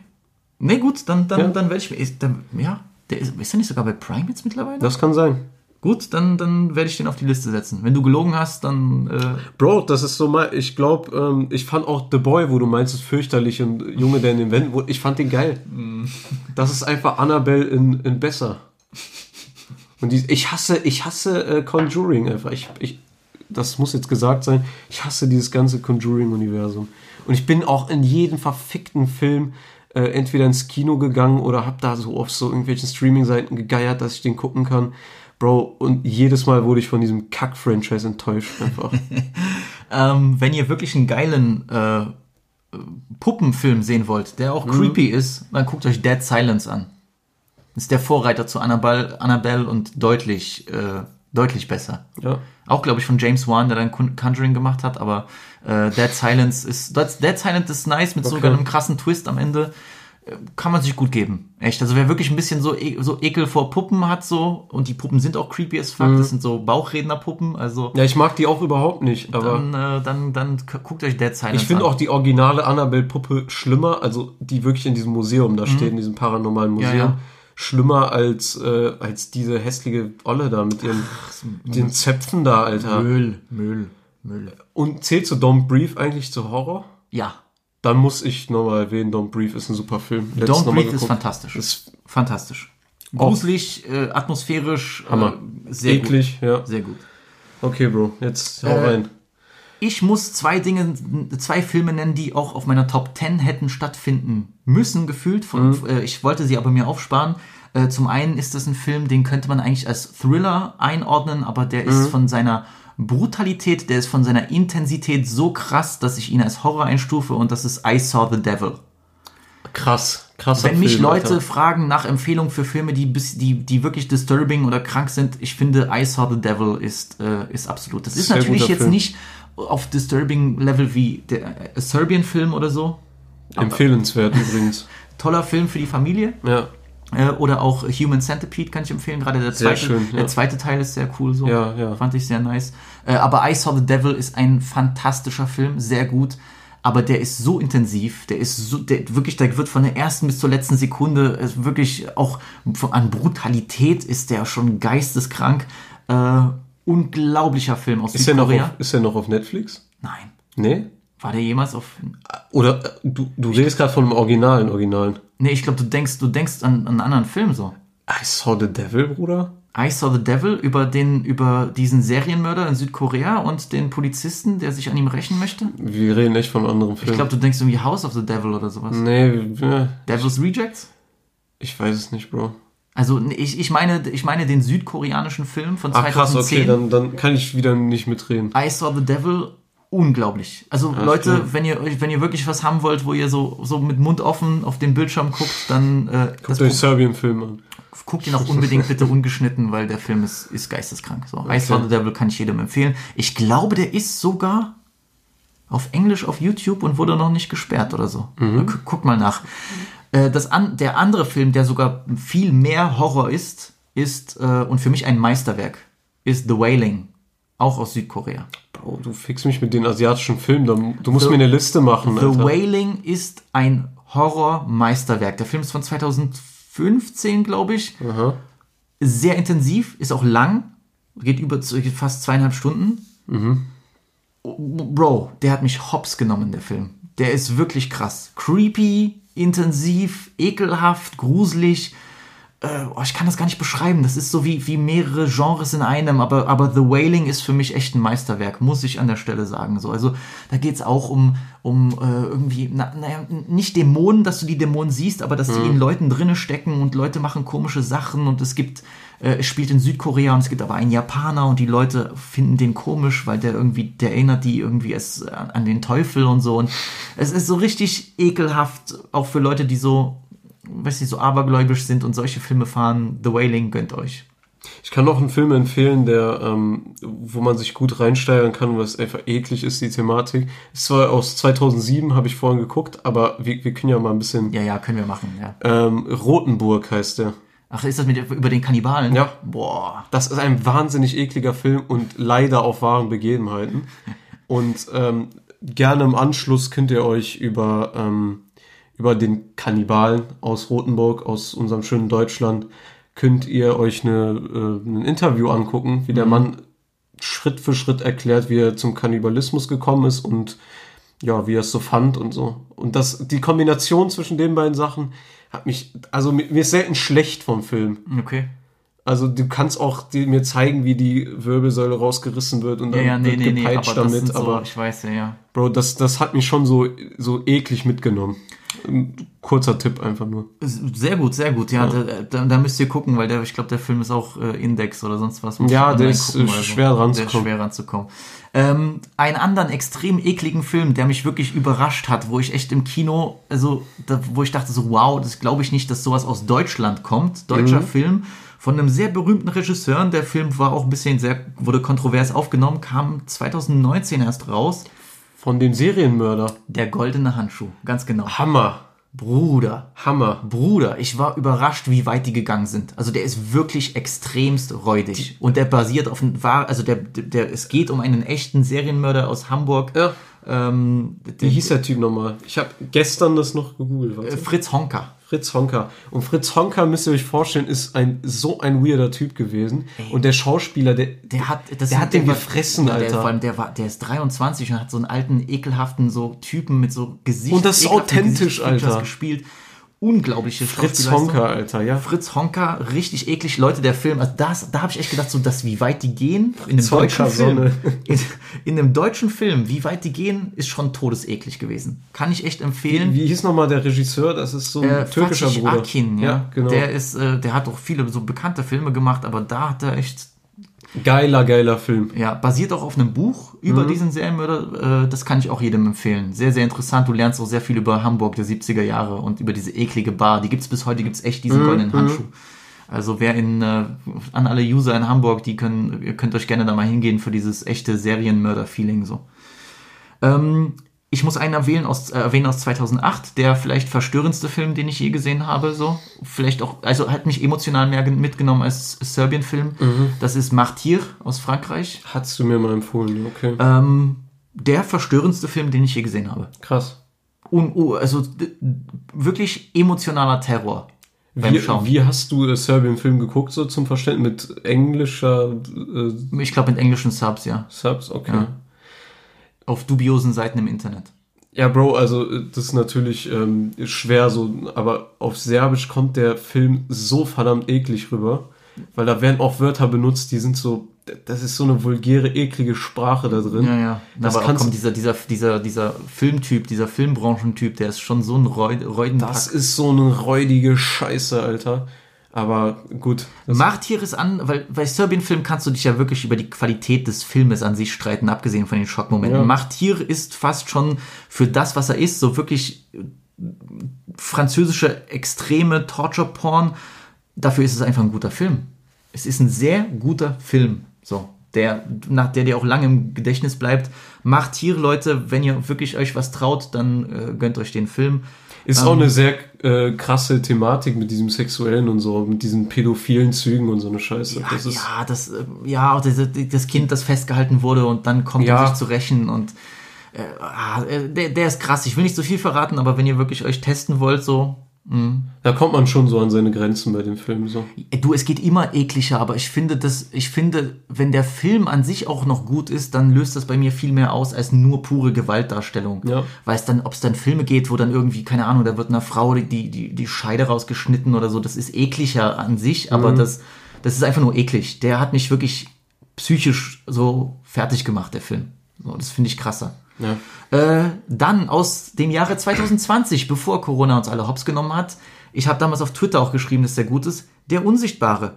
Nee, gut, dann, dann, Ja. dann werde ich mir. Ist, dann, ja, der ist, ist der nicht sogar bei Prime jetzt mittlerweile? Das kann sein. Gut, dann, dann werde ich den auf die Liste setzen. Wenn du gelogen hast, dann. Äh, Bro, das ist so mal, ich glaube, ähm, ich fand auch The Boy, wo du meinst, ist fürchterlich und Junge, der in den Wänden wohnt, ich fand den geil. Das ist einfach Annabelle in, in besser. Und die, ich hasse, ich hasse äh, Conjuring einfach. Ich, ich, das muss jetzt gesagt sein. Ich hasse dieses ganze Conjuring-Universum. Und ich bin auch in jeden verfickten Film äh, entweder ins Kino gegangen oder hab da so auf so irgendwelchen Streaming-Seiten gegeiert, dass ich den gucken kann. Bro, und jedes Mal wurde ich von diesem Kack-Franchise enttäuscht einfach. *laughs* ähm, wenn ihr wirklich einen geilen äh, Puppenfilm sehen wollt, der auch creepy ist, dann guckt euch Dead Silence an. ist der Vorreiter zu Annabelle, Annabelle und deutlich, äh, deutlich besser. ja. Auch, glaube ich, von James Wan, der dann Con- Conjuring gemacht hat, aber äh, Dead Silence ist, Dead Silence ist nice mit Okay. sogar einem krassen Twist am Ende. Äh, Kann man sich gut geben. Echt. Also wer wirklich ein bisschen so, e so Ekel vor Puppen hat, so, und die Puppen sind auch creepy as fuck, das sind so Bauchrednerpuppen, also Ja, ich mag die auch überhaupt nicht, aber dann, äh, dann, dann guckt euch Dead Silence ich finde an. auch die originale Annabelle-Puppe schlimmer, also die wirklich in diesem Museum da steht, in diesem paranormalen Museum, Mhm. Ja, ja. Schlimmer als, äh, als diese hässliche Olle da mit ihren mit den Zöpfen da, Alter. Müll, Müll, Müll. Und zählt so Don't Breathe eigentlich zu Horror? Ja. Dann muss ich nochmal erwähnen, Don't Breathe ist ein super Film. Letztens Don't Breathe ist fantastisch. Ist fantastisch. Gruselig, äh, atmosphärisch, Hammer. Äh, sehr eklig, ja. gut. Sehr gut. Okay, Bro, jetzt hau Äh, rein. Ich muss zwei Dinge, zwei Filme nennen, die auch auf meiner Top 10 hätten stattfinden müssen, gefühlt. Von, Mhm. äh, ich wollte sie aber mir aufsparen. Äh, zum einen ist das ein Film, den könnte man eigentlich als Thriller einordnen, aber der Mhm. ist von seiner Brutalität, der ist von seiner Intensität so krass, dass ich ihn als Horror einstufe und das ist I Saw the Devil. Krass, krass. Wenn mich Leute fragen nach Empfehlungen für Filme, die, bis, die, die wirklich disturbing oder krank sind, ich finde I Saw the Devil ist, äh, ist absolut. Das ist Sehr natürlich jetzt Film. nicht auf disturbing Level wie der äh, Serbian-Film oder so. Empfehlenswert übrigens. *laughs* Toller Film für die Familie. Ja, Äh, oder auch Human Centipede kann ich empfehlen. Gerade der zweite, schön, ja. der zweite Teil ist sehr cool so. Ja, ja. Fand ich sehr nice. Äh, aber I Saw the Devil ist ein fantastischer Film, sehr gut. aber der ist so intensiv, der ist so, der wirklich, da wird von der ersten bis zur letzten Sekunde wirklich auch von, an Brutalität ist der schon geisteskrank. Äh, unglaublicher Film aus Ist er noch Südkorea. auf, ist er noch auf Netflix? Nein. Nee? War der jemals auf. Oder äh, du, du redest gerade von dem originalen, originalen. Nee, ich glaube, du denkst, du denkst an, an einen anderen Film so. I saw the devil, Bruder. I Saw the Devil über den, über diesen Serienmörder in Südkorea und den Polizisten, der sich an ihm rächen möchte. Wir reden echt von einem anderen Film. Ich glaube, du denkst irgendwie House of the Devil oder sowas. nee, äh, Devil's Rejects? ich weiß es nicht, Bro. Also ich, ich, meine, ich meine den südkoreanischen Film von Ach krass, 2010. okay, dann, dann kann ich wieder nicht mitreden. I Saw the Devil, unglaublich. Also Leute, klar. wenn ihr wenn ihr wirklich was haben wollt, wo ihr so, so mit Mund offen auf den Bildschirm guckt, dann äh, das Guckt euch Serbien-Film an. guckt ihn auch unbedingt bitte ungeschnitten, weil der Film ist, ist geisteskrank. So, I Saw the Devil kann ich jedem empfehlen. Ich glaube, der ist sogar auf Englisch auf YouTube und wurde noch nicht gesperrt oder so. Gu- Guck mal nach. Äh, Das an, der andere Film, der sogar viel mehr Horror ist, ist äh, und für mich ein Meisterwerk, ist The Wailing, auch aus Südkorea. Bro, du fixst mich mit den asiatischen Filmen. Du musst The- mir eine Liste machen, The Alter. Wailing ist ein Horror-Meisterwerk. Der Film ist von 2015, glaube ich. Sehr intensiv, ist auch lang, geht über geht fast zweieinhalb Stunden. Bro, der hat mich hops genommen, der Film. Der ist wirklich krass. Creepy, intensiv, ekelhaft, gruselig. Äh, oh, ich kann das gar nicht beschreiben. Das ist so wie, wie mehrere Genres in einem, aber, aber The Wailing ist für mich echt ein Meisterwerk, muss ich an der Stelle sagen. So, also da geht es auch um, um äh, irgendwie, na, naja, nicht Dämonen, dass du die Dämonen siehst, aber dass die in Leuten drinne stecken und Leute machen komische Sachen und es gibt, äh, es spielt in Südkorea und es gibt aber einen Japaner und die Leute finden den komisch, weil der irgendwie, der erinnert die irgendwie es an, an den Teufel und so. Und es ist so richtig ekelhaft, auch für Leute, die so weiß ich, so abergläubisch sind und solche Filme fahren, The Wailing gönnt euch. Ich kann noch einen Film empfehlen, der, ähm, wo man sich gut reinsteigern kann, was einfach eklig ist, die Thematik. Ist zwar aus 2007, habe ich vorhin geguckt, aber wir, wir können ja mal ein bisschen... Ja, ja, können wir machen, ja. Ähm, Rotenburg heißt der. Ach, ist das mit über den Kannibalen? Ja. Boah. Das ist ein wahnsinnig ekliger Film und leider auf wahren Begebenheiten. Und ähm, gerne im Anschluss könnt ihr euch über, ähm, über den Kannibalen aus Rothenburg, aus unserem schönen Deutschland, könnt ihr euch eine, äh, ein Interview angucken, wie der Mann Schritt für Schritt erklärt, wie er zum Kannibalismus gekommen ist und ja, wie er es so fand und so. Und das, die Kombination zwischen den beiden Sachen hat mich, also mir, mir ist selten schlecht vom Film. Okay. Also du kannst auch die, mir zeigen, wie die Wirbelsäule rausgerissen wird und Ja, dann ja, nee, wird nee, nee, aber gepeitscht damit. so, aber ich weiß ja, ja. Bro, das, das hat mich schon so, so eklig mitgenommen. Kurzer Tipp einfach nur. Sehr gut, sehr gut. Ja, Da, da, da müsst ihr gucken, weil der, ich glaube, der Film ist auch äh, Index oder sonst was. Ja, der ist, äh, oder schwer Der ist schwer ranzukommen. Ähm, einen anderen extrem ekligen Film, der mich wirklich überrascht hat, wo ich echt im Kino, also da, wo ich dachte so, wow, das glaube ich nicht, dass sowas aus Deutschland kommt. Deutscher Mhm. Film von einem sehr berühmten Regisseur. Der Film war auch ein bisschen sehr, wurde kontrovers aufgenommen, kam 2019 erst raus. Von dem Serienmörder. Der goldene Handschuh, ganz genau. Hammer. Bruder, Hammer. Bruder, ich war überrascht, wie weit die gegangen sind. Also der ist wirklich extremst räudig. Und der basiert auf einem wahr, also der, der, es geht um einen echten Serienmörder aus Hamburg. Ja. Ähm, Wie hieß der Typ nochmal? Ich habe gestern das noch gegoogelt. äh, Fritz Honka. Fritz Honka. Und Fritz Honka, müsst ihr euch vorstellen, ist ein so ein weirder Typ gewesen. Und der Schauspieler, der, Der hat, das der hat den war- gefressen, Der, Alter. vor allem, der, war, der ist 23 und hat so einen alten, ekelhaften so Typen mit so Gesicht. Und das ist authentisch, Alter. gespielt. Unglaubliche Fritz. Honka, Alter, ja. Fritz Honka, richtig eklig. Leute, der Film, also das, da habe ich echt gedacht, so, dass wie weit die gehen in Honka deutschen Film. In, in einem deutschen Film, wie weit die gehen, ist schon todeseklig gewesen. Kann ich echt empfehlen. Wie hieß nochmal der Regisseur? Das ist so ein Äh, türkischer Fatih Bruder. Akin, ja. genau. Der ist, äh, der hat auch viele so bekannte Filme gemacht, aber da hat er echt geiler, geiler Film. ja, basiert auch auf einem Buch Mhm. über diesen Serienmörder. Äh, das kann ich auch jedem empfehlen. Sehr, sehr interessant. Du lernst auch sehr viel über Hamburg der 70er Jahre und über diese eklige Bar. Die gibt's bis heute, gibt's echt Mhm, diesen goldenen Handschuh. Also wer in, äh, an alle User in Hamburg, die können, ihr könnt euch gerne da mal hingehen für dieses echte Serienmörder-Feeling so. Ähm, ich muss einen erwähnen aus, äh, erwähnen aus 2008, der vielleicht verstörendste Film, den ich je gesehen habe, so. Vielleicht auch, also hat mich emotional mehr gen- mitgenommen als Serbien-Film. Mhm. Das ist Martyr aus Frankreich. Hattest du mir mal empfohlen, okay. Ähm, der verstörendste Film, den ich je gesehen habe. Krass. Und, oh, also wirklich emotionaler Terror Wie, wie hast du äh, Serbien-Film geguckt, so zum Verständnis? Mit englischer äh, ich glaube mit englischen Subs, ja. Subs? Okay. Ja. Auf dubiosen Seiten im Internet. Ja, Bro, also äh, das ist natürlich ähm, schwer so, aber auf Serbisch kommt der Film so verdammt eklig rüber, weil da werden auch Wörter benutzt, die sind so, das ist so eine vulgäre, eklige Sprache da drin. Ja, ja. Das Aber kannst- kommt dieser, dieser, dieser, dieser Filmtyp, dieser Filmbranchentyp, der ist schon so ein Reud, Reudenpack. Das ist so eine räudige Scheiße, Alter. Aber gut. Das, Martyrs an, weil bei Serbian-Film kannst du dich ja wirklich über die Qualität des Filmes an sich streiten, abgesehen von den Schockmomenten. Ja. Martyr ist fast schon für das, was er ist, so wirklich äh, französische extreme Torture-Porn. Dafür ist es einfach ein guter Film. Es ist ein sehr guter Film, so der nach der dir auch lange im Gedächtnis bleibt. Martyr, Leute, wenn ihr wirklich euch was traut, dann äh, gönnt euch den Film. ist auch eine sehr äh, krasse Thematik mit diesem Sexuellen und so, mit diesen pädophilen Zügen und so eine Scheiße. Ja, das ist, ja, das, äh, ja, auch das, das Kind, das festgehalten wurde und dann kommt Ja. er sich zu rächen und äh, ah, äh, der, der ist krass. Ich will nicht so viel verraten, aber wenn ihr wirklich euch testen wollt, so, da kommt man schon so an seine Grenzen bei dem Film. So. du, es geht immer ekliger, aber ich finde, das, ich finde, wenn der Film an sich auch noch gut ist, dann löst das bei mir viel mehr aus als nur pure Gewaltdarstellung. Ja. Weil es dann, ob es dann Filme geht, wo dann irgendwie, keine Ahnung, da wird einer Frau die, die, die Scheide rausgeschnitten oder so, das ist ekliger an sich, aber das, das ist einfach nur eklig. Der hat mich wirklich psychisch so fertig gemacht, der Film. So, das finde ich krasser. Ja. Äh, dann aus dem Jahre 2020, bevor Corona uns alle hops genommen hat, ich habe damals auf Twitter auch geschrieben, dass der gut ist, Der Unsichtbare.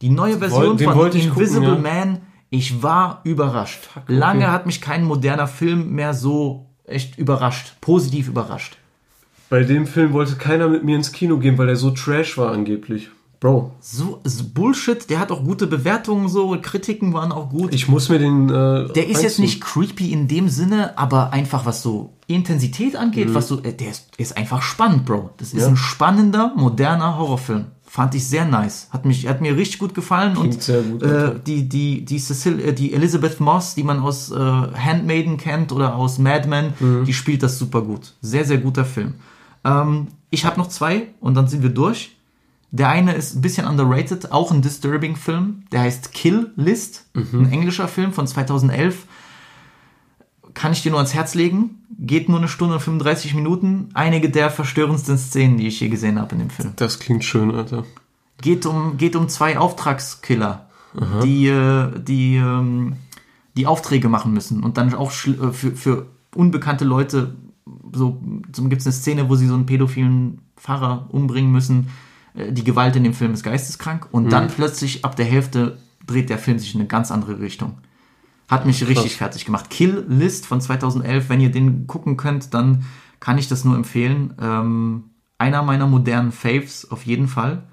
Die neue Version den von Invisible gucken, ja. Man. Ich war überrascht. okay. Lange hat mich kein moderner Film mehr so echt überrascht, positiv überrascht. Bei dem Film wollte keiner mit mir ins Kino gehen, weil der so trash war angeblich. Bro, So, so Bullshit, der hat auch gute Bewertungen, so Kritiken waren auch gut. ich muss mir den. Äh, Der ist jetzt nicht creepy in dem Sinne, aber einfach was so Intensität Mhm. angeht, was so, äh, der ist, ist einfach spannend, Bro. Das ist Ja. ein spannender, moderner Horrorfilm. Fand ich sehr nice. Hat mich, hat mir richtig gut gefallen Klingt und sehr gut, äh, die, die, die Cecil, äh, die Elizabeth Moss, die man aus äh, Handmaiden kennt oder aus Mad Men, Mhm. die spielt das super gut. Sehr, sehr guter Film. Ähm, ich habe noch zwei und dann sind wir durch. Der eine ist ein bisschen underrated, auch ein disturbing Film. Der heißt Kill List, Mhm. ein englischer Film von 2011. Kann ich dir nur ans Herz legen. Geht nur eine Stunde und 35 Minuten. Einige der verstörendsten Szenen, die ich je gesehen habe in dem Film. Das klingt schön, Alter. Geht um, geht um zwei Auftragskiller, die, äh, die, ähm, die Aufträge machen müssen und dann auch äh, für, für unbekannte Leute, so, so gibt es eine Szene, wo sie so einen pädophilen Pfarrer umbringen müssen. Äh, Die Gewalt in dem Film ist geisteskrank und dann plötzlich ab der Hälfte dreht der Film sich in eine ganz andere Richtung. Hat mich richtig fertig gemacht. Kill List von 2011, wenn ihr den gucken könnt, dann kann ich das nur empfehlen. Ähm, einer meiner modernen Faves auf jeden Fall.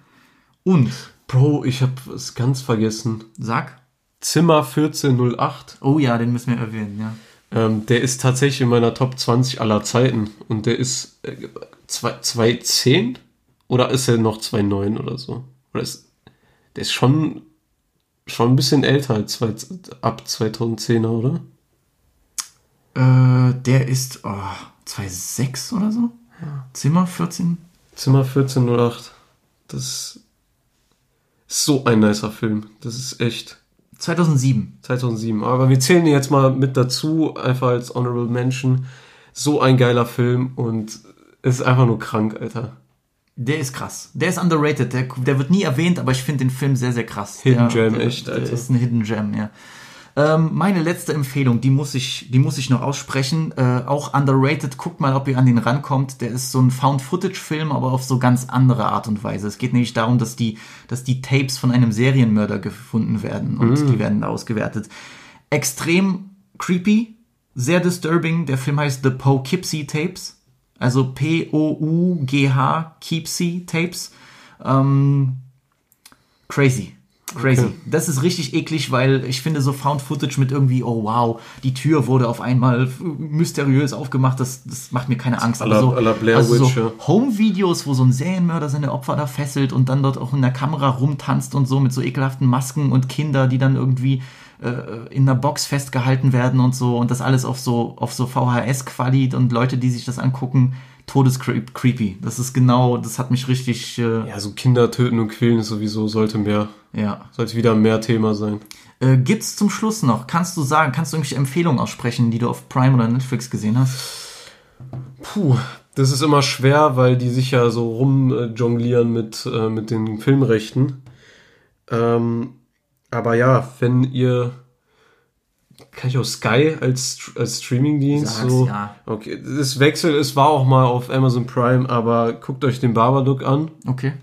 Und, Bro, ich hab es ganz vergessen. sag, Zimmer 1408. oh ja, den müssen wir erwähnen, ja. Ähm, der ist tatsächlich in meiner Top 20 aller Zeiten. Und der ist äh, zwei- 2010? Oder ist er noch 2009 oder so? Oder ist, der ist schon, schon ein bisschen älter als zwei, ab 2010er, oder? Äh, der ist oh, 2006 oder so? Zimmer 14? Zimmer 1408. Das ist so ein nicer Film. Das ist echt 2007. 2007. Aber wir zählen jetzt mal mit dazu, einfach als Honorable Mention. So ein geiler Film und es ist einfach nur krank, Alter. Der ist krass. Der ist underrated. Der, der wird nie erwähnt, aber ich finde den Film sehr, sehr krass. Hidden der, Gem, der, echt, Der Alter. ist ein Hidden Gem, ja. Ähm, meine letzte Empfehlung, die muss ich, die muss ich noch aussprechen. Äh, auch underrated. Guckt mal, ob ihr an den rankommt. Der ist so ein Found-Footage-Film, aber auf so ganz andere Art und Weise. Es geht nämlich darum, dass die, dass die Tapes von einem Serienmörder gefunden werden und Mm. die werden da ausgewertet. Extrem creepy, sehr disturbing. Der Film heißt The Poughkeepsie Tapes. Also P-O-U-G-H, Keepsy Tapes. Ähm, crazy. Crazy. Okay. Das ist richtig eklig, weil ich finde so Found Footage mit irgendwie, oh wow, die Tür wurde auf einmal mysteriös aufgemacht, das, das macht mir keine Angst. La- so, also so ja. Home-Videos, wo so ein Serienmörder seine Opfer da fesselt und dann dort auch in der Kamera rumtanzt und so mit so ekelhaften Masken und Kinder, die dann irgendwie äh, in einer Box festgehalten werden und so und das alles auf so auf so VHS-Quali und Leute, die sich das angucken, todescreepy. Das ist genau, das hat mich richtig, äh, Ja, so Kinder töten und quälen ist sowieso, sollte mehr, ja. sollte wieder mehr Thema sein. Äh, gibt's zum Schluss noch, kannst du sagen, kannst du irgendwelche Empfehlungen aussprechen, die du auf Prime oder Netflix gesehen hast? Puh, das ist immer schwer, weil die sich ja so rumjonglieren mit, äh, mit den Filmrechten. Ähm, aber ja, wenn ihr. Kann ich auch Sky als, als Streamingdienst Sag's, so. ja. Okay, das Wechsel, es war auch mal auf Amazon Prime, aber guckt euch den Babadook an. Okay.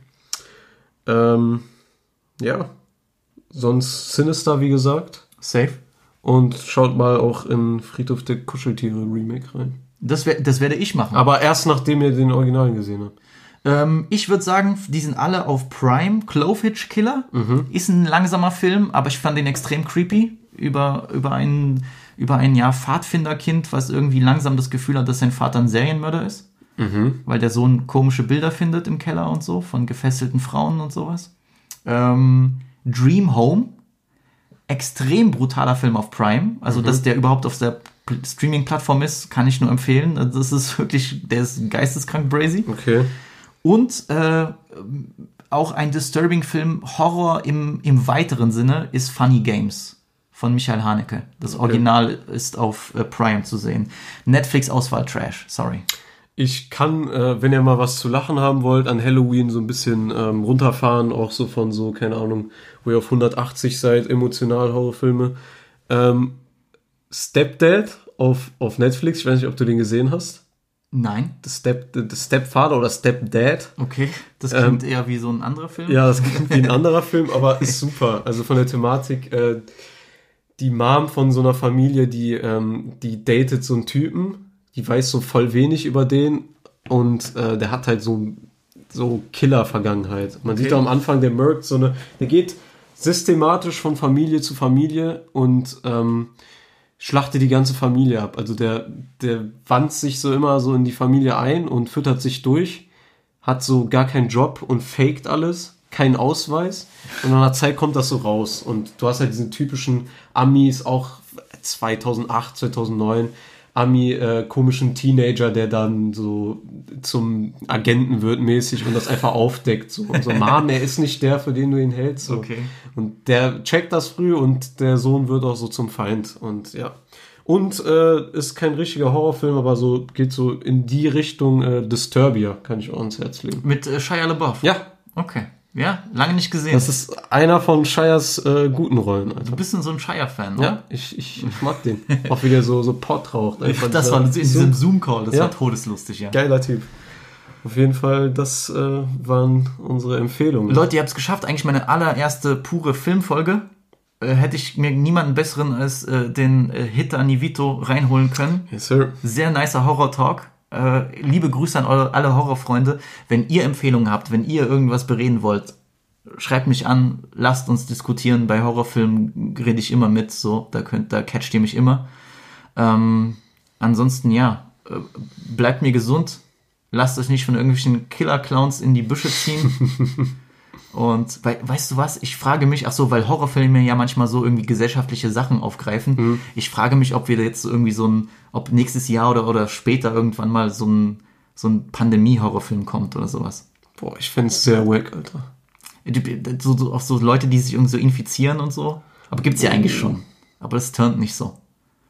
Ähm, ja. Sonst Sinister, wie gesagt. Safe. Und schaut mal auch in Friedhof der Kuscheltiere Remake rein. Das, wer- das werde ich machen. Aber erst nachdem ihr den Originalen gesehen habt. Ähm, ich würde sagen, die sind alle auf Prime. Clovehitch Killer ist ein langsamer Film, aber ich fand den extrem creepy. Über, über ein, über ein Jahr Pfadfinderkind, was irgendwie langsam das Gefühl hat, dass sein Vater ein Serienmörder ist. Weil der Sohn komische Bilder findet im Keller und so, von gefesselten Frauen und sowas. Ähm, Dream Home. Extrem brutaler Film auf Prime. Also, dass der überhaupt auf der Pl- Streaming-Plattform ist, kann ich nur empfehlen. Das ist wirklich, der ist geisteskrank brazy. Okay. Und äh, auch ein disturbing Film, Horror im, im weiteren Sinne, ist Funny Games von Michael Haneke. Das Original ist auf äh, Prime zu sehen. Netflix-Auswahl Trash, sorry. Ich kann, äh, wenn ihr mal was zu lachen haben wollt, an Halloween so ein bisschen ähm, runterfahren, auch so von so, keine Ahnung, wo ihr auf 180 seid, emotional Horrorfilme. Ähm, Stepdad auf, auf Netflix, ich weiß nicht, ob du den gesehen hast. Nein. The, Step, the Stepfather oder Stepdad. Okay. Das klingt eher wie so ein anderer Film. Ja, das klingt wie ein anderer Film, aber ist super. Also von der Thematik, äh, die Mom von so einer Familie, die, ähm, die datet so einen Typen, die weiß so voll wenig über den und äh, der hat halt so, so Killer-Vergangenheit. Man sieht Okay. auch am Anfang, der merkt so eine, der geht systematisch von Familie zu Familie und ähm, schlachtet die ganze Familie ab. Also der, der wandt sich so immer so in die Familie ein und füttert sich durch hat so gar keinen Job und faked alles, keinen Ausweis. Und nach einer Zeit kommt das so raus. Und du hast halt diesen typischen Amis, auch 2008, 2009, Ami, äh, komischen Teenager, der dann so zum Agenten wird mäßig und das einfach aufdeckt. So. Und so, *laughs* Mom, er ist nicht der, für den du ihn hältst. So. Okay. Und der checkt das früh und der Sohn wird auch so zum Feind. Und ja. Und äh, ist kein richtiger Horrorfilm, aber so geht so in die Richtung äh, Disturbia, kann ich auch ans Herz legen. Mit äh, Shia LaBeouf. Ja, Okay. Ja, lange nicht gesehen. das ist einer von Shires äh, guten Rollen. Alter. du bist so ein Shia-Fan, ne? Ja, ich, ich, ich mag den. auch wie der so, so Pott raucht. *laughs* Einfach Das war in diesem Zoom-Call, das Ja. war todeslustig, ja. Geiler Typ. Auf jeden Fall, das äh, waren unsere Empfehlungen. Leute, ihr habt es geschafft. Eigentlich meine allererste pure Filmfolge. Äh, hätte ich mir niemanden besseren als äh, den äh, Hitter Nivito reinholen können. Yes, sir. Sehr nicer Horror-Talk. Äh, liebe Grüße an eure, alle Horrorfreunde. Wenn ihr Empfehlungen habt, wenn ihr irgendwas bereden wollt, schreibt mich an, lasst uns diskutieren. Bei Horrorfilmen rede ich immer mit, so, da könnt, da catcht ihr mich immer. Ähm, ansonsten, ja, äh, bleibt mir gesund. Lasst euch nicht von irgendwelchen Killer-Clowns in die Büsche ziehen. *laughs* Und wei- weißt du was? Ich frage mich, ach so, weil Horrorfilme ja manchmal so irgendwie gesellschaftliche Sachen aufgreifen. Ich frage mich, ob wir jetzt so irgendwie so ein, ob nächstes Jahr oder, oder später irgendwann mal so ein, so ein Pandemie-Horrorfilm kommt oder sowas. Boah, ich find's sehr wack, Alter. So, so, auch so Leute, die sich irgendwie so infizieren und so. Aber gibt's ja eigentlich schon. Aber das turnt nicht so.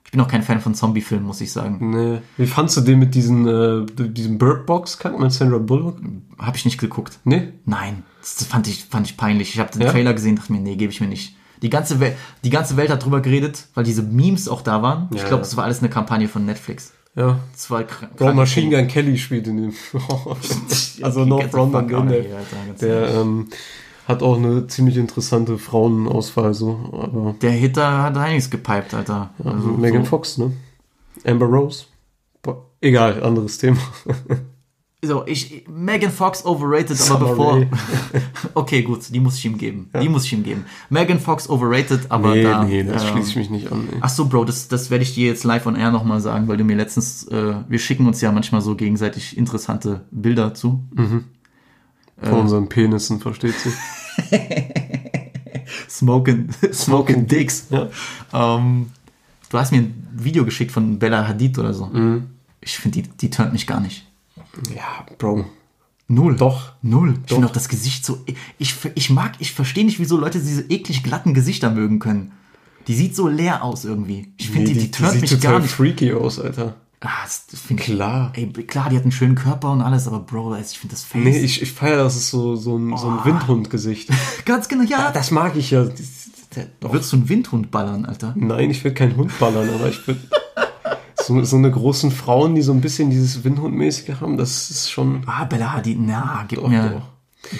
Ich bin auch kein Fan von Zombie-Filmen, muss ich sagen. Nee. Wie fandst du den mit diesen, äh, diesem Bird Box Kack mit Sandra Bullock? Habe ich nicht geguckt. Nee? Nein, das fand ich, fand ich peinlich. Ich habe den Ja? Trailer gesehen, dachte mir, nee, gebe ich mir nicht. Die ganze, Welt, die ganze Welt hat drüber geredet, weil diese Memes auch da waren. ich Ja, glaube, ja. das war alles eine Kampagne von Netflix. Ja. Das war kr- Bro, krank- Machine Gun Kelly spielt in dem. *laughs* also Okay, no get the front an fuck den, out of der, ähm, hat auch eine ziemlich interessante Frauenauswahl, so. Aber Der Hitter hat einiges gepiped, Alter. Also, Megan so, Fox, ne? Amber Rose. Egal, anderes Thema. *laughs* so, ich, Megan Fox overrated, aber Summer bevor. *laughs* Okay, gut, die muss ich ihm geben. Die muss ich ihm geben. Megan Fox overrated, aber nee, da. nee, das ähm, schließe ich mich nicht an. Nee. Ach so, Bro, das, das werde ich dir jetzt live on air nochmal sagen, weil du mir letztens, äh, wir schicken uns ja manchmal so gegenseitig interessante Bilder zu. Von unseren Penissen, versteht sie? *laughs* *laughs* Smoking, Smoking Dicks. Ja. Ähm, du hast mir ein Video geschickt von Bella Hadid oder so. Mhm. Ich finde, die, die turnt mich gar nicht. Ja, Bro. Null. Doch. Null. Ich finde auch das Gesicht so. Ich, ich mag, ich verstehe nicht, wieso Leute diese eklig glatten Gesichter mögen können. Die sieht so leer aus irgendwie. Ich finde, die, die, turnt sieht mich total gar nicht. freaky aus, Alter. Ah, das, ich. Klar. Ey, klar, die hat einen schönen Körper und alles, aber Bro, ich finde das Face. Nee, ich, ich feiere, das ist so, so ein, so ein Windhundgesicht. *laughs* Ganz genau, ja. das mag ich ja. Das- das-. Würdest du einen Windhund ballern, Alter? Nein, ich will keinen Hund ballern, aber ich will. *laughs* So, so eine großen Frauen, die so ein bisschen dieses Windhundmäßige haben, das ist schon. Ah, Bella Hadid, na, gib Doch, mir. doch.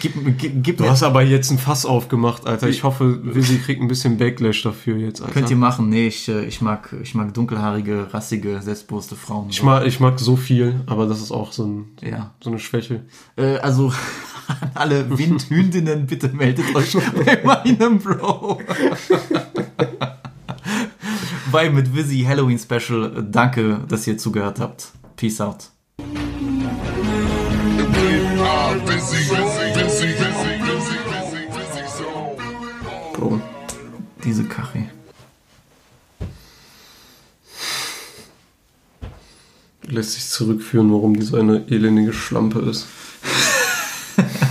Gib, gib, gib Du mir. hast aber jetzt ein Fass aufgemacht, Alter. Ich hoffe, Willi kriegt ein bisschen Backlash dafür jetzt, Alter. Könnt ihr machen. Nee, ich, äh, ich, mag, ich mag dunkelhaarige, rassige, selbstbewusste Frauen. Ich mag, ich mag so viel, aber das ist auch so, ein, Ja. so eine Schwäche. Äh, also, *laughs* alle Windhündinnen, bitte meldet euch *laughs* bei meinem Bro. *laughs* bei mit Vizzy Halloween Special. Danke, dass ihr zugehört habt. Peace out. Bro, diese Kache. Lässt sich zurückführen, warum die so eine elendige Schlampe ist. *laughs*